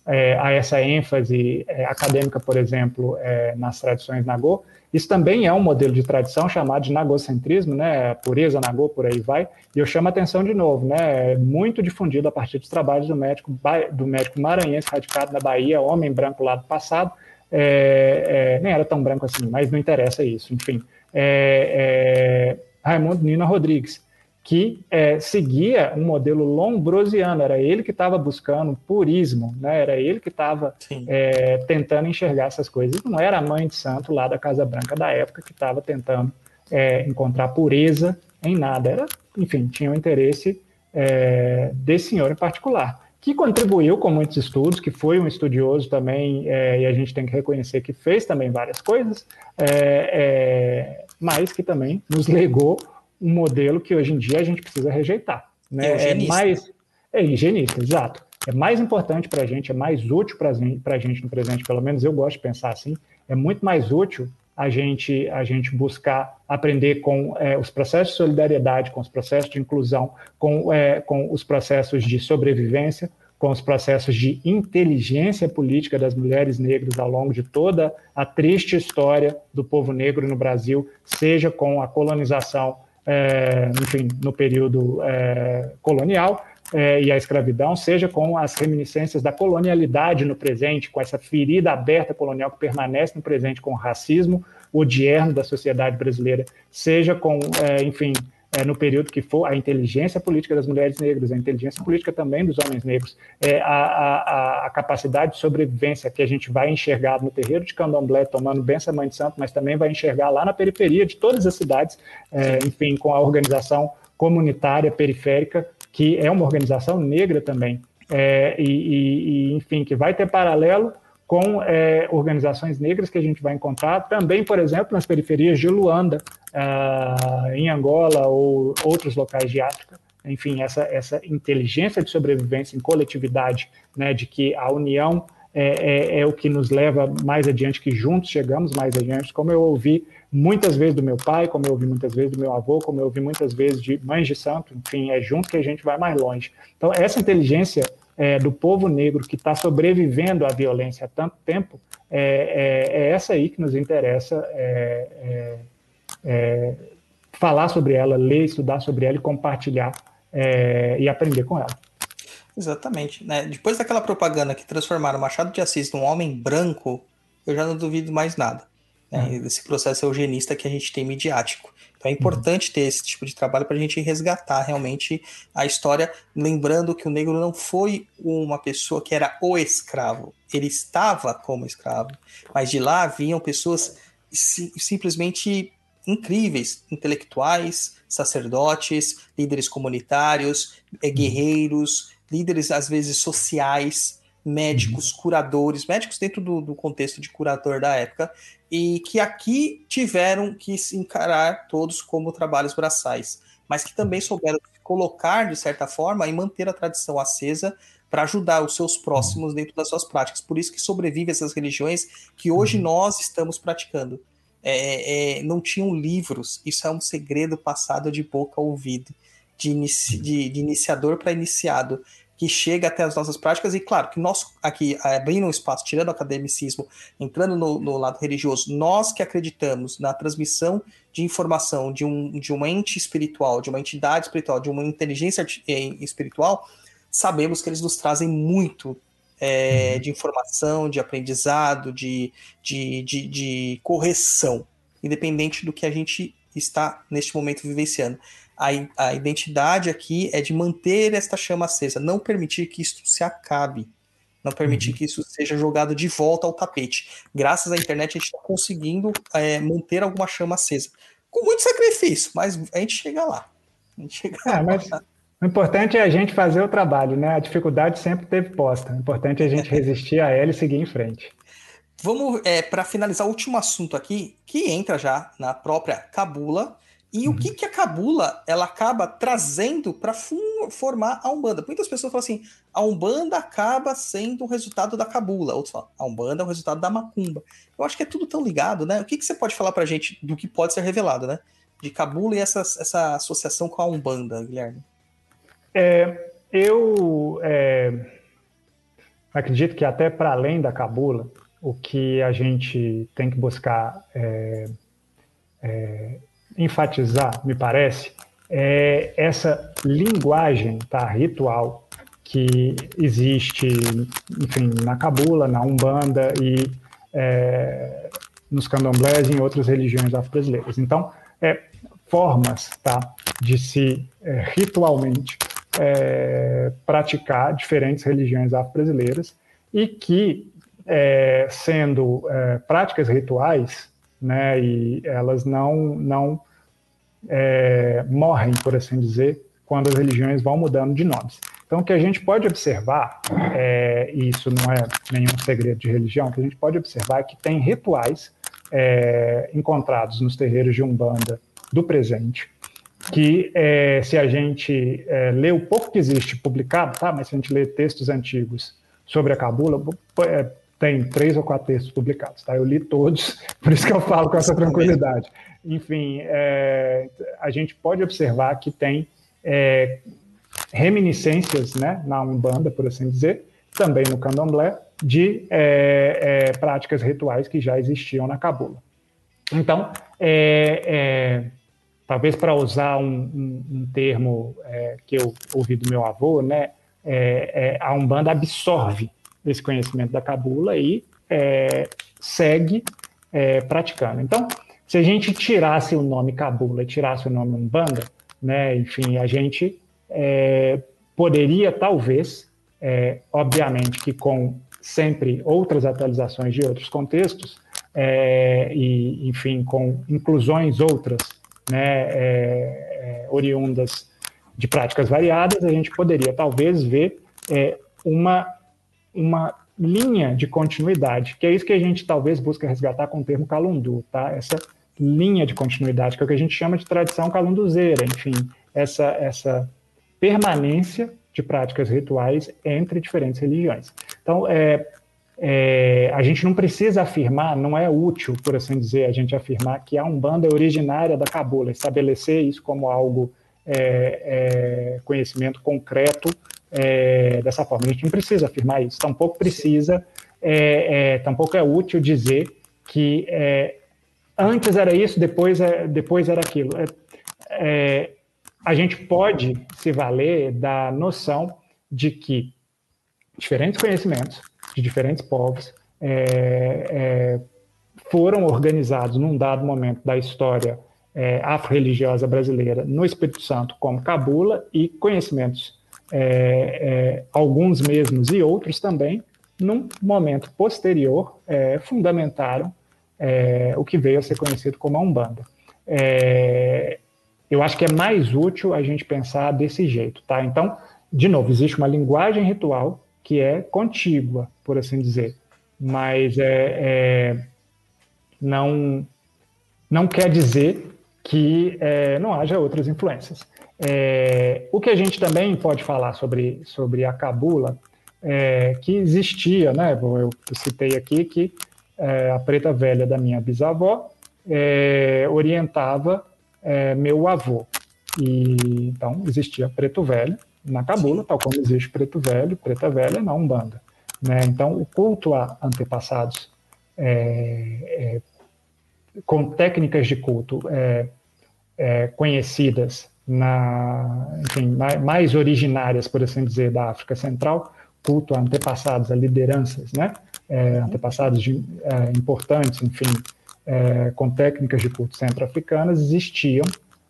é, a essa ênfase é, acadêmica, por exemplo, é, nas tradições Nagô. Isso também é um modelo de tradição chamado de nagocentrismo, né? Pureza Nagô, por aí vai. E eu chamo a atenção de novo, né? É muito difundido a partir dos trabalhos do médico, do médico maranhense radicado na Bahia, homem branco lá do passado. É, é, nem era tão branco assim, mas não interessa isso. Enfim, Raimundo Nina Rodrigues que é, seguia um modelo lombrosiano, era ele que estava buscando purismo, né? era ele que estava é, tentando enxergar essas coisas. Não era a mãe de santo lá da Casa Branca da época que estava tentando é, encontrar pureza em nada. Era, enfim, tinha o interesse é, desse senhor em particular, que contribuiu com muitos estudos, que foi um estudioso também, é, e a gente tem que reconhecer que fez também várias coisas, é, mas que também nos legou um modelo que hoje em dia a gente precisa rejeitar. Né? É, é mais é higienista, exato. É mais importante para a gente, é mais útil para a gente no presente, pelo menos eu gosto de pensar assim, é muito mais útil a gente, a gente buscar aprender com é, os processos de solidariedade, com os processos de inclusão, com, é, com os processos de sobrevivência, com os processos de inteligência política das mulheres negras ao longo de toda a triste história do povo negro no Brasil, seja com a colonização é, enfim, no período é, colonial, é, e a escravidão, seja com as reminiscências da colonialidade no presente, com essa ferida aberta colonial que permanece no presente com o racismo odierno da sociedade brasileira, seja com, é, enfim, é, no período que for, a inteligência política das mulheres negras, a inteligência política também dos homens negros, é, a, a, a, capacidade de sobrevivência que a gente vai enxergar no terreiro de candomblé, tomando benção mãe de santo, mas também vai enxergar lá na periferia de todas as cidades, é, enfim, com a organização comunitária periférica, que é uma organização negra também, é, e, e, enfim, que vai ter paralelo com é, organizações negras que a gente vai encontrar também, por exemplo, nas periferias de Luanda, uh, em Angola ou outros locais de África. Enfim, essa, essa inteligência de sobrevivência em coletividade, né, de que a união é, é, é, o que nos leva mais adiante, que juntos chegamos mais adiante, como eu ouvi muitas vezes do meu pai, como eu ouvi muitas vezes do meu avô, como eu ouvi muitas vezes de mães de santo, enfim, é junto que a gente vai mais longe. Então, essa inteligência é, do povo negro que está sobrevivendo à violência há tanto tempo, é, é, é, essa aí que nos interessa é, é, é, falar sobre ela, ler, estudar sobre ela e compartilhar e aprender com ela. Exatamente. Né? Depois daquela propaganda que transformaram Machado de Assis num homem branco, eu já não duvido mais nada. Né? Uhum. Esse processo eugenista que a gente tem midiático. Então é importante ter esse tipo de trabalho para a gente resgatar realmente a história, lembrando que o negro não foi uma pessoa que era o escravo, ele estava como escravo, mas de lá vinham pessoas simplesmente incríveis, intelectuais, sacerdotes, líderes comunitários, eh, guerreiros, líderes às vezes sociais, médicos, uhum. curadores, médicos dentro do, do, contexto de curador da época, e que aqui tiveram que se encarar todos como trabalhos braçais, mas que também souberam colocar, de certa forma, e manter a tradição acesa para ajudar os seus próximos dentro das suas práticas. Por isso que sobrevive essas religiões que hoje uhum. nós estamos praticando. É, é, não tinham livros, isso é um segredo passado de boca ao ouvido, de, inici de, de iniciador para iniciado que chega até as nossas práticas, e claro, que nós aqui, abrindo um espaço, tirando o academicismo, entrando no, no, lado religioso, nós que acreditamos na transmissão de informação de um, de um ente espiritual, de uma entidade espiritual, de uma inteligência eh, espiritual, sabemos que eles nos trazem muito é, de informação, de aprendizado, de, de, de, de correção, independente do que a gente está neste momento vivenciando a, a identidade aqui é de manter esta chama acesa, não permitir que isso se acabe, não permitir uhum. que isso seja jogado de volta ao tapete. Graças à internet, a gente está conseguindo é, manter alguma chama acesa. Com muito sacrifício, mas a gente chega lá. A gente chega é, lá. Mas o importante é a gente fazer o trabalho, né? A dificuldade sempre teve posta. O importante é a gente resistir a ela e seguir em frente. Vamos, é, para finalizar, o último assunto aqui, que entra já na própria cabula, e uhum. o que, que a cabula ela acaba trazendo para formar a Umbanda? Muitas pessoas falam assim: a Umbanda acaba sendo o resultado da cabula. Outros falam: a Umbanda é o resultado da macumba. Eu acho que é tudo tão ligado, né? O que, que você pode falar para a gente do que pode ser revelado, né? De cabula e essa, essa associação com a Umbanda, Guilherme? É, eu é, acredito que até para além da cabula, o que a gente tem que buscar é, é enfatizar, me parece, é essa linguagem tá, ritual que existe, enfim, na cabula, na umbanda e é, nos candomblés e em outras religiões afro-brasileiras. Então, é, formas tá, de se é, ritualmente é, praticar diferentes religiões afro-brasileiras e que, é, sendo é, práticas rituais, né? E elas não não é, morrem, por assim dizer, quando as religiões vão mudando de nomes. Então, o que a gente pode observar, é, e isso não é nenhum segredo de religião, o que a gente pode observar é que tem rituais é, encontrados nos terreiros de Umbanda do presente, que é, se a gente é, lê o pouco que existe publicado, tá? mas se a gente lê textos antigos sobre a cabula, é, tem três ou quatro textos publicados, tá? Eu li todos, por isso que eu falo com essa tranquilidade. Enfim, é, a gente pode observar que tem é, reminiscências, né, na Umbanda, por assim dizer, também no Candomblé, de é, é práticas rituais que já existiam na Cabula. Então, é, é, talvez para usar um, um, um termo que eu ouvi do meu avô, né, a Umbanda absorve esse conhecimento da cabula e é, segue é, praticando. Então, se a gente tirasse o nome cabula e tirasse o nome Umbanda, né, enfim, a gente é, poderia talvez, obviamente que com sempre outras atualizações de outros contextos, e, enfim, com inclusões outras né, é, é, oriundas de práticas variadas, a gente poderia talvez ver é, uma, uma linha de continuidade, que é isso que a gente talvez busca resgatar com o termo calundu, tá? Essa linha de continuidade, que é o que a gente chama de tradição calunduzeira, enfim, essa, essa permanência de práticas rituais entre diferentes religiões. Então, é, é, a gente não precisa afirmar, não é útil, por assim dizer, a gente afirmar que a Umbanda é originária da Cabula, estabelecer isso como algo, é, é, conhecimento concreto é, dessa forma. A gente não precisa afirmar isso, tampouco precisa, é, é, tampouco é útil dizer que antes era isso, depois, depois era aquilo. a gente pode se valer da noção de que diferentes conhecimentos, de diferentes povos é, é, foram organizados num dado momento da história é, afro-religiosa brasileira no Espírito Santo como cabula e conhecimentos, é, é, alguns mesmos e outros também, num momento posterior, é, fundamentaram o que veio a ser conhecido como a Umbanda. eu acho que é mais útil a gente pensar desse jeito, tá? Então, de novo, existe uma linguagem ritual que é contígua, por assim dizer. Mas é, é não, não quer dizer que é, não haja outras influências. É, o que a gente também pode falar sobre, sobre a cabula, é, que existia, né? Eu, eu citei aqui que é, a preta velha da minha bisavó é, orientava é, meu avô. E, então, existia preto velho, na cabula, tal como existe preto velho, preta velha na Umbanda. Né? Então, o culto a antepassados é, com técnicas de culto é, é conhecidas, na, enfim, mais, originárias, por assim dizer, da África Central, culto a antepassados, a lideranças, né? É, antepassados de, é, importantes, enfim, com técnicas de culto centro-africanas, existiam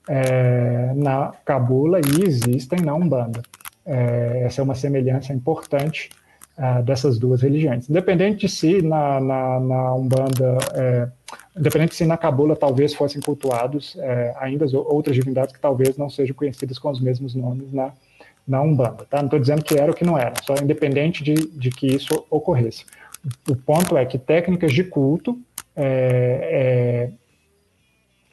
é, na cabula e existem na Umbanda. É, essa é uma semelhança importante é, dessas duas religiões. Independente de se na, na, na Umbanda, é, independente de se na cabula talvez fossem cultuados é, ainda outras divindades que talvez não sejam conhecidas com os mesmos nomes na, na Umbanda. Tá? Não estou dizendo que era ou que não era, só independente de, de que isso ocorresse. O ponto é que técnicas de culto é,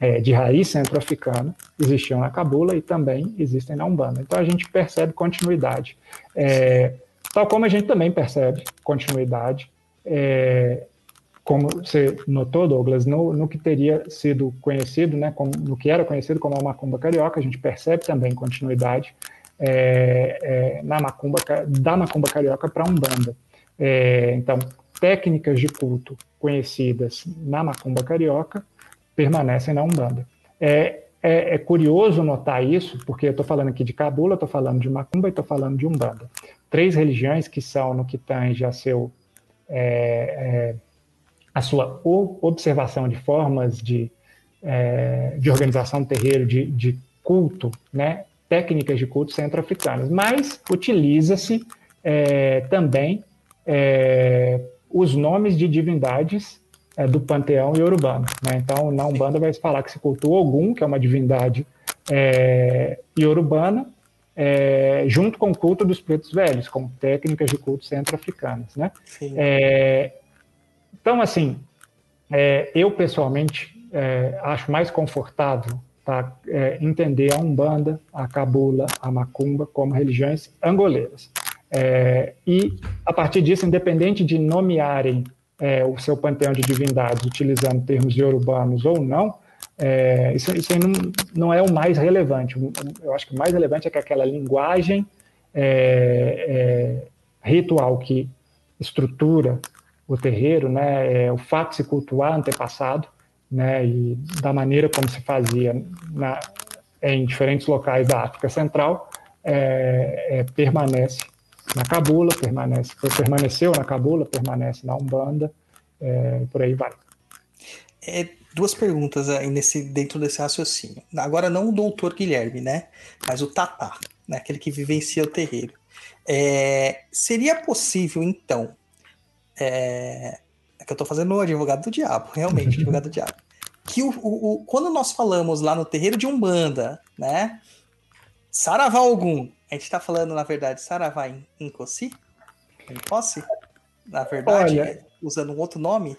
é, é, de raiz centro-africana existiam na Cabula e também existem na Umbanda. Então a gente percebe continuidade. É, tal como a gente também percebe continuidade, é, como você notou, Douglas, no, no, que teria sido conhecido, né, como, no que era conhecido como a macumba carioca, a gente percebe também continuidade é, é, na macumba, da macumba carioca para a Umbanda. É, então, técnicas de culto conhecidas na macumba carioca permanecem na Umbanda. É, é, é curioso notar isso, porque eu estou falando aqui de Cabula, estou falando de Macumba e estou falando de Umbanda. Três religiões que são, no que tange a, seu, é, é, a sua observação de formas de, é, de organização do terreiro, de, de culto, né, técnicas de culto centro-africanas, mas utiliza-se é, também é, os nomes de divindades é, do panteão iorubano. Né? Então, na Umbanda vai se falar que se cultua Ogum, que é uma divindade iorubana, é, junto com o culto dos pretos velhos, com técnicas de culto centro-africanas. Né? É, então, assim, é, eu pessoalmente é, acho mais confortável tá, é, entender a Umbanda, a Cabula, a Macumba como religiões angoleiras. e, a partir disso, independente de nomearem é, o seu panteão de divindades utilizando termos iorubanos ou não, é, isso, isso não, não, é o mais relevante. Eu acho que o mais relevante é que aquela linguagem é, é ritual que estrutura o terreiro, né, é, o fato de se cultuar antepassado, né, e da maneira como se fazia na, em diferentes locais da África Central, é, é, permanece na Cabula, permanece, permaneceu na Cabula, permanece na Umbanda, por aí vai. É, duas perguntas aí nesse, dentro desse raciocínio. Agora não o doutor Guilherme, né? Mas o Tatá, né? aquele que vivencia o terreiro. É, seria possível, então, é, é que eu estou fazendo o advogado do diabo, realmente, advogado do diabo. Que o, o, o, quando nós falamos lá no terreiro de Umbanda, né? Saravá algum, a gente está falando, na verdade, Saravá em, em Cossi? Em Posse? Na verdade, Olha, usando um outro nome?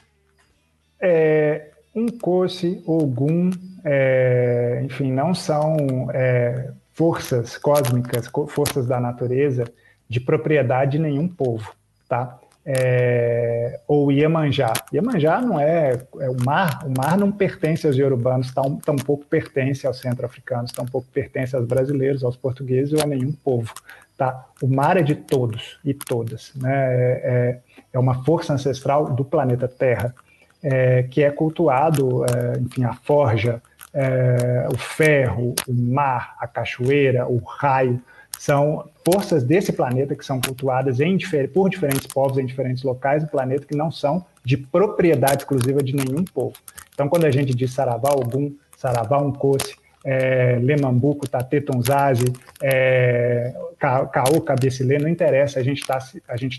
É, Incosse, Ogum, é, enfim, não são é, forças cósmicas, forças da natureza de propriedade de nenhum povo, tá? É, ou Iemanjá. Iemanjá não é, é, o mar, o mar não pertence aos iorubanos, tão, tão pouco pertence aos centro-africanos, tão pouco pertence aos brasileiros, aos portugueses ou a nenhum povo. Tá? O mar é de todos e todas. Né? É, é, é uma força ancestral do planeta Terra, é, que é cultuado, é, enfim, a forja, é, o ferro, o mar, a cachoeira, o raio, são forças desse planeta que são cultuadas em, por diferentes povos em diferentes locais do planeta que não são de propriedade exclusiva de nenhum povo. Então, quando a gente diz Saravá Ogum, Saravá Uncoce, é, Lemambuco, Tate Tonzazi, é, Caô, Cabecilê, não interessa, a gente está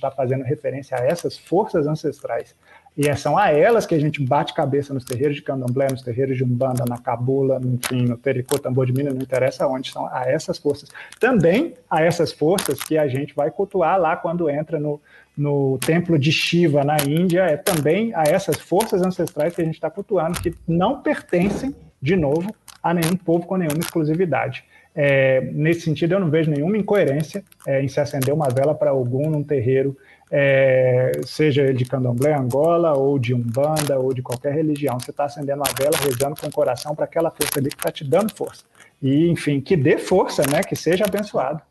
tá fazendo referência a essas forças ancestrais e é, são a elas que a gente bate cabeça nos terreiros de candomblé, nos terreiros de umbanda, na cabula, enfim, no tericô, tambor de mina, não interessa onde, são a essas forças. Também a essas forças que a gente vai cultuar lá quando entra no, no templo de Shiva, na Índia, é também a essas forças ancestrais que a gente está cultuando, que não pertencem, de novo, a nenhum povo com nenhuma exclusividade. É, nesse sentido, eu não vejo nenhuma incoerência é, em se acender uma vela para algum num terreiro é, seja de candomblé, Angola, ou de Umbanda, ou de qualquer religião. Você está acendendo uma vela, rezando com o coração para aquela força ali que está te dando força. E, enfim, que dê força, né? Que seja abençoado.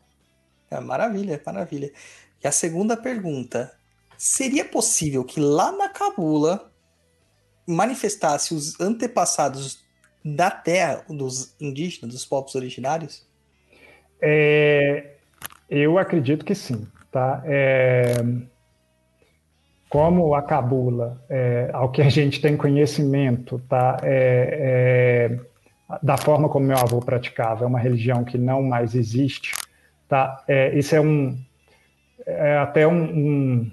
É, maravilha, maravilha. E a segunda pergunta: seria possível que lá na Cabula manifestasse os antepassados da terra dos indígenas, dos povos originários? É, eu acredito que sim. Tá? É, como a cabula, é, ao que a gente tem conhecimento, tá? É, é, da forma como meu avô praticava, é uma religião que não mais existe, tá? É, isso é um, é até um, um,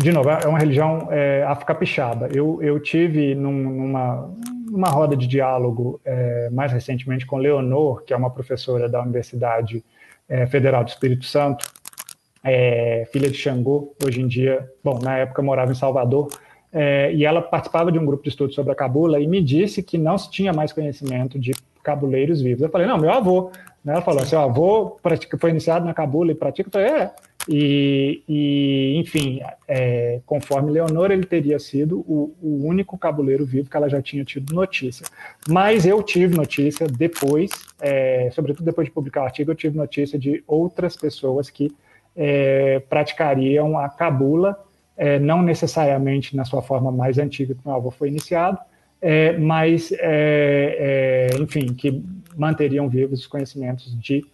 de novo, é uma religião é, afro-capixaba. Eu, eu tive num, numa, numa roda de diálogo é, mais recentemente com Leonor, que é uma professora da Universidade é, Federal do Espírito Santo, é, filha de Xangô, hoje em dia, bom, na época morava em Salvador, é, e ela participava de um grupo de estudos sobre a cabula e me disse que não se tinha mais conhecimento de cabuleiros vivos. Eu falei, não, meu avô. Né? Ela falou, seu avô pratica, foi iniciado na cabula e pratica? Eu falei, é. E, e enfim, é, conforme Leonor, ele teria sido o, o, único cabuleiro vivo que ela já tinha tido notícia. Mas eu tive notícia depois, é, sobretudo depois de publicar o artigo, eu tive notícia de outras pessoas que é, praticariam a cabula, é, não necessariamente na sua forma mais antiga que meu avô foi iniciado, é, mas, é, é, enfim, que manteriam vivos os conhecimentos de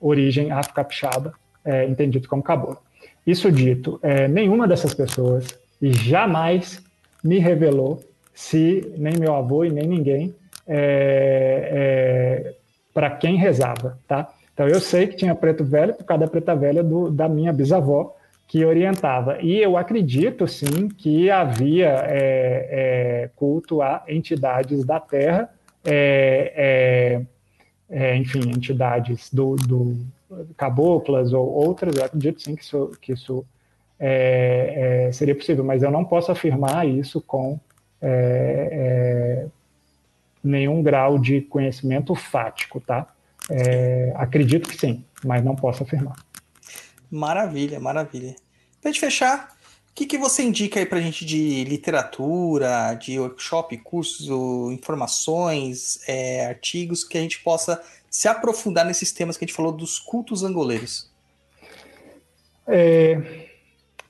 origem afro-capixaba, é, entendido como cabula. Isso dito, nenhuma dessas pessoas jamais me revelou se nem meu avô e nem ninguém para quem rezava, tá? Então eu sei que tinha preto velho por causa da preta velha do, da minha bisavó que orientava. E eu acredito sim que havia é, é, culto a entidades da Terra, é, é, é enfim, entidades do, do, caboclas ou outras. Eu acredito sim que isso, que isso é, seria possível, mas eu não posso afirmar isso com nenhum grau de conhecimento fático, tá? É, acredito que sim, mas não posso afirmar. Maravilha, maravilha. Para gente fechar, o que, que você indica aí para a gente de literatura, de workshop, cursos, informações, é, artigos que a gente possa se aprofundar nesses temas que a gente falou dos cultos angoleiros? É,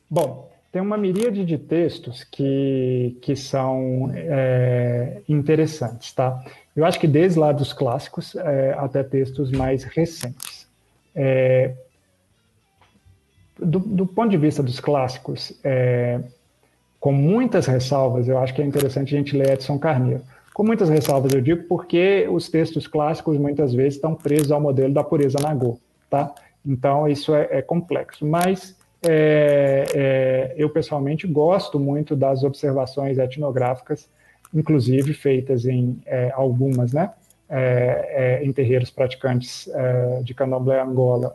bom, tem uma miríade de textos que, que são é, interessantes, tá? Eu acho que desde lá dos clássicos é, até textos mais recentes. É, do, do, ponto de vista dos clássicos, é, com muitas ressalvas, eu acho que é interessante a gente ler Edson Carneiro. Com muitas ressalvas, eu digo porque os textos clássicos muitas vezes estão presos ao modelo da pureza Nagô, tá? Então, isso é, é complexo. Mas é, é, eu, pessoalmente, gosto muito das observações etnográficas, inclusive feitas em é, algumas, né? É, é, em terreiros praticantes de candomblé Angola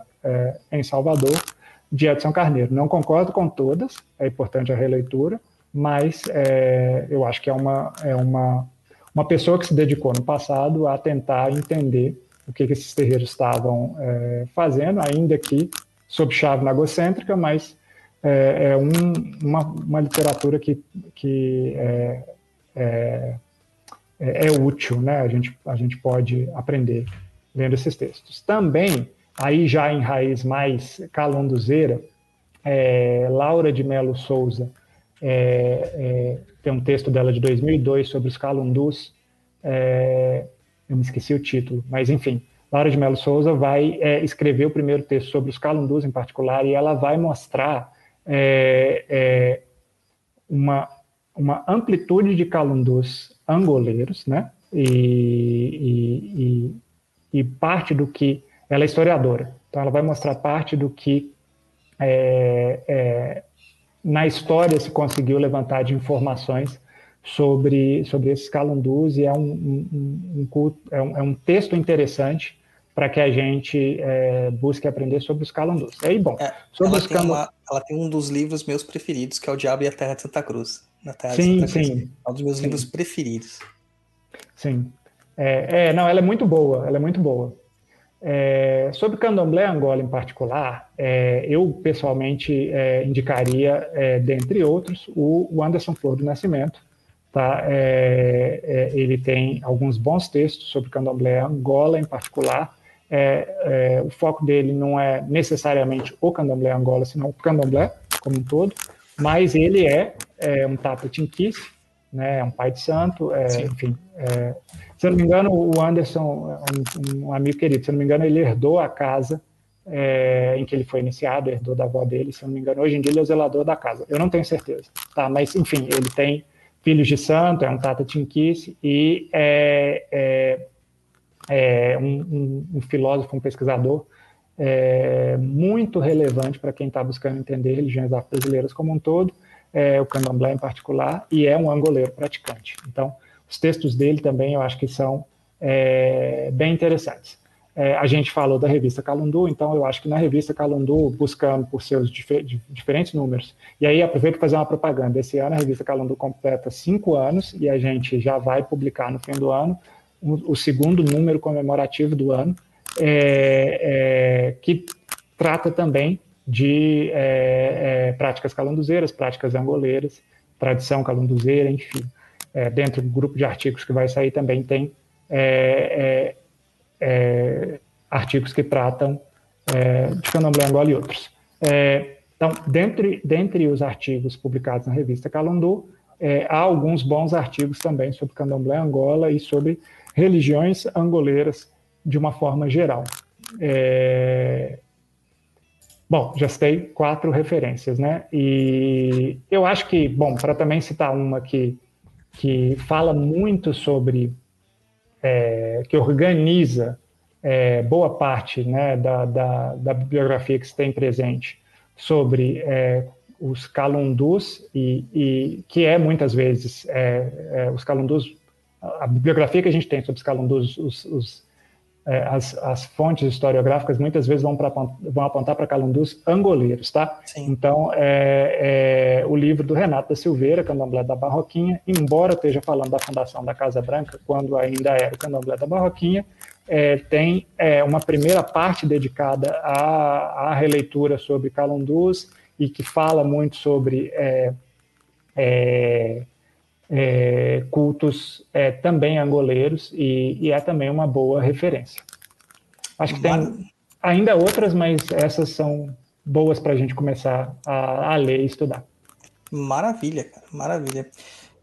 em Salvador, de Edson Carneiro. Não concordo com todas, é importante a releitura, mas é, eu acho que é uma, é uma, uma pessoa que se dedicou no passado a tentar entender o que, que esses terreiros estavam é, fazendo, ainda que sob chave nagocêntrica, mas é, é um, uma, uma, literatura que, que é, é, é, é, útil, né? A gente, a gente pode aprender lendo esses textos. Também, aí já em raiz mais calonduzeira, é, Laura de Melo Souza tem um texto dela de 2002 sobre os calundus, eu me esqueci o título, mas enfim, Laura de Mello Souza vai é, escrever o primeiro texto sobre os calundus em particular e ela vai mostrar é, é, uma, uma amplitude de calundus angoleiros, né? E, e, e, parte do que ela é historiadora, então ela vai mostrar parte do que é, é, na história se conseguiu levantar de informações sobre, sobre esses calundus e é um, um, um, é um, é um texto interessante para que a gente é, busque aprender sobre os calundus. Aí, bom, é, sobre ela, os tem uma, ela tem um dos livros meus preferidos, que é O Diabo e a Terra de Santa Cruz. Na Terra sim, de Santa Cruz. sim. É um dos meus sim. livros preferidos. Sim. É, é, não, ela é muito boa, ela é muito boa. É, sobre candomblé Angola em particular, é, eu pessoalmente é, indicaria, é, dentre outros, o, o Anderson Flor do Nascimento, Tá? É, é, ele tem alguns bons textos sobre candomblé Angola em particular. É, é, o foco dele não é necessariamente o candomblé Angola, senão o candomblé como um todo, mas ele é, é um Tapa Tinquice, né, é um pai de santo, é, enfim. se eu não me engano, o Anderson, um, um, amigo querido, se eu não me engano, ele herdou a casa em que ele foi iniciado, herdou da avó dele, se eu não me engano, hoje em dia ele é o zelador da casa. Eu não tenho certeza, tá? Mas, enfim, ele tem Filhos de Santo, é um Tata Tinquice, e é, é, um, um, um, filósofo, um pesquisador é, muito relevante para quem está buscando entender religiões brasileiras como um todo, é, o candomblé em particular, e é um angoleiro praticante. Então, os textos dele também eu acho que são é, bem interessantes. É, a gente falou da revista Calundu, então eu acho que na revista Calundu, buscando por seus dif diferentes números, e aí aproveito para fazer uma propaganda. Esse ano a revista Calundu completa cinco anos e a gente já vai publicar no fim do ano o, segundo número comemorativo do ano, é, é, que trata também de é, é, práticas calunduzeiras, práticas angoleiras, tradição calunduzeira, enfim. É, dentro do grupo de artigos que vai sair também tem é, artigos que tratam de candomblé Angola e outros. Então, dentre, dentre os artigos publicados na revista Calundu, é, há alguns bons artigos também sobre candomblé Angola e sobre religiões angoleiras de uma forma geral. É, bom, já citei quatro referências, né? E eu acho que, bom, para também citar uma que, que fala muito sobre é, que organiza é, boa parte né, da, da, da, bibliografia que se tem presente sobre é, os calundus, e, e, que é muitas vezes é, é os calundus, a bibliografia que a gente tem sobre os calundus, os, os é, as, as, fontes historiográficas muitas vezes vão, pra, vão apontar para calundus angoleiros, tá? Sim. Então, é, é, o livro do Renato da Silveira, Candomblé da Barroquinha, embora esteja falando da fundação da Casa Branca, quando ainda era o Candomblé da Barroquinha, é, tem é, uma primeira parte dedicada à, à, releitura sobre calundus e que fala muito sobre é, é, cultos é, também angoleiros e, e, é também uma boa referência. Acho que tem ainda outras, mas essas são boas para a gente começar a, a, ler e estudar. Maravilha, cara, maravilha.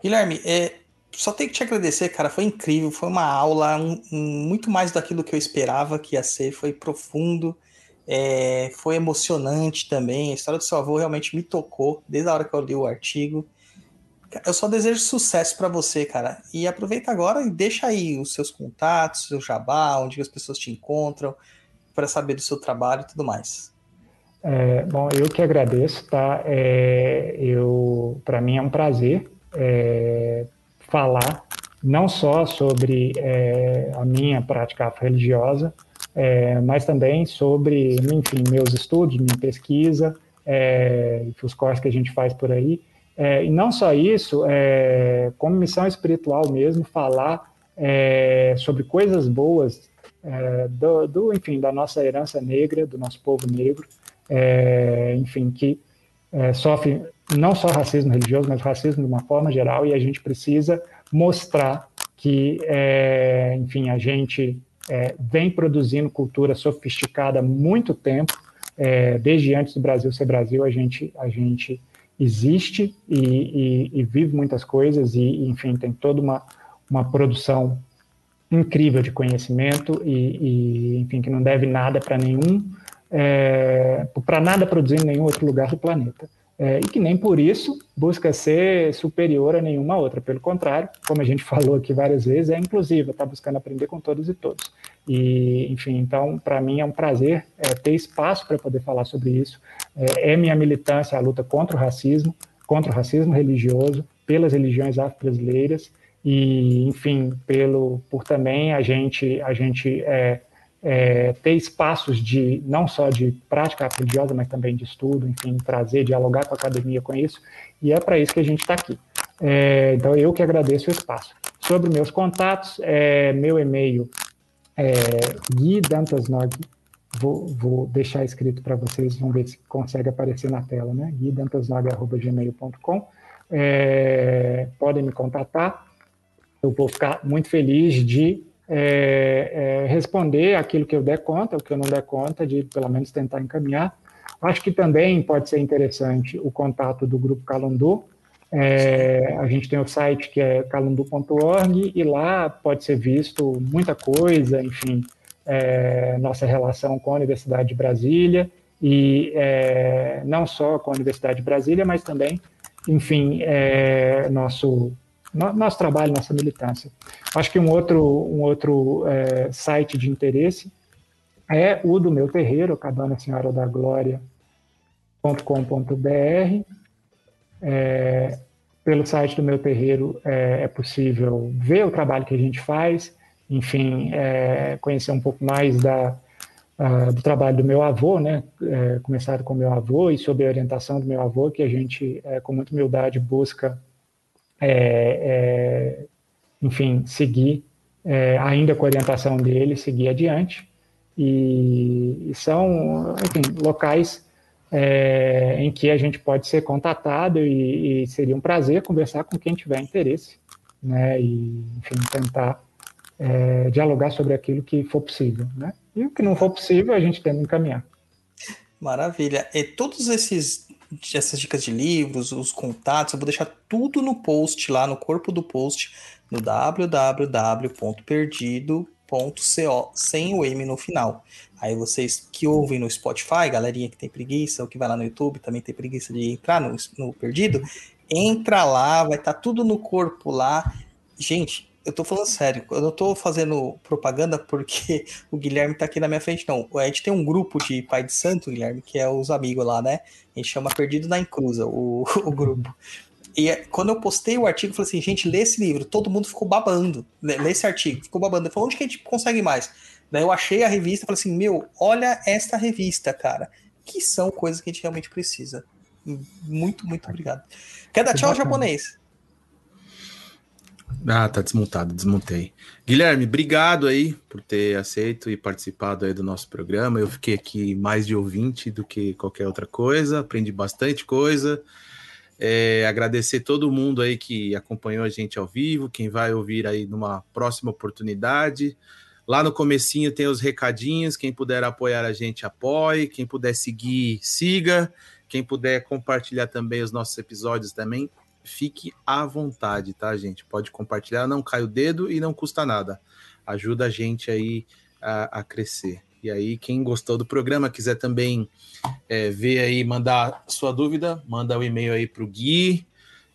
Guilherme, é, só tenho que te agradecer, cara. Foi incrível, foi uma aula, um, um, muito mais daquilo que eu esperava que ia ser. Foi profundo, é, foi emocionante também. A história do seu avô realmente me tocou desde a hora que eu li o artigo. Eu só desejo sucesso para você, cara. E aproveita agora e deixa aí os seus contatos, seu jabá, onde as pessoas te encontram, para saber do seu trabalho e tudo mais. É, bom, eu que agradeço, tá? É, eu, para mim é um prazer é, falar não só sobre é, a minha prática religiosa, é, mas também sobre, enfim, meus estudos, minha pesquisa, é, os corres que a gente faz por aí. É, e não só isso, é, como missão espiritual mesmo, falar é, sobre coisas boas do, do, enfim, da nossa herança negra, do nosso povo negro, enfim, que sofre não só racismo religioso, mas racismo de uma forma geral, e a gente precisa mostrar que, é, enfim, a gente é, vem produzindo cultura sofisticada há muito tempo, é, desde antes do Brasil ser Brasil, a gente, a gente existe e, e, e vive muitas coisas, e, enfim, tem toda uma, uma produção incrível de conhecimento, e, enfim, que não deve nada para nenhum, é, para nada produzir em nenhum outro lugar do planeta é, e que nem por isso busca ser superior a nenhuma outra. Pelo contrário, como a gente falou aqui várias vezes, é inclusiva, está buscando aprender com todos e todos. E, enfim, então, para mim é um prazer é, ter espaço para poder falar sobre isso. É, é, minha militância a luta contra o racismo, contra o racismo religioso, pelas religiões afro-brasileiras e, enfim, pelo, por também a gente, a gente é, é, ter espaços de não só de prática religiosa, mas também de estudo, enfim, trazer, dialogar com a academia com isso, e é para isso que a gente está aqui. É, então, eu que agradeço o espaço. Sobre meus contatos, é, meu e-mail é Gui Dantasnog, vou, vou deixar escrito para vocês, vamos ver se consegue aparecer na tela, né? guidantasnog.gmail.com. É, podem me contatar, eu vou ficar muito feliz de é, é, responder aquilo que eu der conta, o que eu não der conta, de pelo menos tentar encaminhar. Acho que também pode ser interessante o contato do Grupo Calundu. É, a gente tem o site que é calundu.org e lá pode ser visto muita coisa, enfim, é, nossa relação com a Universidade de Brasília e é, não só com a Universidade de Brasília, mas também, enfim, é, nosso nosso trabalho, nossa militância. Acho que um outro, um outro é, site de interesse é o do meu terreiro, Cabana Senhora da Glória.com.br. É, pelo site do meu terreiro é, é, possível ver o trabalho que a gente faz, enfim, é, conhecer um pouco mais da, do trabalho do meu avô, né? É, começado com meu avô e sob a orientação do meu avô, que a gente, é, com muita humildade, busca é, é, enfim, seguir, ainda com a orientação dele, seguir adiante. E, e são, enfim, locais é, em que a gente pode ser contatado e, e, seria um prazer conversar com quem tiver interesse, né? E, enfim, tentar é, dialogar sobre aquilo que for possível, né? E o que não for possível, a gente tenta encaminhar. Maravilha. E todos esses essas dicas de livros, os contatos, eu vou deixar tudo no post, lá no corpo do post, no www.perdido.co, sem o M no final. Aí vocês que ouvem no Spotify, galerinha que tem preguiça, ou que vai lá no YouTube, também tem preguiça de entrar no, no Perdido, entra lá, vai estar tá tudo no corpo lá. Gente, eu tô falando sério, eu não tô fazendo propaganda porque o Guilherme tá aqui na minha frente, não. A gente tem um grupo de pai de santo, Guilherme, que é os amigos lá, né? A gente chama Perdido na Encruza, o, o grupo. E é, quando eu postei o artigo, eu falei assim, gente, lê esse livro. Todo mundo ficou babando. Lê, lê esse artigo, ficou babando. Eu falei, onde que a gente consegue mais? Daí eu achei a revista e falei assim, meu, olha esta revista, cara. Que são coisas que a gente realmente precisa. Muito, muito obrigado. Quer dar tchau, japonês? Ah, tá desmontado, desmontei. Guilherme, obrigado aí por ter aceito e participado aí do nosso programa. Eu fiquei aqui mais de ouvinte do que qualquer outra coisa, aprendi bastante coisa. É, agradecer todo mundo aí que acompanhou a gente ao vivo, quem vai ouvir aí numa próxima oportunidade. Lá no comecinho tem os recadinhos, quem puder apoiar a gente, apoie. Quem puder seguir, siga. Quem puder compartilhar também os nossos episódios também, fique à vontade, tá, gente? Pode compartilhar, não cai o dedo e não custa nada. Ajuda a gente aí a, a crescer. E aí, quem gostou do programa, quiser também é, ver aí, mandar sua dúvida, manda o um e-mail aí para o Gui,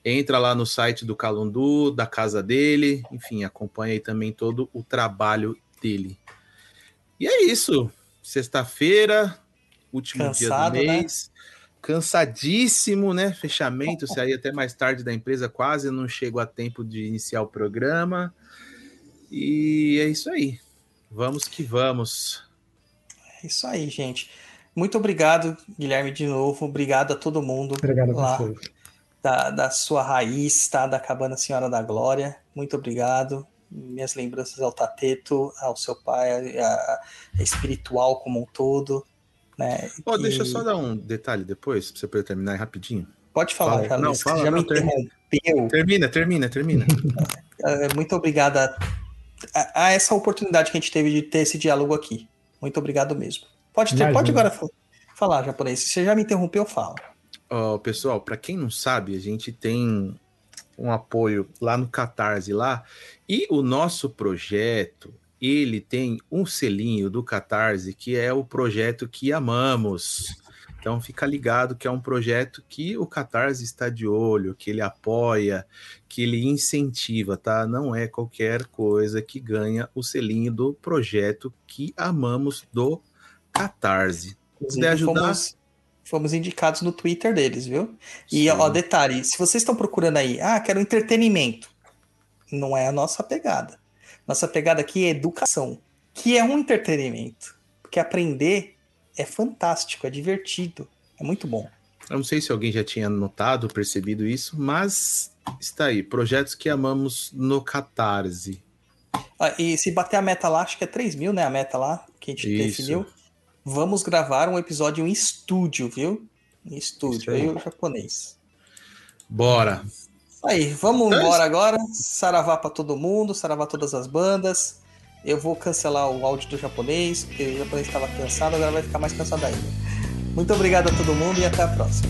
entra lá no site do Calundu, da casa dele, enfim, acompanha aí também todo o trabalho dele. E é isso. Sexta-feira, último Cansado, dia do né? mês. Né? Cansadíssimo, né? Fechamento, se aí até mais tarde da empresa, quase não chego a tempo de iniciar o programa. E é isso aí. Vamos que vamos. É isso aí, gente. Muito obrigado, Guilherme, de novo. Obrigado a todo mundo. Obrigado a vocês. Da, da sua raiz, tá? Da Cabana Senhora da Glória. Muito obrigado. Minhas lembranças ao Tateto, ao seu pai, a, a espiritual como um todo. Né? Oh, e... Deixa eu só dar um detalhe depois, pra você poder terminar rapidinho. Pode falar, fala, Carlos. Não, fala, já não, me interrompeu. Termina, termina, termina. É, muito obrigada a, a, essa oportunidade que a gente teve de ter esse diálogo aqui. Muito obrigado mesmo. Pode, ter, pode agora falar, japonês. Se você já me interrompeu, fala. Oh, pessoal, para quem não sabe, a gente tem um apoio lá no Catarse lá, e o nosso projeto, ele tem um selinho do Catarse, que é o projeto que amamos. Então fica ligado que é um projeto que o Catarse está de olho, que ele apoia, que ele incentiva, tá? Não é qualquer coisa que ganha o selinho do projeto que amamos do Catarse. Se puder ajudar. Fomos, fomos, indicados no Twitter deles, viu? E, Sim. ó, detalhe: se vocês estão procurando aí, ah, quero entretenimento, não é a nossa pegada. Nossa pegada aqui é educação, que é um entretenimento. Porque aprender é fantástico, é divertido, é muito bom. Eu não sei se alguém já tinha notado, percebido isso, mas está aí, projetos que amamos no Catarse. Ah, e se bater a meta lá, acho que é 3 mil, né? A meta lá que a gente isso. definiu. Vamos gravar um episódio em estúdio, viu? Em estúdio, aí o japonês. Bora. Aí, vamos então, embora agora. Saravá para todo mundo, saravá todas as bandas. Eu vou cancelar o áudio do japonês, porque o japonês estava cansado, agora vai ficar mais cansado ainda. Muito obrigado a todo mundo e até a próxima.